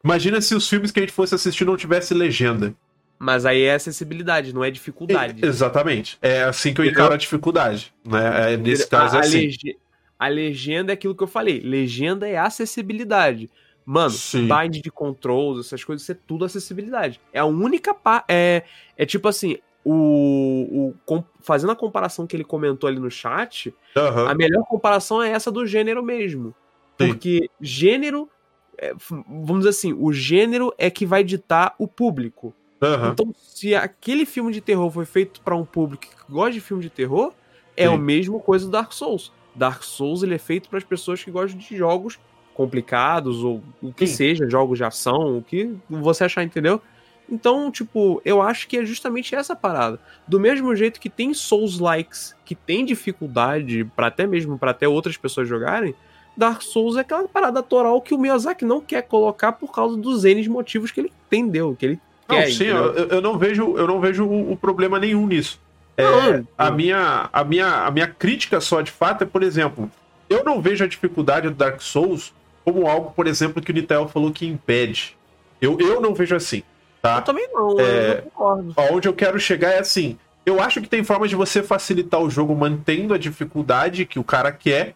Imagina se os filmes que a gente fosse assistir não tivesse legenda. Mas aí é acessibilidade, não é dificuldade. Exatamente. É assim que eu encaro a dificuldade. Né? É, nesse caso é a, assim. lege- a legenda é aquilo que eu falei. Legenda é acessibilidade. Mano, Sim. bind de controls, essas coisas, isso é tudo acessibilidade. É a única parte. É, é tipo assim, o, o com- fazendo a comparação que ele comentou ali no chat, Aham. a melhor comparação é essa do gênero mesmo. Sim. Porque gênero. é, vamos dizer assim, o gênero é que vai ditar o público. Aham. Então, se aquele filme de terror foi feito pra um público que gosta de filme de terror, é Sim. a mesma coisa do Dark Souls. Dark Souls ele é feito para as pessoas que gostam de jogos complicados ou o que Sim. seja, jogos de ação, o que você achar, entendeu? Então, tipo, eu acho que é justamente essa parada. Do mesmo jeito que tem Souls likes que tem dificuldade para até mesmo para até outras pessoas jogarem, Dark Souls é aquela parada toral que o Miyazaki não quer colocar por causa dos N motivos que ele entendeu, que ele Não, quer. sim, eu, eu não vejo, eu não vejo o, o problema nenhum nisso. É, Não, a, minha, a, minha, a minha crítica só de fato é, por exemplo, eu não vejo a dificuldade do Dark Souls como algo, por exemplo, que o Nitel falou que impede. Eu, eu não vejo assim, tá? Eu também não, É, eu não concordo. Aonde eu quero chegar é assim. Eu acho que tem formas de você facilitar o jogo mantendo a dificuldade que o cara quer,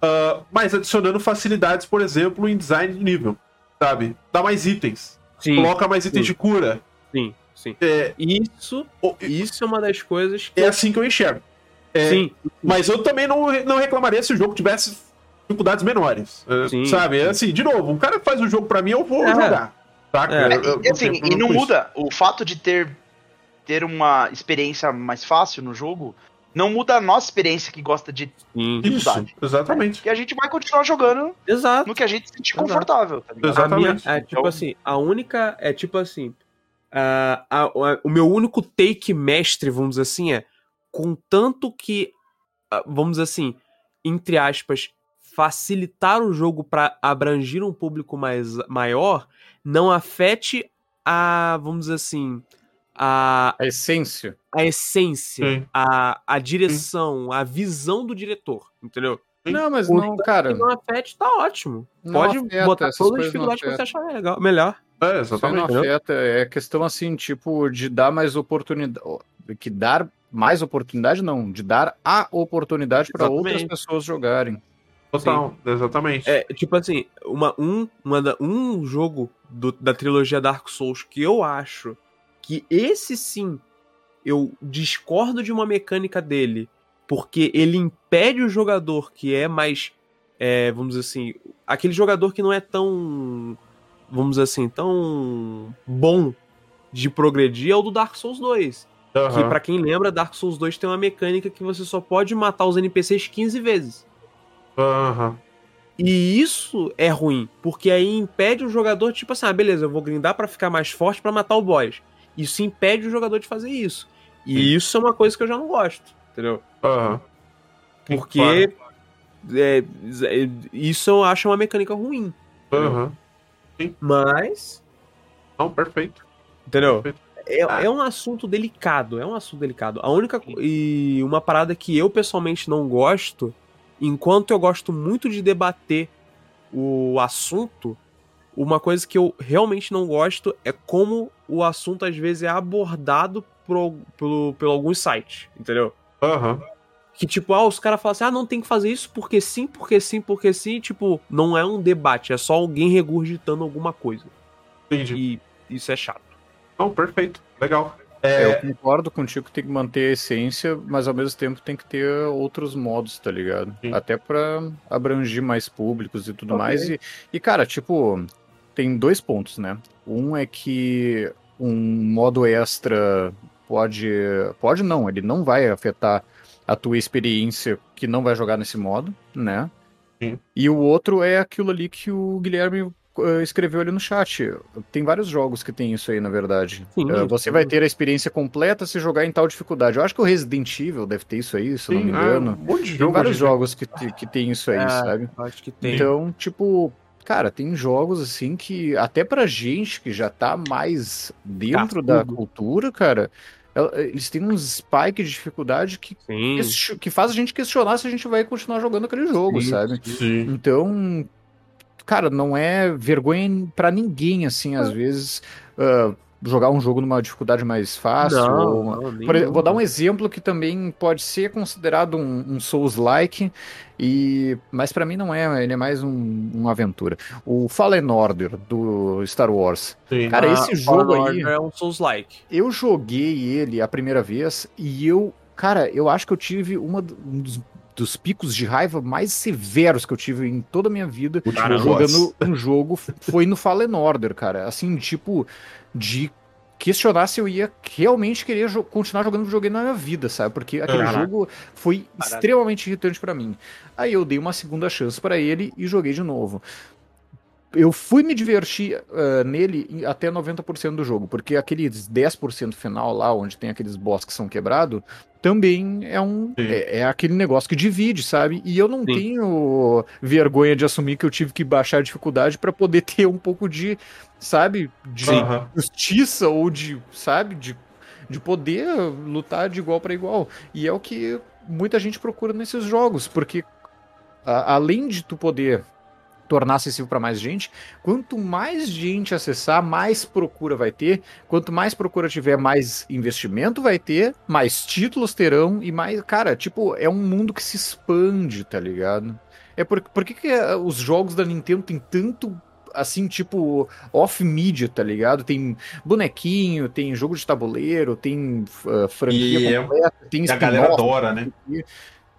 ah, mas adicionando facilidades, por exemplo, em design de nível, sabe? Dá mais itens, Sim, coloca mais itens sim. de cura. sim, sim. É, Isso, isso é uma das coisas que. é assim que eu enxergo. É, Sim, Mas eu também não, não reclamaria se o jogo tivesse dificuldades menores. é, Sim, sabe? É sim. assim, de novo, um cara que faz o jogo pra mim, eu vou É. jogar. Saca? É, Eu- eu E, assim, e não com isso. muda o fato de ter, ter uma experiência mais fácil no jogo, não muda a nossa experiência que gosta de. sim. Isso, dificuldade. exatamente. Que a gente vai continuar jogando Exato. no que a gente se sentir Exato. confortável, tá. A minha, Exatamente. é, tipo Então- assim, a única. É tipo assim. ah, a- a- o meu único take mestre, vamos dizer assim, é. Contanto que. ah, vamos dizer assim, entre aspas, facilitar o jogo pra abranger um público mais, maior, não afete a. Vamos dizer assim. A, A essência. a essência, Sim. a, a direção, a visão do diretor, entendeu? Sim. Não, mas O não, cara. Se não afete, tá ótimo. Não Pode afeta, botar todas as dificuldades que você achar legal, melhor. É, Isso exatamente. não afeta. É questão assim, tipo, de dar mais oportunidade. Que dar mais oportunidade, não, de dar a oportunidade para outras pessoas jogarem. Total, exatamente. É, tipo assim, uma, um, uma, um jogo do- da trilogia Dark Souls que eu acho que esse sim eu discordo de uma mecânica dele, porque ele impede o jogador que é mais, é, vamos dizer assim, aquele jogador que não é tão, vamos dizer assim, tão bom de progredir é o do Dark Souls 2. Que Aham. pra quem lembra, Dark Souls 2 tem uma mecânica que você só pode matar os NPCs 15 vezes. Aham. E isso é ruim, porque aí impede o jogador, tipo assim, ah, beleza, eu vou grindar pra ficar mais forte pra matar o boss. Isso impede o jogador de fazer isso. E isso é uma coisa que eu já não gosto, entendeu? Aham. Porque é, é, isso eu acho uma mecânica ruim. Aham. Mas, Não, perfeito. entendeu? perfeito. É, Ah. é um assunto delicado, é um assunto delicado. A única e uma parada que eu pessoalmente não gosto, enquanto eu gosto muito de debater o assunto, uma coisa que eu realmente não gosto é como o assunto às vezes é abordado por, pelo, pelo alguns sites, entendeu? Aham. Que tipo, ah, os caras falam assim, ah, não tem que fazer isso porque sim, porque sim, porque sim, e, tipo, não é um debate, é só alguém regurgitando alguma coisa. Entendi. E isso é chato. Não, perfeito. Legal. É, eu concordo contigo que tem que manter a essência, mas ao mesmo tempo tem que ter outros modos, tá ligado? Sim. Até pra abranger mais públicos e tudo Ok. mais. E, e, cara, tipo, tem dois pontos, né? Um é que um modo extra pode. Pode não, ele não vai afetar a tua experiência que não vai jogar nesse modo, né? Sim. E o outro é aquilo ali que o Guilherme escreveu ali no chat. Tem vários jogos que tem isso aí, na verdade. Sim, Eh, você sim. vai ter a experiência completa se jogar em tal dificuldade. Eu acho que o Resident Evil deve ter isso aí, se eu não me sim, ah, engano. um monte de Tem jogo. vários gente. jogos que, que tem isso aí, É, sabe? Acho que tem. Então, tipo, cara, tem jogos assim que até pra gente que já tá mais dentro da Cascudo. cultura, cara, el- eles têm uns spike de dificuldade que, Sim. ques- que faz a gente questionar se a gente vai continuar jogando aquele jogo, Sim, sabe? Sim. Então, cara, não é vergonha pra ninguém, assim, às vezes, ah, jogar um jogo numa dificuldade mais fácil. ou uma- não, Por vou dar um exemplo que também pode ser considerado um, um Souls-like, e mas pra mim não é, ele é mais um, uma aventura. O Fallen Order do Star Wars. Sim. Cara, Ah, esse Fallen jogo aí- Order é um Souls-like. Eu joguei ele a primeira vez e eu, cara, eu acho que eu tive uma, um dos, dos picos de raiva mais severos que eu tive em toda a minha vida jogando um jogo foi no Fallen Order, cara. Assim, tipo, de questionar se eu ia realmente querer jo- continuar jogando videogame na minha vida, sabe? Porque aquele Caraca. jogo foi Caraca. extremamente irritante pra mim. Aí eu dei uma segunda chance pra ele e joguei de novo. Eu fui me divertir ah, nele até 90% do jogo, porque aqueles 10% final lá, onde tem aqueles boss que são quebrados, também é um é, é aquele negócio que divide, sabe? E eu não Sim. tenho vergonha de assumir que eu tive que baixar a dificuldade pra poder ter um pouco de, sabe, de Aham. justiça ou de, sabe, de, de poder lutar de igual pra igual. E é o que muita gente procura nesses jogos, porque a- além de tu poder tornar acessível para mais gente, quanto mais gente acessar, mais procura vai ter. Quanto mais procura tiver, mais investimento vai ter, mais títulos terão e mais, cara, tipo, é um mundo que se expande, tá ligado? É por, por que, que eh, os jogos da Nintendo tem tanto assim, tipo, off-mídia, tá ligado? Tem bonequinho, tem jogo de tabuleiro, tem uh, franquia E é- completa, tem a galera adora, né?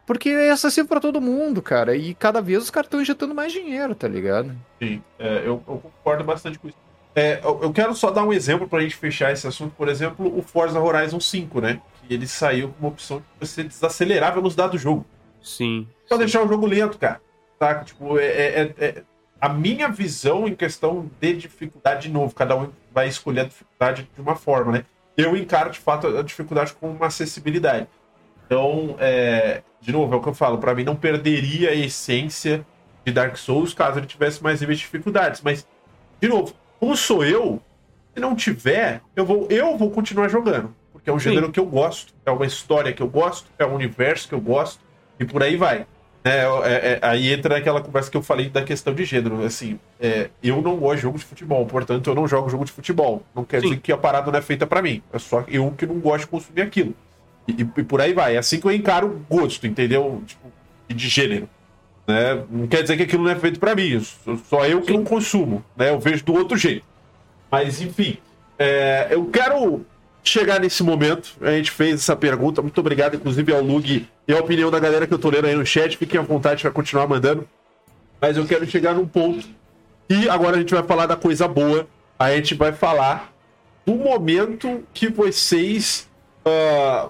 Porque é acessível pra todo mundo, cara. E cada vez os caras estão injetando mais dinheiro, tá ligado? Sim, é, eu, eu concordo bastante com isso. É, eu, eu quero só dar um exemplo pra gente fechar esse assunto. Por exemplo, o Forza Horizon 5, né? Que ele saiu com uma opção de você desacelerar a velocidade do jogo. Sim. Só sim. deixar o jogo lento, cara. Saca? Tipo, é, é- é- a minha visão em questão de dificuldade, de novo, cada um vai escolher a dificuldade de uma forma, né? Eu encaro, de fato, a dificuldade como uma acessibilidade. Então, é, de novo, é o que eu falo, pra mim não perderia a essência de Dark Souls caso ele tivesse mais níveis de dificuldades. Mas, de novo, como sou eu, se não tiver, eu vou, eu vou continuar jogando. Porque é um Sim. gênero que eu gosto, é uma história que eu gosto, é um universo que eu gosto, e por aí vai. É, é, é, aí entra aquela conversa que eu falei da questão de gênero. Assim, é, eu não gosto de jogo de futebol, portanto eu não jogo jogo de futebol. Não quer Sim. dizer que a parada não é feita pra mim. É só eu que não gosto de consumir aquilo. E, e por aí vai. É assim que eu encaro gosto, entendeu? Tipo, de gênero. Né? Não quer dizer que aquilo não é feito pra mim. Só- eu que não consumo. Né? Eu vejo do outro jeito. Mas, enfim. é, eu quero chegar nesse momento. A gente fez essa pergunta. Muito obrigado, inclusive, ao Lug e a opinião da galera que eu tô lendo aí no chat. Fiquem à vontade para continuar mandando. Mas eu quero chegar num ponto. E agora a gente vai falar da coisa boa. A gente vai falar do momento que vocês ah,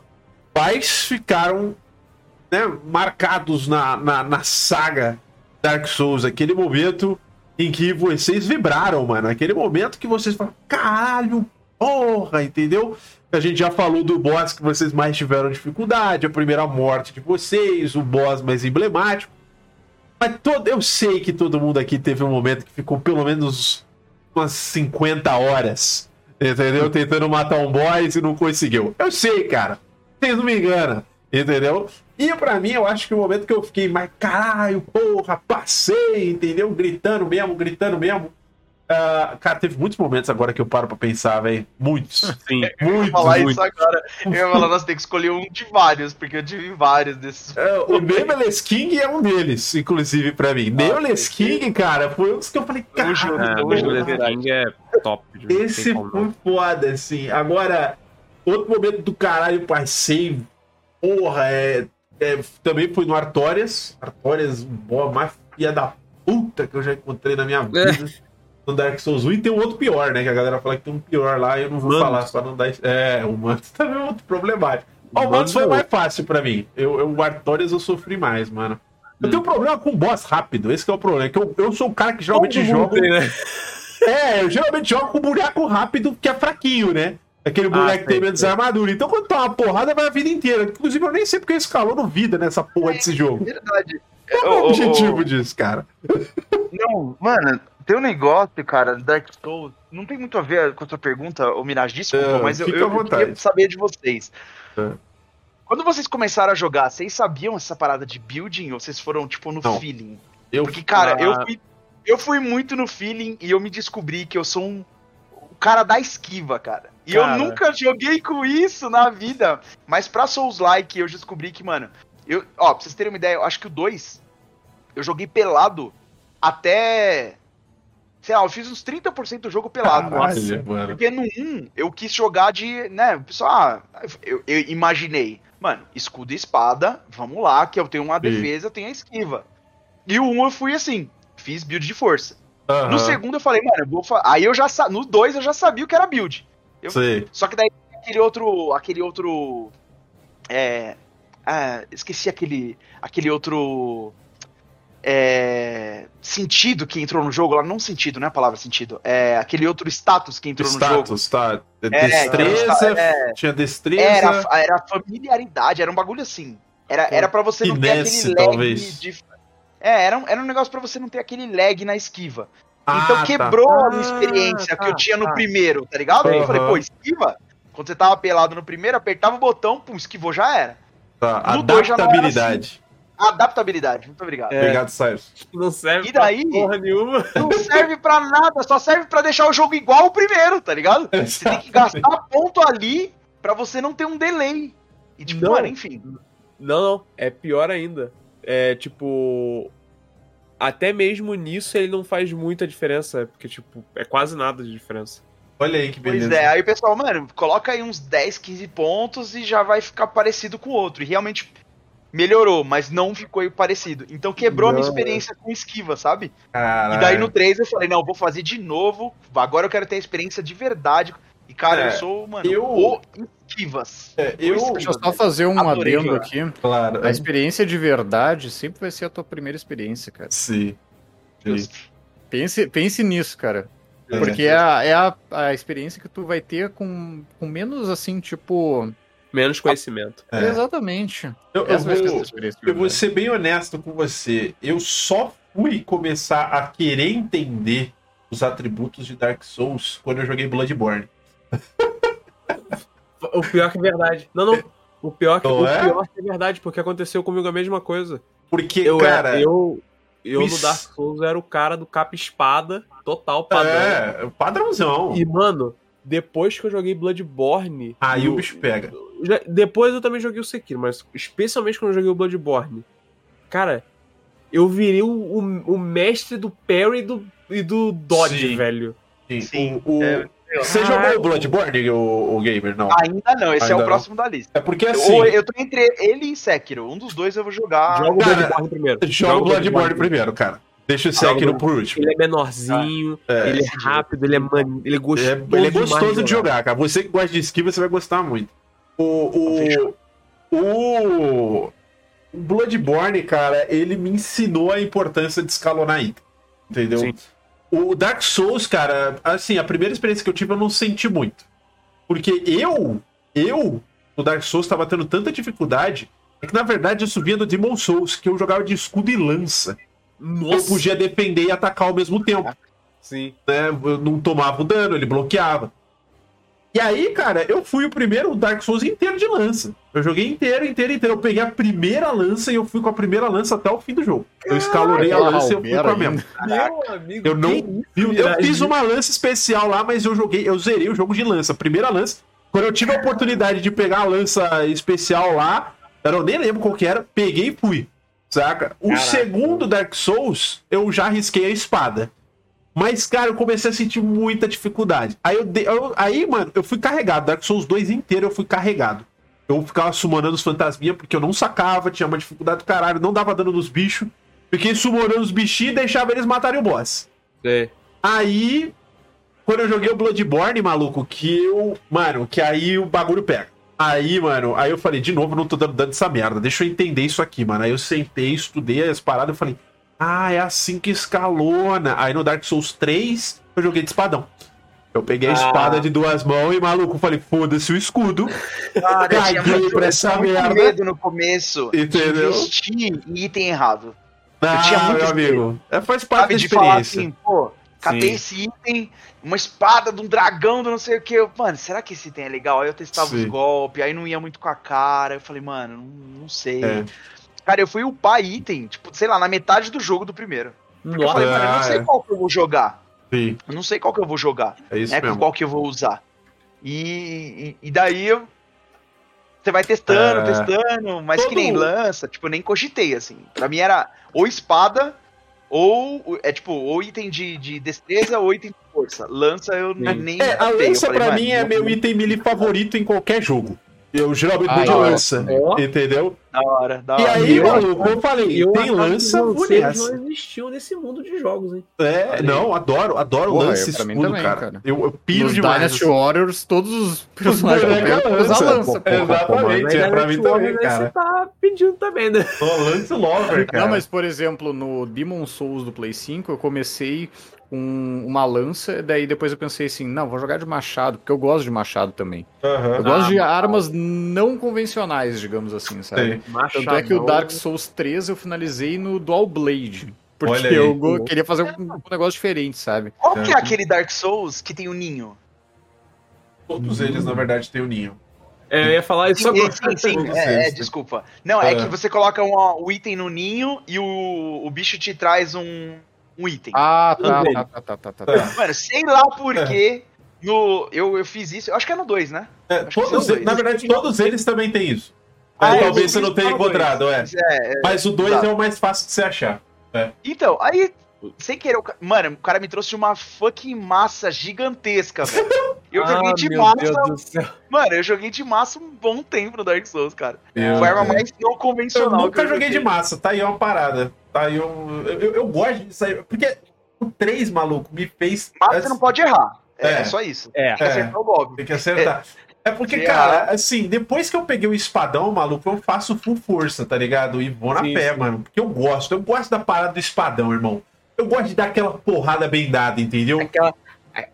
mais ficaram né, marcados na, na, na saga Dark Souls. Aquele momento em que vocês vibraram, mano. Aquele momento que vocês falam, caralho, porra, entendeu? A gente já falou do boss que vocês mais tiveram dificuldade, a primeira morte de vocês, o boss mais emblemático. Mas todo, eu sei que todo mundo aqui teve um momento que ficou pelo menos umas 50 horas, entendeu? Tentando matar um boss e não conseguiu. Eu sei, cara. Vocês não me enganam, entendeu? E pra mim, eu acho que o momento que eu fiquei mais, caralho, porra, passei, entendeu? Gritando mesmo, gritando mesmo. Ah, cara, teve muitos momentos agora que eu paro pra pensar, velho. Muitos. Sim. Eu ia Muitos, falar muitos. isso agora. Eu ia falar, nós temos que escolher um de vários, porque eu tive vários desses. É, o Nameless King é um deles, inclusive, pra mim. Nameless King, cara, foi um dos que eu falei, cara, É, o é verdade. King é top. esse tem foi foda, assim. Agora, outro momento do caralho, passei, porra, é, é, também foi no Artorias. Artorias, o boss mais filha da puta que eu já encontrei na minha vida. No Dark Souls 1 e tem um outro pior, né? Que a galera fala que tem um pior lá e eu não vou Mantos. falar pra não dar. É, o Mantos também é outro problemático. Ó, o Mantos Mantos foi é mais fácil pra mim. Eu, eu, o Artorias eu sofri mais, mano. Eu Hum. tenho um problema com boss rápido, esse que é o problema. Que eu, eu sou o cara que geralmente joga. tem, né? É, eu geralmente jogo com boneco rápido, que é fraquinho, né? Aquele boneco que tem menos armadura. Então, quando tá uma porrada, vai a vida inteira. Inclusive, eu nem sei porque escalou no vida nessa porra desse jogo. Verdade. Qual é o ô, objetivo ô, disso, cara? Não, mano, tem um negócio, cara, Dark Souls. Não tem muito a ver com a sua pergunta, ô Mirage, desculpa, É, mas eu, eu, eu queria saber de vocês. É. Quando vocês começaram a jogar, vocês sabiam essa parada de building ou vocês foram, tipo, no Não. feeling? Eu, Porque, cara, Ah. eu, fui, eu fui muito no feeling e eu me descobri que eu sou um o cara da esquiva, cara. E Cara. eu nunca joguei com isso na vida. Mas pra Souls-like, eu descobri que, mano, eu, ó, pra vocês terem uma ideia, eu acho que o 2 eu joguei pelado até. Sei lá, eu fiz uns 30% do jogo pelado. Caralho, mano. Porque no 1 eu quis jogar de. né, pessoal, ah, eu, eu imaginei, mano, escudo e espada, vamos lá, que eu tenho uma Sim. defesa, eu tenho a esquiva. E o 1 eu fui assim, fiz build de força. Aham, No segundo eu falei, mano, eu vou. Aí eu já sa... No 2 eu já sabia o que era build. Eu- Sei. Só que daí aquele outro. Aquele outro. É. ah, esqueci aquele. Aquele outro. É. Sentido que entrou no jogo lá. Não sentido, não é a palavra sentido. É aquele outro status que entrou no jogo. Status, tá? É, Destreza, é, tinha destreza. Era, era familiaridade, era um bagulho assim. Era, era pra você não ter aquele lag talvez. de. É, era um, era um negócio pra você não ter aquele lag na esquiva. Então Ah, quebrou tá. a minha experiência que eu tá, tinha no tá. primeiro, tá ligado? Aí eu falei, pô, esquiva. Quando você tava pelado no primeiro, apertava o botão, pum, esquivou, já era. Tá, No não era Adaptabilidade. Adaptabilidade, muito obrigado. É. Obrigado, Cyrus. Não serve E daí? pra porra nenhuma. Não serve pra nada, só serve pra deixar o jogo igual ao primeiro, tá ligado? Você tem que gastar ponto ali pra você não ter um delay. E tipo, Não. mano, enfim. Não, não. É pior ainda. É tipo. Até mesmo nisso ele não faz muita diferença. Porque, tipo, é quase nada de diferença. Olha aí que Pois beleza. é, aí o pessoal, mano, coloca aí uns 10, 15 pontos e já vai ficar parecido com o outro. E realmente melhorou, mas não ficou parecido. Então quebrou a minha Não. experiência com esquiva, sabe? Caralho. E daí no 3 eu falei, não, vou fazer de novo. Agora eu quero ter a experiência de verdade. E cara, É, eu sou, mano, eu- o esquivas. É, eu, Deixa eu só fazer um Adorei adendo jogar. aqui. claro. A experiência de verdade sempre vai ser a tua primeira experiência, cara. Sim. Justo. Pense, pense nisso, cara. É. Porque é, a, é a, a experiência que tu vai ter com, com menos, assim, tipo... Menos conhecimento. É. Exatamente. Eu, eu tua vou, eu vou ser bem honesto com você. Eu só fui começar a querer entender os atributos de Dark Souls quando eu joguei Bloodborne. O pior que é verdade. Não, não. O pior que, Não o é? pior que é verdade, porque aconteceu comigo a mesma coisa. Porque, Eu, cara. era, eu, eu no Dark Souls era o cara do capa espada, total padrão. É, padrãozão. E, mano, depois que eu joguei Bloodborne. Aí o no- bicho pega. já- depois eu também joguei o Sekiro, mas especialmente quando eu joguei o Bloodborne. Cara, eu virei o, o, o mestre do parry e do, e do dodge, Sim. velho. Sim, Sim, o- o- é, Você Caraca. jogou o Bloodborne, o, o Gamer? Não. Ainda não, esse Ainda é o não. próximo da lista. É porque assim. Ou eu tô entre ele e Sekiro. Um dos dois eu vou jogar. Joga o cara, Bloodborne primeiro. Joga o Bloodborne primeiro, cara. Deixa o Sekiro por último. Ele é menorzinho, É. ele é rápido, ele é, man... ele é É, gostoso. ele é demais gostoso de jogar, cara. Você que gosta de esquiva, você vai gostar muito. O. O. O. o Bloodborne, cara, ele me ensinou a importância de escalonar item. Entendeu? Sim. O Dark Souls, cara, assim, a primeira experiência que eu tive eu não senti muito. Porque eu, eu, no Dark Souls, tava tendo tanta dificuldade, é que na verdade eu subia no Demon Souls, que eu jogava de escudo e lança. Eu Nossa, podia defender e atacar ao mesmo tempo sim. né? Eu não tomava o dano, ele bloqueava. E aí, cara, eu fui o primeiro Dark Souls inteiro de lança. Eu joguei inteiro, inteiro, inteiro. Eu peguei a primeira lança e eu fui com a primeira lança até o fim do jogo. Eu escalonei a lança e eu fui com a mesma. Meu amigo, Eu não isso, Eu, fiz uma lança especial lá, mas eu joguei, eu zerei o jogo de lança. Primeira lança. Quando eu tive a oportunidade de pegar a lança especial lá, eu nem lembro qual que era, peguei e fui. Saca? O Caraca. segundo Dark Souls, eu já arrisquei a espada. Mas, cara, eu comecei a sentir muita dificuldade. Aí, eu, dei- eu- aí mano, eu fui carregado. Dark Souls 2 inteiro eu fui carregado. Eu ficava summonando os fantasminha porque eu não sacava, tinha uma dificuldade do caralho, não dava dano nos bichos. Fiquei summonando os bichinhos e deixava eles matarem o boss. É. Aí, quando eu joguei o Bloodborne, maluco, que eu. Mano, que aí o bagulho pega. Aí, mano, aí eu falei, de novo, não tô dando dano dessa merda. Deixa eu entender isso aqui, mano. Aí eu sentei, estudei as paradas e falei, ah, é assim que escalona. Aí no Dark Souls 3, eu joguei de espadão. Eu peguei a Ah. espada de duas mãos e, maluco, falei, foda-se o escudo. Cara, eu tinha Caguei muito, pra eu essa tinha muito merda. medo no começo Entendeu? de investir em item errado. Ah, tinha muito meu amigo. É, faz parte Sabe, da de falar experiência. assim, pô, catei Sim. esse item, uma espada de um dragão do não sei o que. Eu, Mano, será que esse item é legal? Aí eu testava os Sim. golpes, aí não ia muito com a cara. Eu falei, mano, não, não sei. É. Cara, eu fui upar item, tipo, sei lá, na metade do jogo do primeiro. Porque eu Nossa, falei, mano, eu não sei qual que eu vou jogar. Sim, Eu não sei qual que eu vou jogar. é isso né, mesmo. qual que eu vou usar. E, e, e daí eu- você vai testando, É. testando, mas que Todo- nem lança, tipo, eu nem cogitei, assim. Pra mim era ou espada, ou é tipo, ou item de, de destreza, ou item de força. Lança eu Sim. nem. É, a lança falei, pra mim é meu item melee favorito em qualquer jogo. Eu geralmente Ah, vou de da hora. lança, Ó. entendeu? Da hora, da E hora. aí, eu- maluco, eu falei, eu tem lança, nessa. não existiam nesse mundo de jogos, hein? É, não, adoro, adoro Porra, escudo, também, cara. cara. Eu, eu piro Nos demais. Dynasty assim. Warriors, todos os personagens é usam lança. pô. Exatamente, é aí pra mim também, cara. Você tá pedindo também, né? Sou lance lover, cara. Não, mas por exemplo, no Demon Souls do Play 5, eu comecei com uma lança, daí depois eu pensei assim, não, vou jogar de machado, porque eu gosto de machado também. Aham. Eu gosto de Ah, armas não convencionais, digamos assim, sabe? Sei. Tanto é que o Dark Souls 3 eu finalizei no Dual Blade. Porque aí. eu queria fazer um, um negócio diferente, sabe? Qual que é aquele Dark Souls que tem o ninho? Todos eles, na verdade, têm o ninho. É, eu ia falar isso Sim, agora. sim, sim. É, é, desculpa. Não, é É. que você coloca um- o item no ninho e o, o bicho te traz um, um item. Ah, tá, tá, tá, tá, tá, tá, É. tá. Mano, sei lá por quê. No, eu, eu fiz isso, eu acho que é no 2, né? É, todos, dois. na verdade, todos eles também têm isso. Ah, Aí é, talvez você não tenha encontrado, é. É, é. Mas o 2 Exato. é o mais fácil de você achar. Então, aí, sem querer, o ca- mano, o cara me trouxe uma fucking massa gigantesca, velho. Eu joguei Ah, de meu massa, Deus do céu. mano, eu joguei de massa um bom tempo no Dark Souls, cara. Eu- Foi a arma mais não Eu convencional. que nunca joguei de massa, tá aí uma parada. Tá aí um. Eu, eu, eu gosto disso aí. Porque o 3, maluco, me fez. Massa você não pode errar. É, É. é só isso. É. Tem que acertar o golpe. Tem que acertar. É porque, Se cara, assim, depois que eu peguei o espadão, maluco, eu faço full força, tá ligado? E vou na Sim, pé, sim. mano. Porque eu gosto. Eu gosto da parada do espadão, irmão. Eu gosto de dar aquela porrada bem dada, entendeu? Aquela,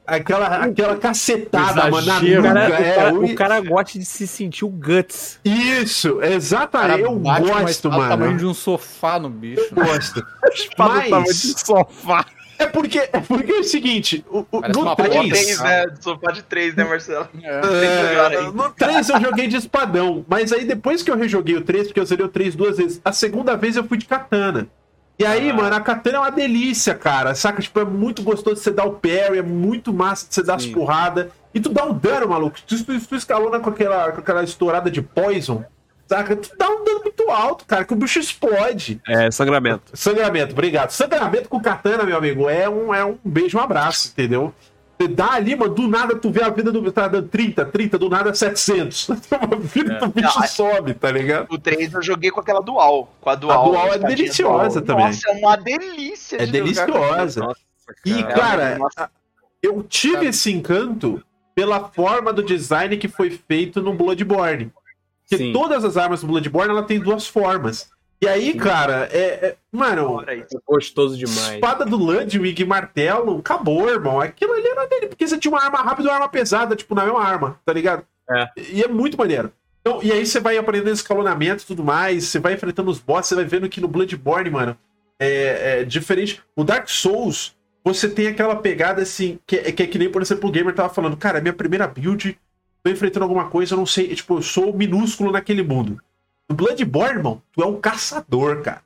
Aquela, aquela cacetada, mano, na Exagero. o, cara, nuca. o, é, cara, o- o cara gosta de se sentir o Guts. Isso, exatamente. Eu gosto, mano. tamanho de um sofá no bicho. Eu gosto. Mas- tava de sofá. É porque, é porque é o seguinte, o, o, no uma Sofá de Três. 3, né? Sofá de 3, né, Marcelo? É. É, no 3 eu joguei de espadão, mas aí depois que eu rejoguei o 3, porque eu zerei o 3 duas vezes, a segunda vez eu fui de katana. E aí, mano, a katana é uma delícia, cara. Saca? Tipo, é muito gostoso de você dar o parry, é muito massa de você dar as porradas. E tu dá um dano, maluco. Tu, tu, tu escalona com aquela, com aquela estourada de poison, saca? Tu dá um dano muito alto, cara, que o bicho explode. É, sangramento. Sangramento, obrigado. Sangramento com katana, meu amigo, é um, é um beijo, um abraço, entendeu? Você dá ali, mano, do nada tu vê a vida do tá dando 30, 30, do nada 700. a vida do bicho Não, é- sobe, tá ligado? O 3 eu joguei com aquela dual. Com a A dual. dual é deliciosa dual. também. Nossa, é uma delícia É de deliciosa. Nossa, E, cara. cara, nossa. a- eu tive esse encanto pela forma do design que foi feito no Bloodborne. Porque Sim. todas as armas do Bloodborne, ela tem duas formas. E aí, cara, é, é- mano, isso. É gostoso demais. espada do Ludwig martelo, acabou, irmão. Aquilo ali era dele, porque você tinha uma arma rápida e uma arma pesada, tipo, na mesma arma, tá ligado? É. E é muito maneiro. Então, e aí você vai aprendendo escalonamento e tudo mais, você vai enfrentando os bosses, você vai vendo que no Bloodborne, mano, é, é diferente. O Dark Souls, você tem aquela pegada assim, que, é- que é que nem, por exemplo, o Gamer tava falando, cara, é minha primeira build, tô enfrentando alguma coisa, eu não sei, tipo, eu sou minúsculo naquele mundo. No Bloodborne, irmão, tu é um caçador, cara.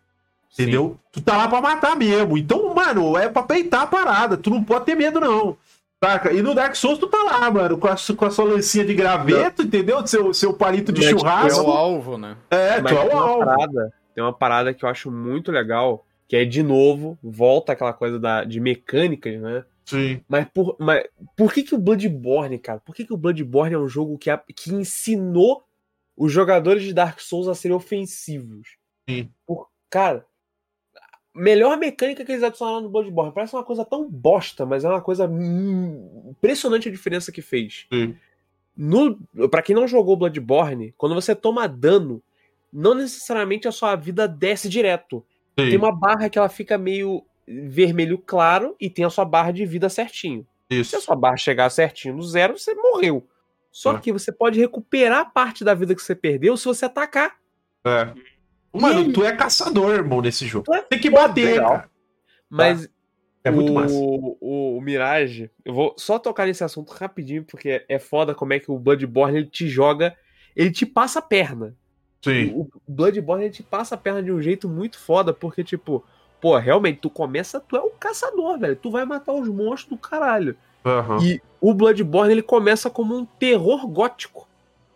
Sim. Entendeu? Tu tá lá pra matar mesmo. Então, mano, é pra peitar a parada. Tu não pode ter medo, não. Saca? E no Dark Souls tu tá lá, mano, com a, com a sua lancinha de graveto, entendeu? Seu, seu palito de Mas, tipo, É churrasco. o alvo, né? É, Mas tu é o uma alvo. parada, tem uma parada que eu acho muito legal, que é de novo, volta aquela coisa da, de mecânicas, né? Sim. Mas por, mas por que, que o Bloodborne, cara? Por que, que o Bloodborne é um jogo que, a- que ensinou os jogadores de Dark Souls a serem ofensivos? Sim. Por, cara, melhor mecânica que eles adicionaram no Bloodborne parece uma coisa tão bosta, mas é uma coisa hum, impressionante a diferença que fez. Sim. No, pra quem não jogou Bloodborne, quando você toma dano, não necessariamente a sua vida desce direto. Sim. Tem uma barra que ela fica meio vermelho claro e tem a sua barra de vida certinho. Se Isso. a sua barra chegar certinho no zero, você morreu. Só É. que você pode recuperar parte da vida que você perdeu se você atacar. É. Mano, E- tu é caçador, irmão, nesse jogo. É Tem que bater, legal. cara. Mas É muito o, massa. O, o Mirage, eu vou só tocar nesse assunto rapidinho, porque é foda como é que o Bloodborne ele te joga, ele te passa a perna. Sim. O Bloodborne ele te passa a perna de um jeito muito foda, porque, tipo, pô, realmente, tu começa, tu é um caçador, velho. Tu vai matar os monstros do caralho. Aham. E o Bloodborne ele começa como um terror gótico.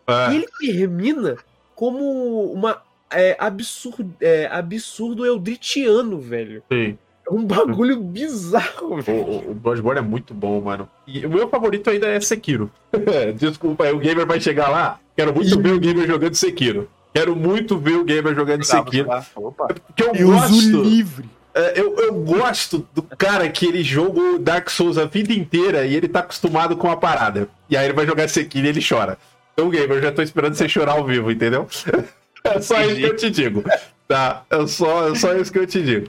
É. E ele termina como uma é, absurdo, é, absurdo eldritiano, velho. Sim. É um bagulho bizarro, O, velho. o, o Bloodborne é muito bom, mano. E o meu favorito ainda é Sekiro. Desculpa, aí o Gamer vai chegar lá. Quero muito ver o Gamer jogando Sekiro. Quero muito ver o Gamer jogando Sekiro. Opa. Porque eu, Eu gosto. uso livre. É, eu, eu gosto do cara que ele jogou Dark Souls a vida inteira e ele tá acostumado com a parada. E aí ele vai jogar Sekiro e ele chora. Então, Gamer, eu já tô esperando você chorar ao vivo, entendeu? É só isso que eu te digo. Tá? É só, é só isso que eu te digo.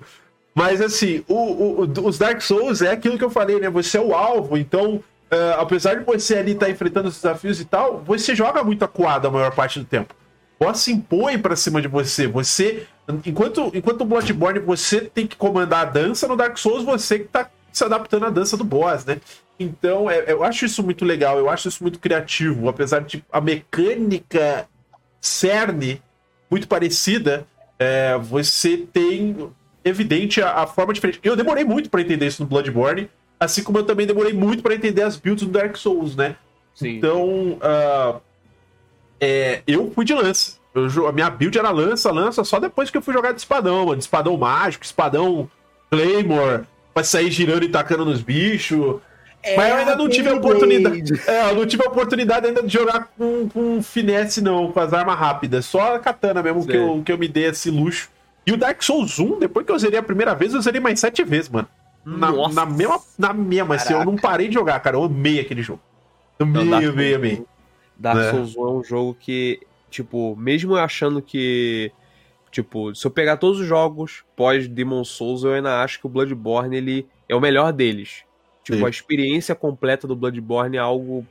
Mas assim, o, o- os Dark Souls é aquilo que eu falei, né? Você é o alvo, então, é, apesar de você ali estar enfrentando os desafios e tal, você joga muito acuado a maior parte do tempo. O boss se impõe pra cima de você. Você. Enquanto, enquanto o Bloodborne você tem que comandar a dança, no Dark Souls você que tá se adaptando à dança do boss, né? Então, é- eu acho isso muito legal, eu acho isso muito criativo, apesar de a mecânica cerne muito parecida, é, você tem evidente a, a forma diferente. Eu demorei muito pra entender isso no Bloodborne, assim como eu também demorei muito pra entender as builds do Dark Souls, né? Sim. Então, ah, é, eu fui de lança. Eu a minha build era lança, lança, só depois que eu fui jogar de espadão, mano. De espadão mágico, espadão Claymore, pra sair girando e tacando nos bichos. Mas eu ainda não tive a oportunidade. É, eu não tive a oportunidade ainda de jogar com, com finesse, não, com as armas rápidas. Só a katana mesmo que eu, que eu me dei esse luxo. E o Dark Souls 1, depois que eu zerei a primeira vez, eu zerei mais sete vezes, mano. Na, Nossa. na mesma, na mesma, assim, eu não parei de jogar, cara. Eu amei aquele jogo. Amei, Não, Dark amei, amei. Dark É. Souls 1 é um jogo que, tipo, mesmo eu achando que. Tipo, se eu pegar todos os jogos pós Demon Souls, eu ainda acho que o Bloodborne ele é o melhor deles. Tipo, Sim. a experiência completa do Bloodborne é algo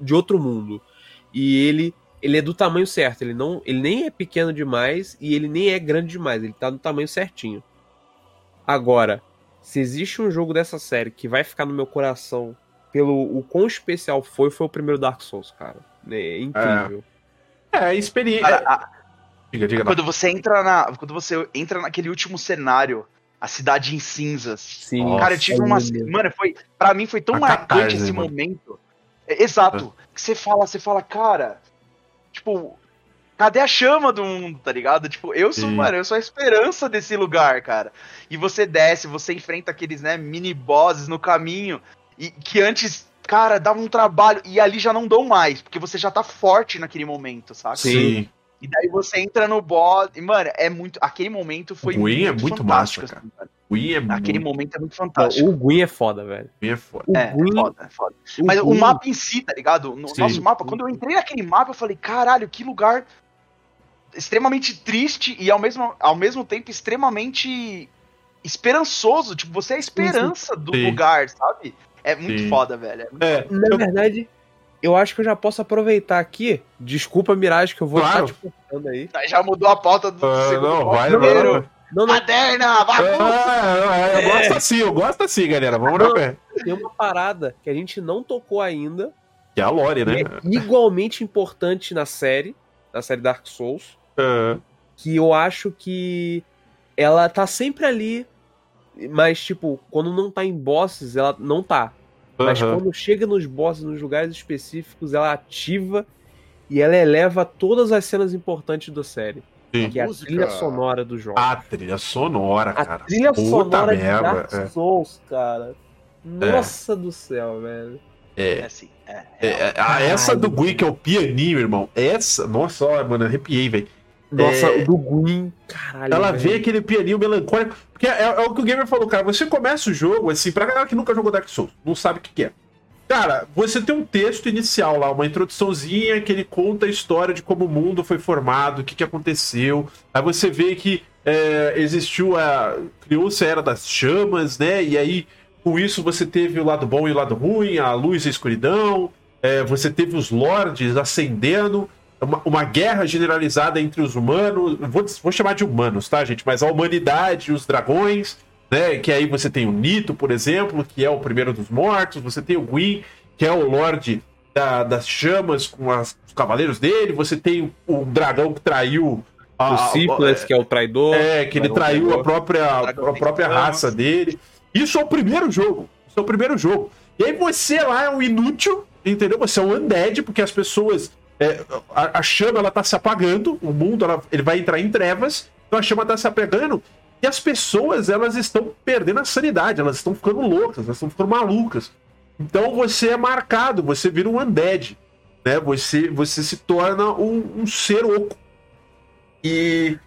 de outro mundo. E ele ele é do tamanho certo, ele não ele nem é pequeno demais e ele nem é grande demais, ele tá no tamanho certinho. Agora, se existe um jogo dessa série que vai ficar no meu coração pelo o quão especial foi, foi o primeiro Dark Souls, cara. É incrível. É, experiência. Cara, a- Diga, diga. quando você entra na. Quando você entra naquele último cenário, a cidade em cinzas. Sim. Nossa, Cara, eu tive uma. lindo. Mano, foi. Pra mim foi tão A marcante catarse, esse mano. momento. É, exato. Que você fala, você fala, cara, tipo, cadê a chama do mundo, tá ligado? Tipo, eu sou, Sim. mano, eu sou a esperança desse lugar, cara. E você desce, você enfrenta aqueles, né, mini bosses no caminho, e que antes, cara, dava um trabalho, e ali já não dão mais, porque você já tá forte naquele momento, saca? Sim. E daí você entra no boss, e, mano, é muito, aquele momento foi O Wii é muito fantástico, massa, cara. assim, cara. O Wii é Aquele muito, momento é muito fantástico. o Gwyn é foda, velho. o Wii é foda. O É, é Gwyn- foda, é foda. o Mas o Gwyn- mapa em si, tá ligado? No Sim. nosso mapa, quando eu entrei naquele mapa, eu falei, caralho, que lugar extremamente triste e ao mesmo, ao mesmo tempo extremamente esperançoso. Tipo, você é a esperança do Sim. lugar, sabe? É muito Sim. foda, velho. É É, Na eu- verdade, eu acho que eu já posso aproveitar aqui. Desculpa, Mirage, que eu vou Claro. estar te cortando aí. Já mudou a pauta do Ah, segundo não, vai, vai. Não, não, Caderna, bagunça! Ah, é, eu gosto assim, eu gosto assim, galera. Vamos Não. na tem uma parada que a gente não tocou ainda, Que é a Lore, né? é igualmente importante na série, na série Dark Souls, É. que eu acho que ela tá sempre ali, mas, tipo, quando não tá em bosses, ela não tá. Mas Aham. quando chega nos bosses, nos lugares específicos, ela ativa e ela eleva todas as cenas importantes da série. Sim. Que é a Música. trilha sonora do jogo. A trilha sonora, A cara. trilha Puta sonora de merda, Dark é. Souls, cara. Nossa do céu, velho. É. É assim, é. É, é, a- essa do Gui, que é o pianinho, irmão. Essa. Nossa, ó, mano, arrepiei, velho. Nossa, É. o do Gwyn, caralho. Ela velho. vê aquele pianinho melancólico. Porque é, é o que o gamer falou, cara. Você começa o jogo, assim, pra galera que nunca jogou Dark Souls, não sabe o que, que é. Cara, você tem um texto inicial lá, uma introduçãozinha que ele conta a história de como o mundo foi formado, o que, que aconteceu. Aí você vê que é, existiu a. criou-se a era das chamas, né? E aí, com isso, você teve o lado bom e o lado ruim, a luz e a escuridão. é, você teve os lords ascendendo. Uma, uma guerra generalizada entre os humanos. Vou, vou chamar de humanos, tá, gente? Mas a humanidade os dragões né? Que aí você tem o Nito, por exemplo, que é o primeiro dos mortos, você tem o Gwyn, que é o Lorde da- das chamas com as- os cavaleiros dele, você tem o, o dragão que traiu a, O Syphilis, que é o traidor. é, que ele traiu a própria, a própria raça dele. Isso é o primeiro jogo. Isso é o primeiro jogo. E aí você lá é um inútil, entendeu? Você é um undead, porque as pessoas. É, a, a chama ela tá se apagando, o mundo ela- ele vai entrar em trevas, então a chama tá se apagando. E as pessoas elas estão perdendo a sanidade, elas estão ficando loucas, elas estão ficando malucas. Então você é marcado, você vira um undead, né? Você, você se torna um, um ser oco. E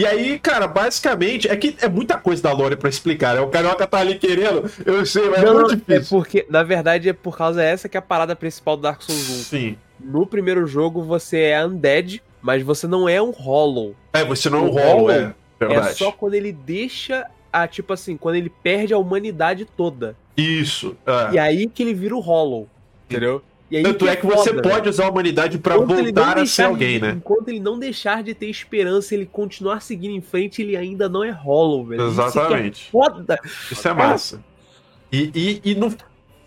e aí, cara, basicamente, é que é muita coisa da lore pra explicar, né? O Carioca tá ali querendo, eu sei, mas é Não, muito não, é difícil. porque, na verdade, é por causa essa que é a parada principal do Dark Souls 1. Sim. No primeiro jogo, você é undead, mas você não é um hollow. É, você não é um O rolo, Hollow é. Verdade. É só quando ele deixa a, tipo assim, quando ele perde a humanidade toda. Isso. é. E aí que ele vira o hollow. Entendeu? E aí Tanto é que você foda, pode usar a humanidade não voltar a ser alguém, de- né? Enquanto ele não deixar de ter esperança, ele continuar seguindo em frente, ele ainda não é hollow, velho. Isso é Exatamente. foda. Isso é massa. E, e, e no.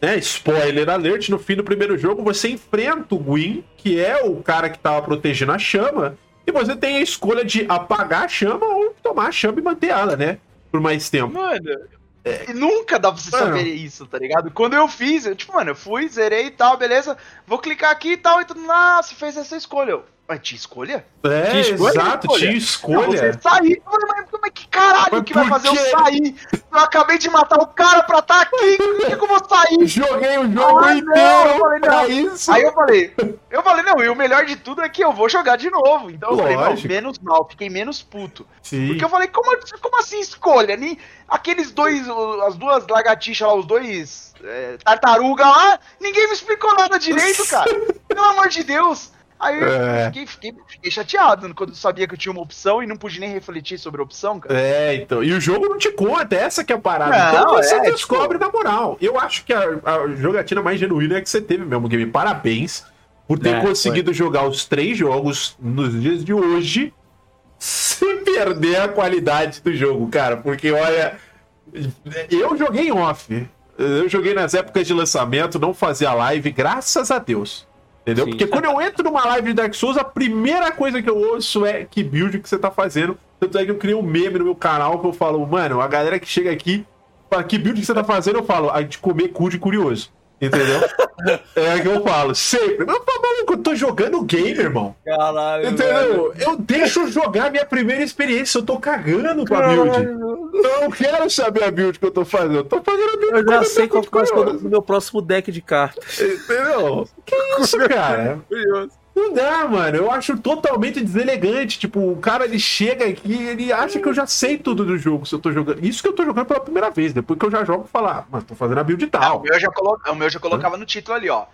Né, spoiler alert, no fim do primeiro jogo você enfrenta o Gwyn, que é o cara que tava protegendo a chama, e você tem a escolha de apagar a chama ou tomar a chama e manter ela, né? Por mais tempo. Mano, e nunca dá pra você Mano. saber isso, tá ligado? Quando eu fiz, eu, tipo, mano, eu fui, zerei e tal, beleza. Vou clicar aqui e tal, e tudo, ah, você fez essa escolha. Eu, Mas tinha escolha? É, Tinha escolha? exato, Escolha. tinha Não, escolha. você sair. Mas como é que caralho Mas que vai fazer eu sair? Eu acabei de matar o cara pra estar aqui, por que, que eu vou sair? Joguei o jogo Ah, não, inteiro eu falei, pra não. isso. Aí eu falei, eu falei, não, e o melhor de tudo é que eu vou jogar de novo. Então eu falei, não, Lógico. menos mal, fiquei menos puto. Sim. Porque eu falei, como, como assim escolha? Nem, aqueles dois, as duas lagartixas lá, os dois é, tartaruga lá, ninguém me explicou nada direito, cara. Pelo amor de Deus. Aí eu É. fiquei, fiquei, fiquei chateado quando eu sabia que eu tinha uma opção e não pude nem refletir sobre a opção, cara. É, então. E o jogo não te conta, essa que é a parada. Não, então você é, descobre na moral. Eu acho que a, a jogatina mais genuína é que você teve mesmo, game. Parabéns por ter É, conseguido jogar os três jogos nos dias de hoje sem perder a qualidade do jogo, cara. Porque, olha, eu joguei em off. Eu joguei nas épocas de lançamento, não fazia live, graças a Deus. Entendeu? Sim. Porque quando eu entro numa live de Dark Souls, a primeira coisa que eu ouço é que build que você tá fazendo. Tanto é que eu criei um meme no meu canal que eu falo, mano, a galera que chega aqui, fala, que build que você tá fazendo? Eu falo, a de comer cu de curioso. Entendeu? é o que eu falo, sempre. Mas, pô, maluco, eu tô jogando game, irmão. Caralho. Entendeu? Eu deixo jogar minha primeira experiência. Eu tô cagando com a build. Eu não quero saber a build que eu tô fazendo. Eu tô fazendo a build Eu já sei qual que vai ser curioso. o meu próximo deck de cartas. Entendeu? Que isso, cara? Não dá, mano. Eu acho totalmente deselegante. Tipo, o cara ele chega aqui e ele acha que eu já sei tudo do jogo se eu tô jogando. Isso que eu tô jogando pela primeira vez. Depois que eu já jogo, falar, mas tô fazendo a build Ah, o, tal. meu já colo... o meu já colocava no título ali, ó.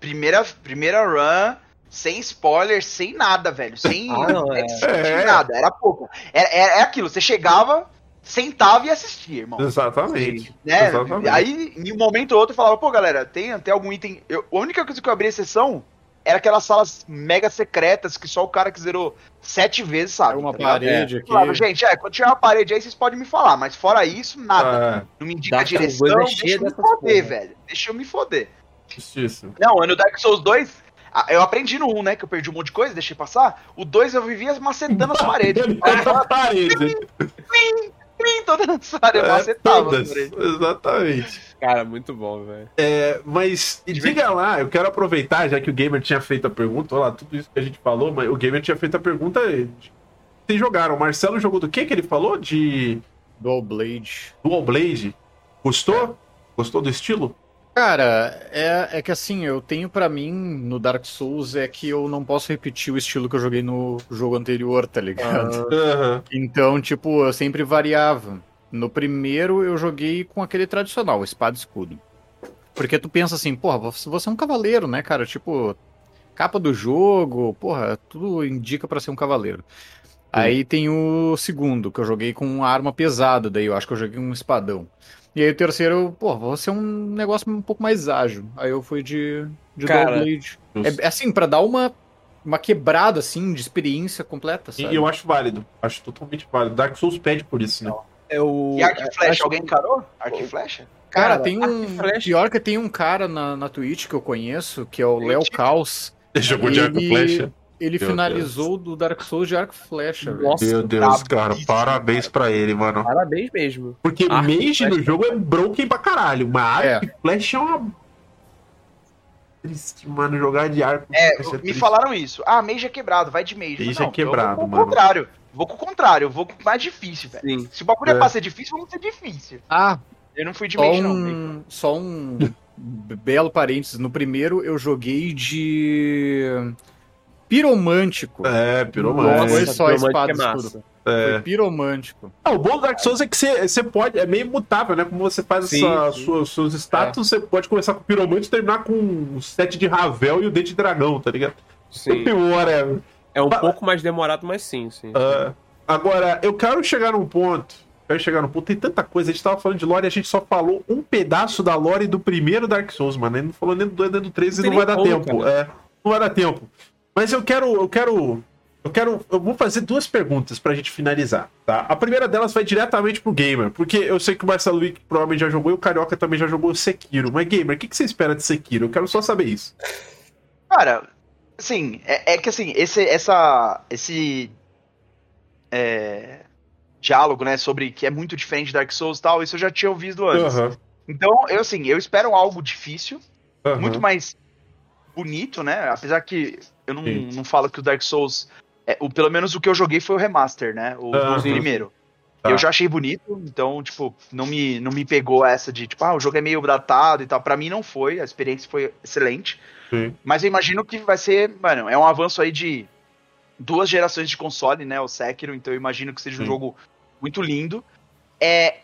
Primeira, primeira run, sem spoiler, sem nada, velho. Sem, Ah, não, é. É. nada. Era pouco. Era, era, é aquilo, você chegava, sentava e assistia, irmão. Exatamente. Né? Exatamente. Aí, em um momento ou outro, eu falava, pô, galera, tem, tem algum item. Eu, a única coisa que eu abri exceção era aquelas salas mega secretas que só o cara que zerou sete vezes sabe. Tem uma tá parede aqui. falava, gente, é, quando tiver uma parede aí, vocês podem me falar, mas fora isso, nada. Ah, Não me indica Dark Souls direção, 2 é deixa eu me foder, porra. velho. Deixa eu me foder. justiça. Não, no Dark Souls 2, ah, eu aprendi no 1, né, que eu perdi um monte de coisa, deixei passar. O 2 eu vivia macetando as paredes. Contra a parede. Plim, toda nessa área, É, macetava as todas. Exatamente. Cara, muito bom, velho. É, mas diga lá, eu quero aproveitar, já que o Gamer tinha feito a pergunta, olha lá, tudo isso que a gente falou, mas o Gamer tinha feito a pergunta. Vocês jogaram? O Marcelo jogou do que que ele falou? De Dual Blade. Dual Blade. Gostou? Gostou do estilo? Cara, é, é que assim, eu tenho pra mim no Dark Souls é que eu não posso repetir o estilo que eu joguei no jogo anterior, tá ligado? Aham. Então, tipo, eu sempre variava. No primeiro eu joguei com aquele tradicional, espada e escudo. Porque tu pensa assim, porra, você você é um cavaleiro, né, cara? Tipo, capa do jogo, porra, tudo indica pra ser um cavaleiro. Aí tem o segundo, que eu joguei com uma arma pesada, daí eu acho que eu joguei um espadão. E aí o terceiro, pô, vou ser um negócio um pouco mais ágil. Aí eu fui de, de Cara, Blade. É, é assim, pra dar uma, uma quebrada, assim, de experiência completa, sabe? E eu acho válido. Acho totalmente válido. Dark Souls pede por isso, né? É o. E arco e flecha, acho- alguém encarou? Arco e flecha? Cara, Cara, tem um. Pior que tem um cara na, na Twitch que eu conheço, que é o Léo Caos. Jogou de arco e Ele- flecha. Ele Meu finalizou do Dark Souls de arco e flecha, velho. Nossa, Meu Deus, cara, parabéns pra ele, mano. parabéns mesmo. Porque Arco Mage no jogo é broken pra caralho, mas É. arco e flecha é uma. Triste, mano, jogar de arco. É, flecha me falaram isso. Ah, Mage é quebrado, vai de Mage. Mage Não, é quebrado, vou com mano. o contrário. Vou com o contrário, eu vou com o mais difícil, velho. Se o bagulho é. É. pra ser difícil, vamos ser difícil. Ah, Eu não fui de Mage, não. um, só um belo parênteses. No primeiro eu joguei de. Piromântico. É, Não piromante. foi só espada é. É. Foi piromântico. Ah, o bom do Dark Souls é que você, você pode, é meio mutável, né? Como você faz Sim, essa, sim. sua- seus status, você pode começar com o piromante e terminar com o set de Ravel e o dente de dragão, tá ligado? Sim. Whatever. É um Ba- pouco mais demorado, mas sim, sim. Ah, agora, eu quero chegar num ponto. Quero chegar num ponto. Tem tanta coisa. A gente tava falando de lore e a gente só falou um pedaço da lore do primeiro Dark Souls, mano. A gente não falou nem do 2 nem do 3 e Não não vai dar como, tempo. É, não vai dar tempo. Mas eu quero. Eu quero. Eu quero. Eu vou fazer duas perguntas pra gente finalizar, tá? A primeira delas vai diretamente pro gamer, porque eu sei que o Marcelo Wick provavelmente já jogou e o Carioca também já jogou Sekiro. Mas, gamer, o que, que você espera de Sekiro? Eu quero só saber isso. Cara, assim, é, é que assim, esse, essa, esse é, diálogo, né, sobre que é muito diferente de Dark Souls e tal, isso eu já tinha ouvido antes. Aham, Então, eu assim, eu espero algo difícil, aham. muito mais bonito, né? Apesar que eu não, Sim. não falo que o Dark Souls, é, o, pelo menos o que eu joguei foi o remaster, né? O, o primeiro. Tá. Eu já achei bonito, então, tipo, não me, não me pegou essa de, tipo, ah, o jogo é meio datado e tal. Pra mim não foi, a experiência foi excelente. Sim. Mas eu imagino que vai ser, mano, é um avanço aí de duas gerações de console, né? O Sekiro, então eu imagino que seja um Sim. jogo muito lindo. É,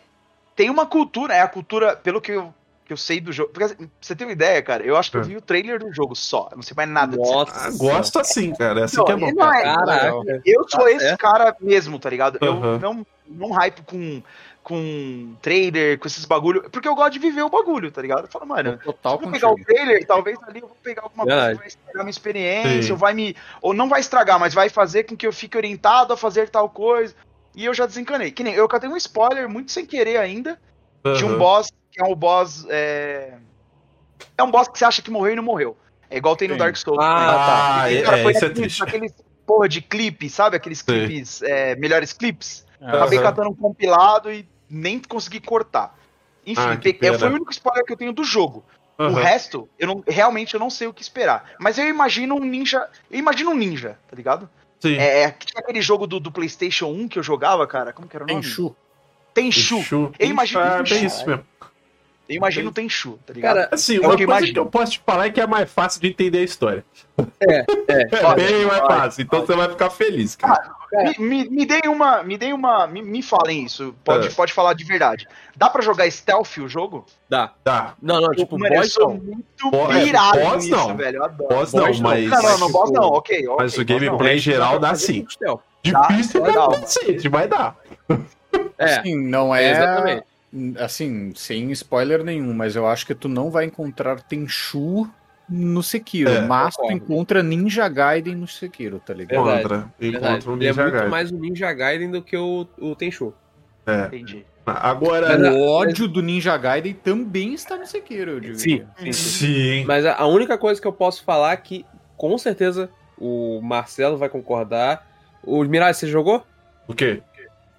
tem uma cultura, é a cultura, pelo que eu, que eu sei do jogo. Porque assim, você ter uma ideia, cara, eu acho que eu É. vi o trailer do jogo só. Eu não sei mais nada Nossa. Ah, gosto assim, cara. É assim Não, que é bom. não é- Caraca. Eu sou Tá esse certo. cara mesmo, tá ligado? Eu não, não hype com, com trailer, com esses bagulho, porque eu gosto de viver o bagulho, tá ligado? Eu falo, mano, Total se eu vou pegar o trailer, talvez ali eu vou pegar alguma coisa que vai estragar minha experiência, Sim. ou vai me. Ou não vai estragar, mas vai fazer com que eu fique orientado a fazer tal coisa. E eu já desencanei. Que nem eu catei um spoiler muito sem querer ainda de um boss que é um boss. É... é um boss que você acha que morreu e não morreu. É igual tem no Sim. Dark Souls. Ah, Ah, E, é, cara, é, foi isso é triste. Aqueles porra de clipe, sabe? Aqueles Sim. clipes, é, melhores clipes. Ah, Acabei catando um compilado e nem consegui cortar. Enfim, Ah, é, foi o único spoiler que eu tenho do jogo. O Aham. resto, eu não, realmente eu não sei o que esperar. Mas eu imagino um ninja. Eu imagino um ninja, tá ligado? Sim. É, é tinha aquele jogo do, do PlayStation 1 que eu jogava, cara. Como que era o nome? Tenchu. Tenchu. Tenchu. Eu imagino Ah, Tenchu. bem isso mesmo. Eu imagino o Tenchu, tá ligado? Cara, Assim, É o uma que coisa imagino. que eu posso te falar é que é mais fácil de entender a história. é, é. É bem mais fácil. Então você vai ficar feliz, cara. Me, me, me deem uma. Me deem uma. Me, me falem isso. Pode, É. pode falar de verdade. Dá pra jogar stealth o jogo? Dá. Tá. Não, não, tipo, Mano, eu boss sou não. muito Bo- é, pirado boss nisso, não. velho. Eu adoro. Boss não, Boss não. mas. Não, não, não, tipo, boss não, ok. ok, mas o gameplay geral dá sim. Difícil Dá, pra dá. cacete, mas dá. É, Assim, não é, é. exatamente. Assim, sem spoiler nenhum, mas eu acho que tu não vai encontrar Tenchu no Sekiro, É, mas tu encontra Ninja Gaiden no Sekiro, tá ligado? Verdade, Encontra. Verdade. Encontra um Ele é Ninja muito Gaiden. mais o Ninja Gaiden do que o, o Tenchu. É. Entendi. Agora. Mas- O ódio do Ninja Gaiden também está no Sekiro, eu. Sim, sim, sim. Sim. Mas a, a única coisa que eu posso falar é que, com certeza, o Marcelo vai concordar. O Mirage, você jogou? O quê?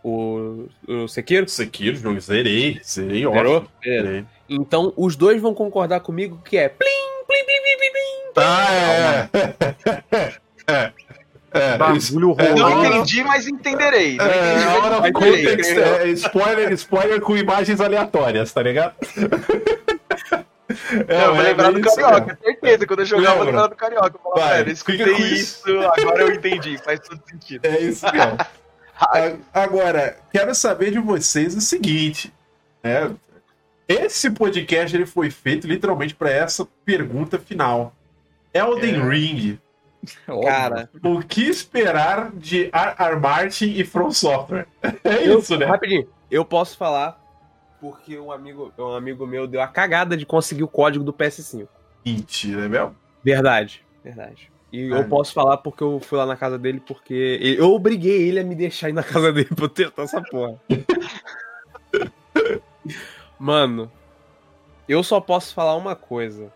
O, o Sekiro? Sekiro, jogo, zerei. Zerei, ótimo. Zerei. Então, os dois vão concordar comigo que é plim, plim, plim, plim, plim, plim. Ah, é. É. É. Bagulho É, Não entendi, mas entenderei. Não É, entendi, mas context, entenderei. é, spoiler, spoiler com imagens aleatórias, tá ligado? É, Não, eu vou é lembrar do isso Carioca, certeza. Quando eu jogar, eu vou Lembra? lembrar do Carioca. Eu Vai, velho, escutei isso, isso. agora eu entendi. Faz todo sentido. É isso mesmo. Agora, quero saber de vocês o seguinte, né? Esse podcast ele foi feito literalmente para essa pergunta final. Elden É. Ring. Cara, o que esperar de R. R. Martin e From Software? É eu, isso, né? rapidinho, eu posso falar porque um amigo, um amigo meu deu a cagada de conseguir o código do PS5. Mentira, é mesmo? Verdade, verdade. E Ai, eu posso falar porque eu fui lá na casa dele, porque eu obriguei ele a me deixar ir na casa dele pra eu testar essa porra. Mano, eu só posso falar uma coisa.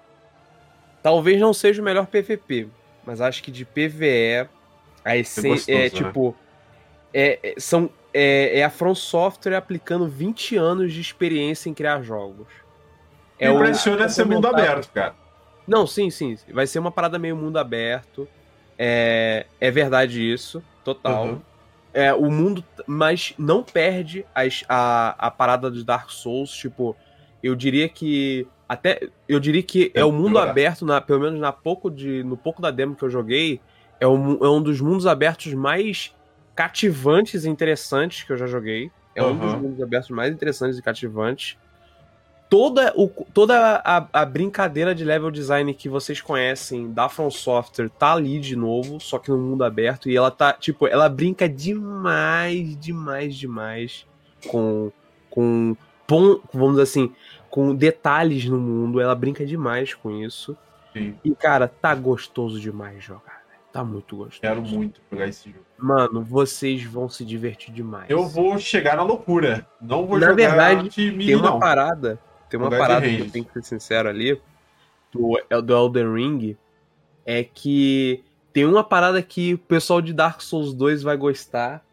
Talvez não seja o melhor PVP, mas acho que de PVE a essência gostoso, é né? tipo é, é- são é, é a From Software aplicando 20 anos de experiência em criar jogos. É o- impressiona é ser mundo aberto, cara. Não, sim, sim. Vai ser uma parada meio mundo aberto. É, é verdade isso, total. Uhum. É, o mundo, mas não perde as- a, a parada dos Dark Souls. Tipo, eu diria que. Até. Eu diria que é o mundo aberto, na, pelo menos na pouco de, no pouco da demo que eu joguei. É um, é um dos mundos abertos mais cativantes e interessantes que eu já joguei. É um dos Uhum. mundos abertos mais interessantes e cativantes. Toda, o, toda a, a brincadeira de level design que vocês conhecem da From Software tá ali de novo, só que no mundo aberto. E ela tá, tipo, ela brinca demais, demais, demais com. com vamos dizer assim, com detalhes no mundo. Ela brinca demais com isso. Sim. E, cara, tá gostoso demais jogar. Tá muito gostoso. Quero muito jogar esse jogo. Mano, vocês vão se divertir demais. Eu vou chegar na loucura. Não vou Na jogar verdade, de mim, Tem uma não. parada, tem uma parada que eu tenho que ser sincero ali, do, do Elden Ring, é que tem uma parada que o pessoal de Dark Souls 2 vai gostar,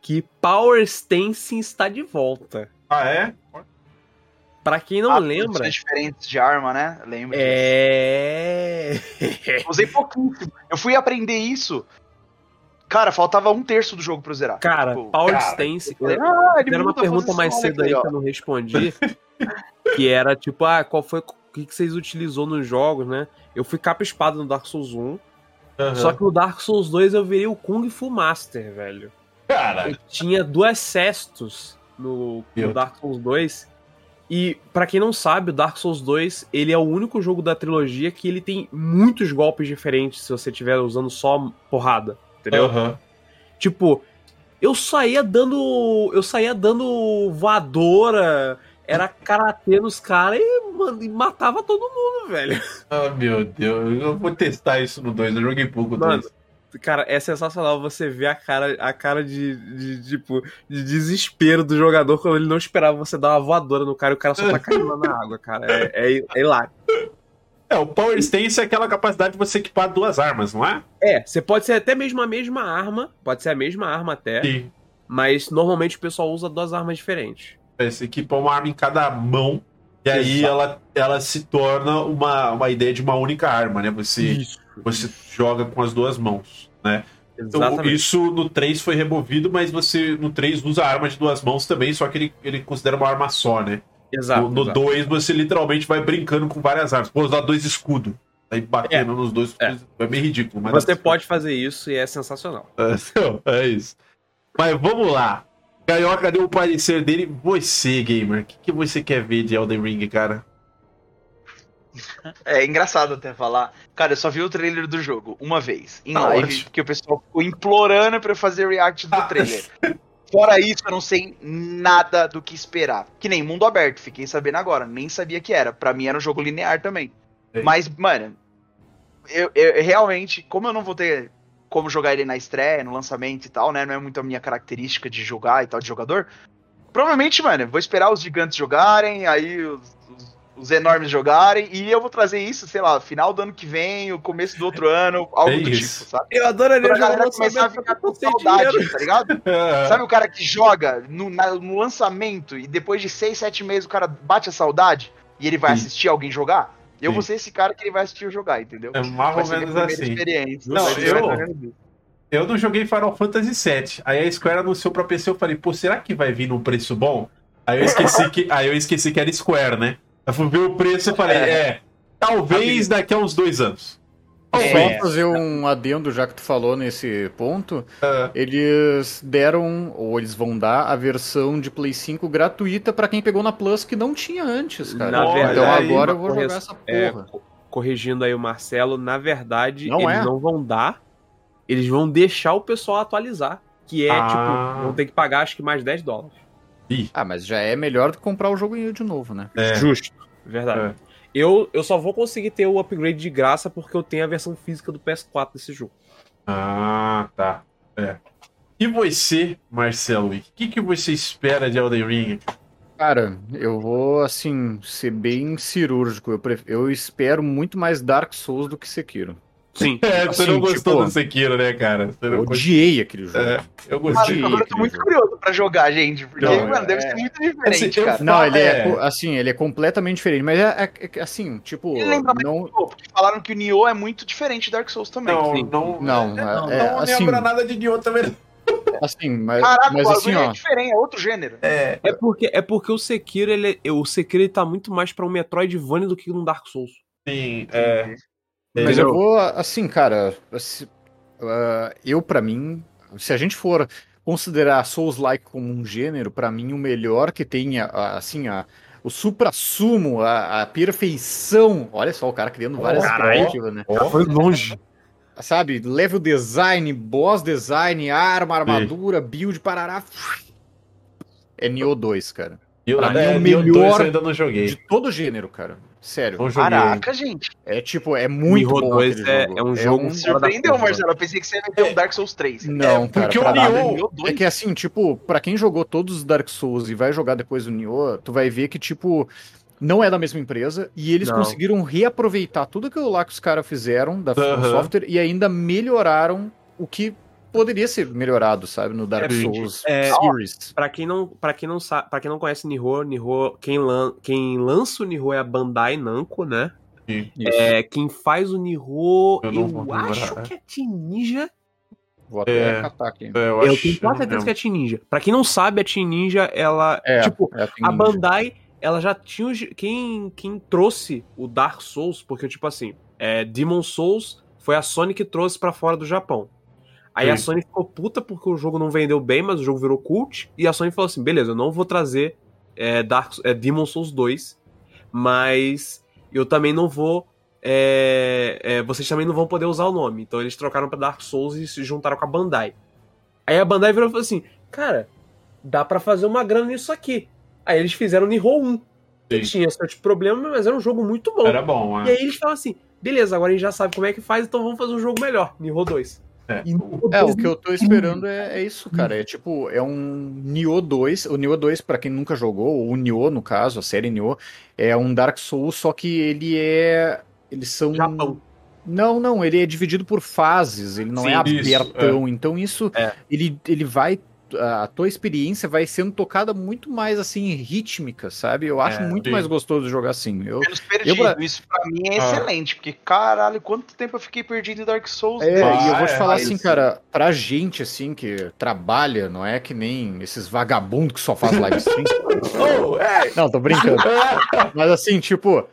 que Power Stance está de volta. Ah, é? Pra quem não Ah, lembra, diferentes de arma, né? Lembro. disso. é... Usei pouquíssimo. Eu fui aprender isso. Cara, faltava um terço do jogo pra eu zerar. Cara, Tipo, Power cara, Stance... eu falei, ah, ele Era uma pergunta mais cedo aí que eu não respondi. que era tipo, ah, qual foi. O que, que vocês utilizou nos jogos, né? Eu fui capa espada no Dark Souls 1. Aham. Só que no Dark Souls 2 eu virei o Kung Fu Master, velho. Cara, Eu tinha duas cestos no, no. Dark Souls 2. E pra quem não sabe, o Dark Souls 2, ele é o único jogo da trilogia que ele tem muitos golpes diferentes se você estiver usando só porrada, entendeu? Aham. Tipo, eu saía dando. Eu saía dando voadora, era karatê nos caras e, mano, e matava todo mundo, velho. Ah, meu Deus. Eu vou testar isso no 2. Eu joguei pouco Mano, 2. Cara, é sensacional você ver a cara, a cara de, de, tipo, de desespero do jogador quando ele não esperava você dar uma voadora no cara e o cara só tá caindo na água, cara. É, é, é hilário. É, o Power Stance é aquela capacidade de você equipar duas armas, não é? É, você pode ser até mesmo a mesma arma, pode ser a mesma arma até, Sim. mas normalmente o pessoal usa duas armas diferentes. É, Você equipa uma arma em cada mão E aí ela, ela se torna uma, uma ideia de uma única arma, né? Você, Isso. você joga com as duas mãos, né? Então, Exatamente. isso no 3 foi removido, mas você no 3 usa a arma de duas mãos também, só que ele, ele considera uma arma só, né? Exato. no no exato. 2 você literalmente vai brincando com várias armas. Pô, usar dois escudos. Aí batendo nos dois É. escudos. É, meio ridículo. Mas Você pode fazer isso e é sensacional. É, não, é isso. Mas vamos lá. Carioca deu o parecer dele. Você, gamer, o que, que você quer ver de Elden Ring, cara? É engraçado até falar. Cara, eu só vi o trailer do jogo uma vez, em Tá live, ótimo. porque o pessoal ficou implorando pra eu fazer react do Ah. trailer. Fora isso, eu não sei nada do que esperar. Que nem mundo aberto, fiquei sabendo agora, nem sabia que era. Pra mim era um jogo linear também. Sim. Mas, mano, eu, eu- eu realmente, como eu não vou ter como jogar ele na estreia, no lançamento e tal, né? Não é muito a minha característica de jogar e tal, de jogador. Provavelmente, mano, vou esperar os gigantes jogarem, aí os, os- enormes jogarem, e eu vou trazer isso, sei lá, final do ano que vem, o começo do outro ano, algo É do isso. tipo, sabe? Eu adoraria Pra jogar começar a ficar com eu tenho dinheiro. saudade, tá ligado? Sabe o cara que joga no, na- no lançamento e depois de 6, 7 meses o cara bate a saudade e ele vai Sim. assistir alguém jogar? Eu Sim. vou ser esse cara que ele vai assistir eu jogar, entendeu? É mais Vai ou menos primeira assim. experiência. Não, eu-. Eu não joguei Final Fantasy VII. Aí a Square anunciou pra PC, eu falei, pô, será que vai vir num preço bom? Aí eu esqueci que, aí eu esqueci que era Square, né? Eu fui ver o preço e falei, é, talvez daqui a uns dois anos. É. Só fazer um adendo, já que tu falou nesse ponto, Ah, eles deram, ou eles vão dar, a versão de Play 5 gratuita pra quem pegou na Plus que não tinha antes, cara. Na então aí, agora eu vou corre- jogar essa é, porra. co- corrigindo aí o Marcelo, na verdade, Não eles é. não vão dar, eles vão deixar o pessoal atualizar. Que é, Ah. tipo, vão ter que pagar acho que mais 10 dólares. Ah, mas já é melhor do que comprar o jogo de novo, né? é. Justo. Verdade. É. Eu, eu só vou conseguir ter o upgrade de graça porque eu tenho a versão física do PS4 desse jogo. Ah, tá. É. E você, Marcelo, o que, que você espera de Elden Ring? Cara, eu vou, assim, ser bem cirúrgico. Eu, pref- eu espero muito mais Dark Souls do que Sekiro. Sim. É, você Assim, não gostou tipo, do Sekiro, né, cara? Você Eu odiei aquele jogo. É, eu gostei. Agora eu tô muito curioso pra jogar, gente. Porque, Não, mano, deve é- ser muito diferente, Assim, cara. Não, ele é, É. assim, ele é completamente diferente, mas é, é- é assim, tipo, Ele lembra mais não, Nioh, Porque falaram que o Nioh é muito diferente de Dark Souls também. Não, Sim. não, Não, é, não, é- não assim- lembra nada de Nioh também. assim, mas, Caraca, mas o assim, bagulho ó, é diferente, é outro gênero. É, É porque, é porque o Sekiro, ele, é- o Sekiro ele tá muito mais pra um Metroidvania do que um Dark Souls. sim, é. Mas eu vou, assim, cara, assim, ah, eu pra mim, se a gente for considerar Souls-like como um gênero, pra mim o melhor que tem, assim, a, o supra-sumo, a, a perfeição, olha só, o cara criando várias expectativas, né? Ó, Foi longe. sabe, level design, boss design, arma, armadura, build, parará. É Nioh 2, cara. eu, pra mim, é, o melhor 2 eu ainda não joguei. De todo gênero, cara. Sério. Joguei. Caraca, gente. É tipo, é muito Nioh bom 2 aquele é- jogo. é um jogo Me fora da surpreendeu. Marcelo. Eu pensei que você ia meter um Dark Souls 3. Não, É, cara, porque o. Nioh- Nioh 2? É que assim, tipo, pra quem jogou todos os Dark Souls e vai jogar depois o Nioh, tu vai ver que, tipo, não é da mesma empresa e eles Não. conseguiram reaproveitar tudo aquilo lá que os caras fizeram da Aham. Software e ainda melhoraram o que poderia ser melhorado, sabe, no Dark É, Souls é, Series. Pra quem não, para quem não sabe, para quem não conhece Nihon, Nihon, quem, lan, quem lança o Nihon é a Bandai Namco, né? Sim. É, quem faz o Nihon, Eu eu, não vou lembrar, acho que é Team Ninja. Vou até É. catar aqui. É, eu, Eu, acho, tenho quase certeza que é Team Ninja. Pra quem não sabe, a Team Ninja, ela, É, tipo, é, a ninja. Bandai, ela já tinha quem quem trouxe o Dark Souls, porque tipo assim, é, Demon Souls foi a Sony que trouxe pra fora do Japão. Aí a Sim. Sony ficou puta porque o jogo não vendeu bem, mas o jogo virou cult. E a Sony falou assim: beleza, eu não vou trazer é, Dark, é, Demon Souls 2, mas eu também não vou. é, é, vocês também não vão poder usar o nome. Então eles trocaram pra Dark Souls e se juntaram com a Bandai. Aí a Bandai virou e falou assim: cara, dá pra fazer uma grana nisso aqui. Aí eles fizeram Nihon 1. Que Sim. tinha certos problemas, mas era um jogo muito bom. Era bom, E é. aí eles falam assim: beleza, agora a gente já sabe como é que faz, então vamos fazer um jogo melhor, Nihon 2. É. É, 2 o que eu tô esperando é, é isso, cara. É tipo, é um Nioh 2. O Nioh 2, pra quem nunca jogou, ou o Nioh, no caso, a série Nioh, é um Dark Souls, só que ele é. Eles são. Japão. Não, não, ele é dividido por fases, ele não Sim, é isso, abertão. Então isso, É. ele, ele vai. A tua experiência vai sendo tocada muito mais assim rítmica, sabe? Eu acho É, muito sim. mais gostoso jogar assim. Eu, Menos perdido. pra- Isso pra mim é Ah. excelente, porque caralho, quanto tempo eu fiquei perdido em Dark Souls É, 10? e eu vou te é, falar mas- assim, cara, pra gente, assim, que trabalha, não é que nem esses vagabundos que só faz live stream. Oh, é. não, tô brincando. Mas assim, tipo,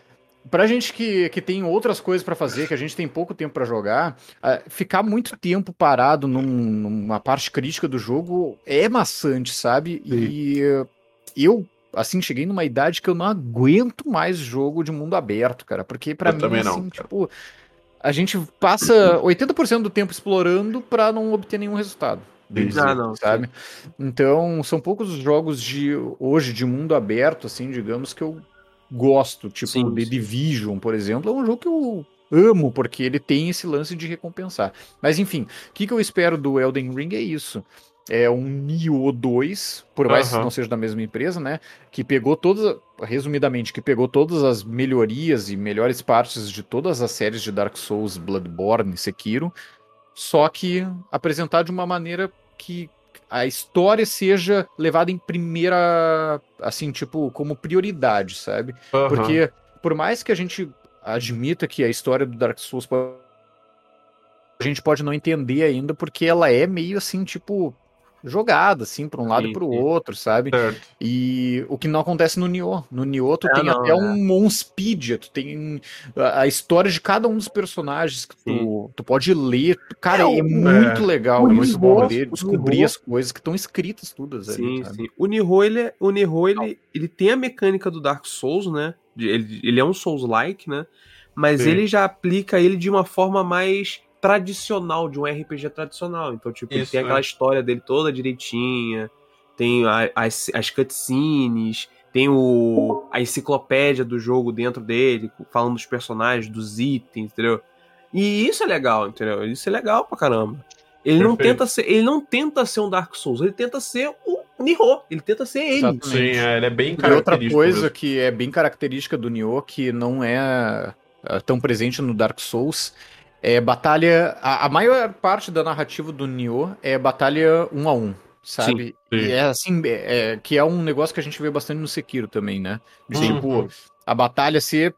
pra gente que, que tem outras coisas pra fazer, que a gente tem pouco tempo pra jogar, ah, ficar muito tempo parado num- numa parte crítica do jogo é maçante, sabe? E eh, eu, assim, cheguei numa idade que eu não aguento mais jogo de mundo aberto, cara, porque pra Eu mim, também não, assim, cara. tipo, a gente passa 80% do tempo explorando pra não obter nenhum resultado. Ah, não. Sabe? Então, são poucos os jogos de hoje de mundo aberto, assim, digamos, que eu gosto. Tipo, Sim, The sim. Division, por exemplo, é um jogo que eu amo, porque ele tem esse lance de recompensar. Mas, enfim, o que, que eu espero do Elden Ring é isso. É um Nioh 2, por mais que não seja da mesma empresa, né? Que pegou todas, resumidamente, que pegou todas as melhorias e melhores partes de todas as séries de Dark Souls, Bloodborne, Sekiro, só que apresentar de uma maneira que a história seja levada em primeira, assim, tipo, como prioridade, sabe? Aham. Porque por mais que a gente admita que a história do Dark Souls a gente pode não entender ainda porque ela é meio assim, tipo, jogada assim para um lado e Sim, para o outro, sabe? Certo. E o que não acontece no Nioh. No Nioh tu É, tem não, até é. um Monspedia, tu tem a, a história de cada um dos personagens que tu, tu pode ler. Cara, É, é, muito legal, o é muito Nioh- bom ler, descobrir Nioh- as coisas que estão escritas todas ali, Sim, sabe? sim. O Nihon, ele, é- o Nihon, ele, ele tem a mecânica do Dark Souls, né? Ele, ele é um Souls-like, né? Mas Sim. ele já aplica ele de uma forma mais tradicional, de um RPG tradicional. Então, tipo, ele Isso, tem aquela é. história dele toda direitinha, tem a- as, as cutscenes, tem o, a enciclopédia do jogo dentro dele, falando dos personagens, dos itens, entendeu? E isso é legal, entendeu? Isso é legal pra caramba. Ele não, Perfeito. tenta ser, ele não tenta ser um Dark Souls, ele tenta ser o Nihon, ele tenta ser ele. Exato. Sim, é, ele é bem E outra característico coisa mesmo. que é bem característica do Nioh, que não é é, tão presente no Dark Souls, é batalha. A, a maior parte da narrativa do Nioh é batalha um a um, sabe? Sim, sim. E é assim, é, é- que é um negócio que a gente vê bastante no Sekiro também, né? De, Uhum. Tipo, a batalha ser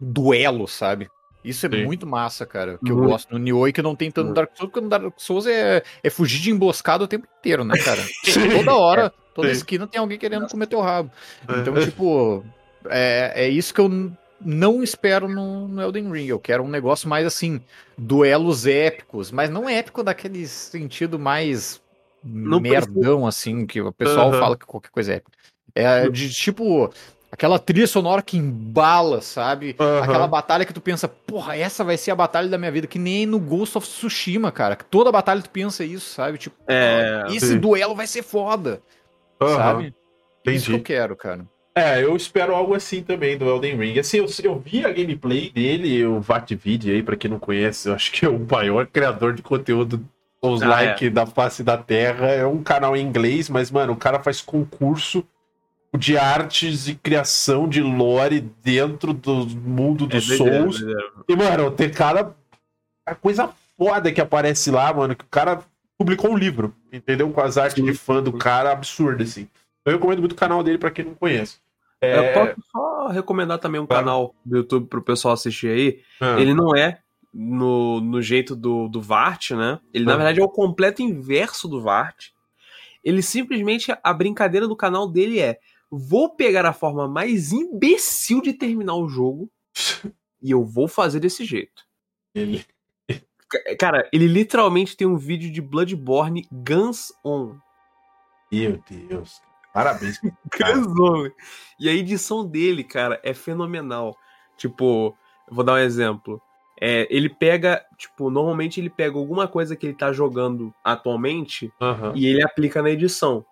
duelo, sabe? Isso é Sim. muito massa, cara. Que eu Muito. gosto no Nioh e que não tem tanto no. Dark Souls, porque no Dark Souls é, é fugir de emboscada o tempo inteiro, né, cara? Toda hora, toda Sim. esquina tem alguém querendo comer teu rabo. É. Então, tipo, é, é isso que eu não espero no, no Elden Ring. Eu quero um negócio mais assim, duelos épicos, mas não épico daquele sentido mais Não merdão, assim, que o pessoal Aham. fala que qualquer coisa é épica. É de tipo. Aquela trilha sonora que embala, sabe? Aham. Aquela batalha que tu pensa, porra, essa vai ser a batalha da minha vida, que nem no Ghost of Tsushima, cara. que Toda batalha tu pensa isso, sabe? Tipo, É, "Ah, esse sim. duelo vai ser foda, Aham. sabe? Isso Entendi. que eu quero, cara. É, eu espero algo assim também do Elden Ring. Assim, eu, eu vi a gameplay dele, o Vatvid aí, pra quem não conhece, eu acho que é o maior criador de conteúdo os Ah, like da face da Terra. É um canal em inglês, mas, mano, o cara faz concurso de artes e criação de lore dentro do mundo é dos doideira, Souls. doideira. E, mano, tem cara. A coisa foda que aparece lá, mano, que o cara publicou um livro, entendeu? Com as artes de fã do cara, absurdo, assim. Eu recomendo muito o canal dele pra quem não conhece. Eu É, posso só recomendar também um Claro. canal do YouTube pro pessoal assistir aí. ah, Ele não é no, no jeito do, do Vart, né? Ele, na Ah. verdade, é o completo inverso do Vart. Ele simplesmente, a brincadeira do canal dele é: vou pegar a forma mais imbecil de terminar o jogo e eu vou fazer desse jeito. ele- Ca- Cara, ele literalmente tem um vídeo de Bloodborne Guns On. Meu Deus. Parabéns. On. E a edição dele, cara, é fenomenal. Tipo, vou dar um exemplo. É, ele pega, tipo, normalmente ele pega alguma coisa que ele tá jogando atualmente e ele aplica na edição.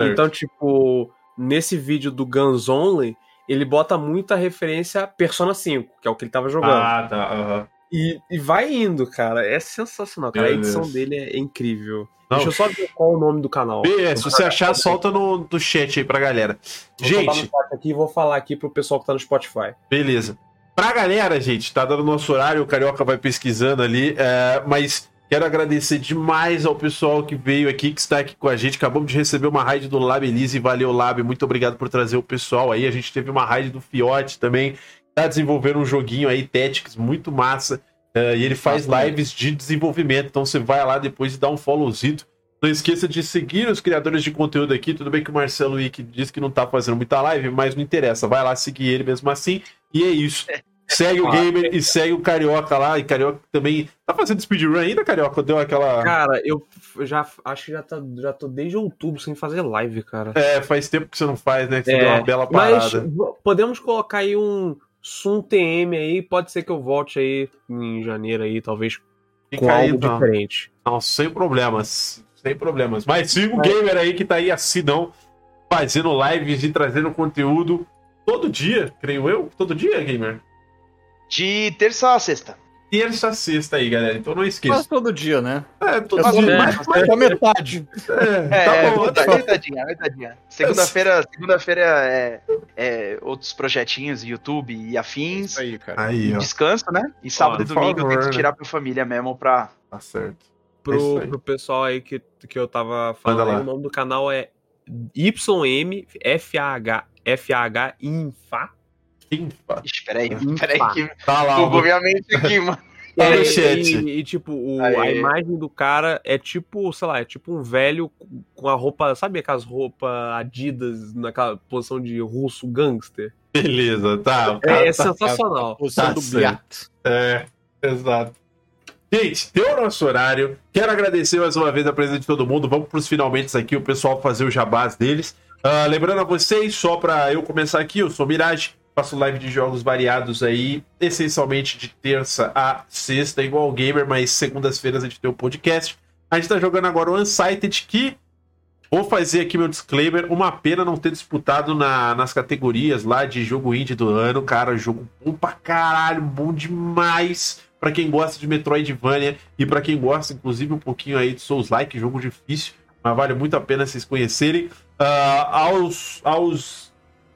Certo. Então, tipo, nesse vídeo do Guns Only, ele bota muita referência a Persona 5, que é o que ele tava jogando. Ah, tá. E, e vai indo, cara. É sensacional, cara. Meu a edição Deus. dele é incrível. Não. Deixa eu só ver qual é o nome do canal. Bê, se você achar, solta no, no chat aí pra galera. Vou Gente, aqui vou falar aqui pro pessoal que tá no Spotify. beleza. Pra galera, gente, tá dando nosso horário, o Carioca vai pesquisando ali, é, mas Quero agradecer demais ao pessoal que veio aqui, que está aqui com a gente. Acabamos de receber uma raid do Lab Elise. Valeu, Lab. Muito obrigado por trazer o pessoal aí. A gente teve uma raid do Fiote também. Tá desenvolvendo um joguinho aí, Tactics, muito massa. Uh, e ele faz lives de desenvolvimento. Então você vai lá depois e dá um followzito. Não esqueça de seguir os criadores de conteúdo aqui. Tudo bem que o Marcelo Wick disse que não tá fazendo muita live, mas não interessa. Vai lá seguir ele mesmo assim. E é isso. Segue o Gamer e segue o Carioca lá. E Carioca também. Tá fazendo speedrun ainda, Carioca? Deu aquela. Cara, eu já acho que já, tá, já tô desde outubro sem fazer live, cara. É, faz tempo que você não faz, né? Que você é, deu uma bela parada. Mas podemos colocar aí um Sum TM aí. Pode ser que eu volte aí em janeiro aí, talvez Fica com aí, algo então. diferente. Não, sem problemas. Sem problemas. Mas siga o Gamer aí que tá aí assinão, fazendo lives e trazendo conteúdo todo dia, creio eu. Todo dia, Gamer? De terça a sexta. Terça a sexta aí, galera. Então não esqueça. Quase todo dia, né? É, todo é dia. Mais, mais é, metade. É, é, tá é, bom. Metade, metadinha, metadinha. Segunda-feira segunda-feira é, é outros projetinhos, YouTube e afins. Isso aí, cara. Aí, ó. Descanso, né? E sábado ó, e domingo favor, eu tento tirar pra família mesmo pra. Tá certo. Pro, pro pessoal aí que, que eu tava falando, aí, o nome do canal é YMFAH FAH Infa. Infa. Espera aí, peraí que tá lá, bugou minha mente aqui, mano. É, e, e, tipo, o, a imagem do cara é tipo, sei lá, é tipo um velho com a roupa, sabe aquelas roupas Adidas naquela posição de russo gangster? Beleza, tá. É, é sensacional. Tá, tá É, exato. Gente, deu o nosso horário. Quero agradecer mais uma vez a presença de todo mundo. Vamos para os finalmente aqui, o pessoal fazer o jabás deles. Uh, lembrando a vocês, só para eu começar aqui, eu sou Mirage. Faço live de jogos variados aí, essencialmente de terça a sexta, igual o Gamer, mas segundas-feiras a gente tem o um podcast. A gente tá jogando agora o Unsighted, que vou fazer aqui meu disclaimer. Uma pena não ter disputado na, nas categorias lá de jogo indie do ano. Cara, jogo bom pra caralho, bom demais. Pra quem gosta de Metroidvania e para quem gosta, inclusive, um pouquinho aí de Souls-like, jogo difícil, mas vale muito a pena vocês conhecerem. Uh, aos, aos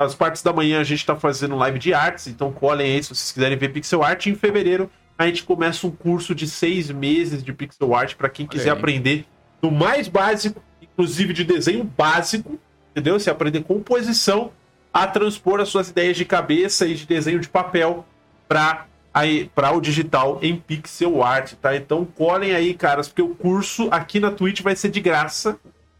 as partes da manhã a gente está fazendo live de artes, então colhem aí se vocês quiserem ver pixel art. Em fevereiro a gente começa um curso de seis meses de pixel art para quem quiser aprender do mais básico, inclusive de desenho básico, entendeu? Se aprender composição, a transpor as suas ideias de cabeça e de desenho de papel para para o digital em pixel art, tá? Então colhem aí, caras, porque o curso aqui na Twitch vai ser de graça,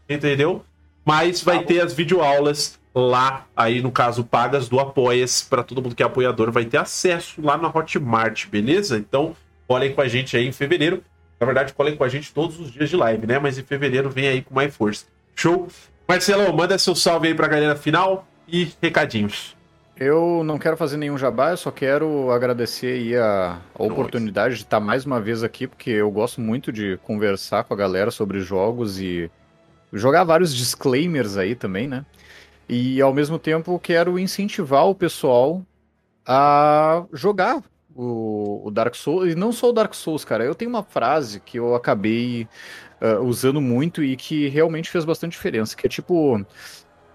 entendeu? Mas vai tá ter as videoaulas lá, aí no caso, pagas do Apoias, para todo mundo que é apoiador, vai ter acesso lá na Hotmart, beleza? Então, colhem com a gente aí em fevereiro. Na verdade, colhem com a gente todos os dias de live, né? Mas em fevereiro vem aí com mais força. Show? Marcelão, manda seu salve aí pra galera final e recadinhos. Eu não quero fazer nenhum jabá, eu só quero agradecer aí a, a oportunidade de estar mais uma vez aqui, porque eu gosto muito de conversar com a galera sobre jogos e jogar vários disclaimers aí também, né? E ao mesmo tempo quero incentivar o pessoal a jogar o, o, Dark Souls. E não só o Dark Souls, cara. Eu tenho uma frase que eu acabei uh, usando muito e que realmente fez bastante diferença. Que é tipo,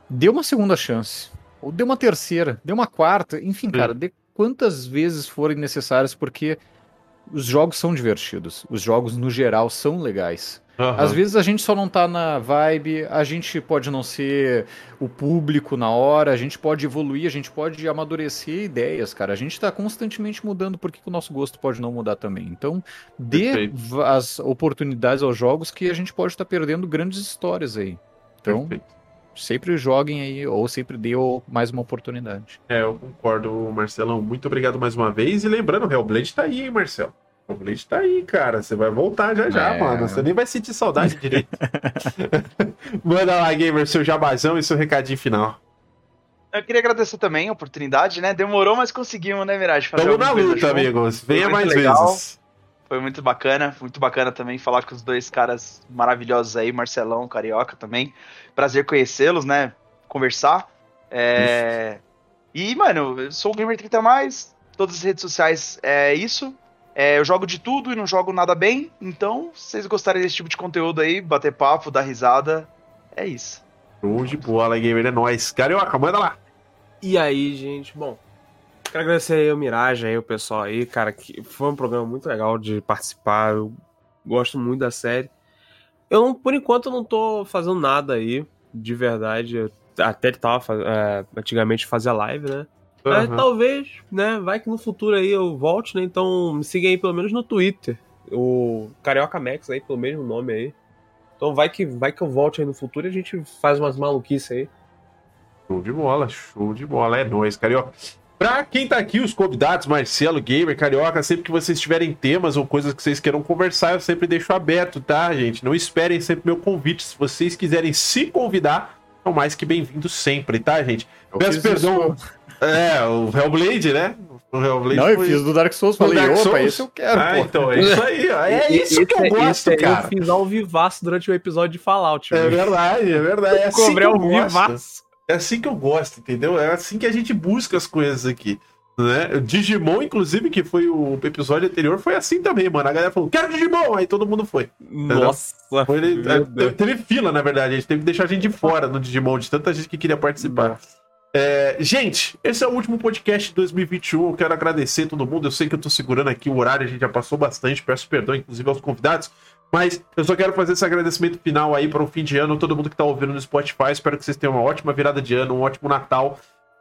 dê uma segunda chance. Ou dê uma terceira, dê uma quarta, enfim, cara, dê quantas vezes forem necessárias, porque os jogos são divertidos. Os jogos, no geral, são legais. Uhum. Às vezes a gente só não tá na vibe, a gente pode não ser o público na hora, a gente pode evoluir, a gente pode amadurecer ideias, cara. A gente tá constantemente mudando, porque o nosso gosto pode não mudar também. Então, dê Perfeito. as oportunidades aos jogos que a gente pode estar tá perdendo grandes histórias aí. Então, Perfeito. sempre joguem aí, ou sempre dê mais uma oportunidade. É, eu concordo, Marcelão. Muito obrigado mais uma vez. E lembrando, o Hellblade tá aí, hein, Marcelo? O Blade tá aí, cara. Você vai voltar já já, é. mano. Você nem vai sentir saudade direito. Manda lá, gamer, seu jabazão e seu recadinho final. Eu queria agradecer também a oportunidade, né? Demorou, mas conseguimos, né, Mirage? Fazer Tamo na luta, amigos. Venha mais legal. vezes. Foi muito bacana, muito bacana também falar com os dois caras maravilhosos aí, Marcelão, Carioca também. Prazer conhecê-los, né? Conversar. É... E, mano, eu sou o Gamer 30 mais, todas as redes sociais é isso. É, eu jogo de tudo e não jogo nada bem, então, se vocês gostarem desse tipo de conteúdo aí, bater papo, dar risada, é isso. Show de bola, gamer, é nóis. Carioca, manda lá. E aí, gente, bom, quero agradecer aí o Mirage, aí, o pessoal aí, cara, que foi um programa muito legal de participar, eu gosto muito da série. Eu, não, por enquanto, não tô fazendo nada aí, de verdade. Eu até tava é, antigamente fazia live, né? Uhum. Mas talvez, né? Vai que no futuro aí eu volte, né? Então me siga aí pelo menos no Twitter. O Carioca Max aí, pelo mesmo nome aí. Então vai que, vai que eu volte aí no futuro e a gente faz umas maluquices aí. Show de bola, show de bola. É nóis, Carioca. Pra quem tá aqui, os convidados, Marcelo, Gamer, Carioca, sempre que vocês tiverem temas ou coisas que vocês queiram conversar, eu sempre deixo aberto, tá, gente? Não esperem sempre meu convite. Se vocês quiserem se convidar, são mais que bem-vindos sempre, tá, gente? Eu Peço perdão. Isso. É, o Hellblade, né? O Hellblade Não, eu fiz do Dark Souls, falei, Dark opa, Souls? esse eu quero, ah, pô. então, é isso aí, ó. É isso que eu é- gosto, cara. Eu fiz ao vivaço durante o episódio de Fallout. É verdade, é verdade. É assim Cobrei ao vivaço. É assim que eu gosto, entendeu? É assim que a gente busca as coisas aqui. Né? O Digimon, inclusive, que foi o episódio anterior, foi assim também, mano. A galera falou, quero Digimon! Aí todo mundo foi. Nossa! Foi, é, teve fila, na verdade. A gente teve que deixar a gente de fora no Digimon, de tanta gente que queria participar. É, gente, esse é o último podcast de 2021. Eu quero agradecer todo mundo. Eu sei que eu tô segurando aqui o horário, a gente já passou bastante. Peço perdão, inclusive, aos convidados. Mas eu só quero fazer esse agradecimento final aí para o fim de ano. Todo mundo que tá ouvindo no Spotify. Espero que vocês tenham uma ótima virada de ano, um ótimo Natal.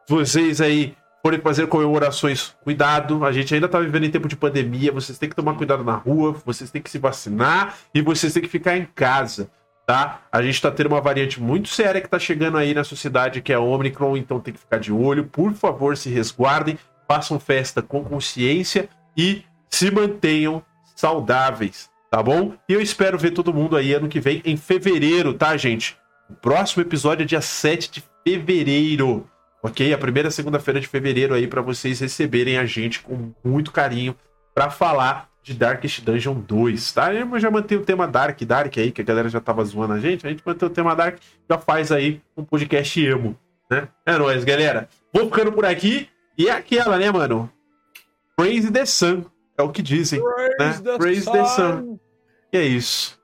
Vocês aí forem fazer comemorações, cuidado. A gente ainda tá vivendo em tempo de pandemia. Vocês têm que tomar cuidado na rua, vocês têm que se vacinar e vocês têm que ficar em casa, tá? A gente tá tendo uma variante muito séria que tá chegando aí na sociedade, que é a Omicron, então tem que ficar de olho. Por favor, se resguardem, façam festa com consciência e se mantenham saudáveis, tá bom? E eu espero ver todo mundo aí ano que vem, em fevereiro, tá, gente? O próximo episódio é dia 7 de fevereiro ok? A primeira segunda-feira de fevereiro aí para vocês receberem a gente com muito carinho para falar de Darkest Dungeon 2, tá? Eu já mantém o tema Dark, Dark aí, que a galera já tava zoando a gente, a gente mantém o tema Dark, já faz aí um podcast emo, né? É nóis, galera. Vou ficando por aqui e é aquela, né, mano? Praise the Sun, é o que dizem, Praise né? The Praise sun. the Sun. E é isso.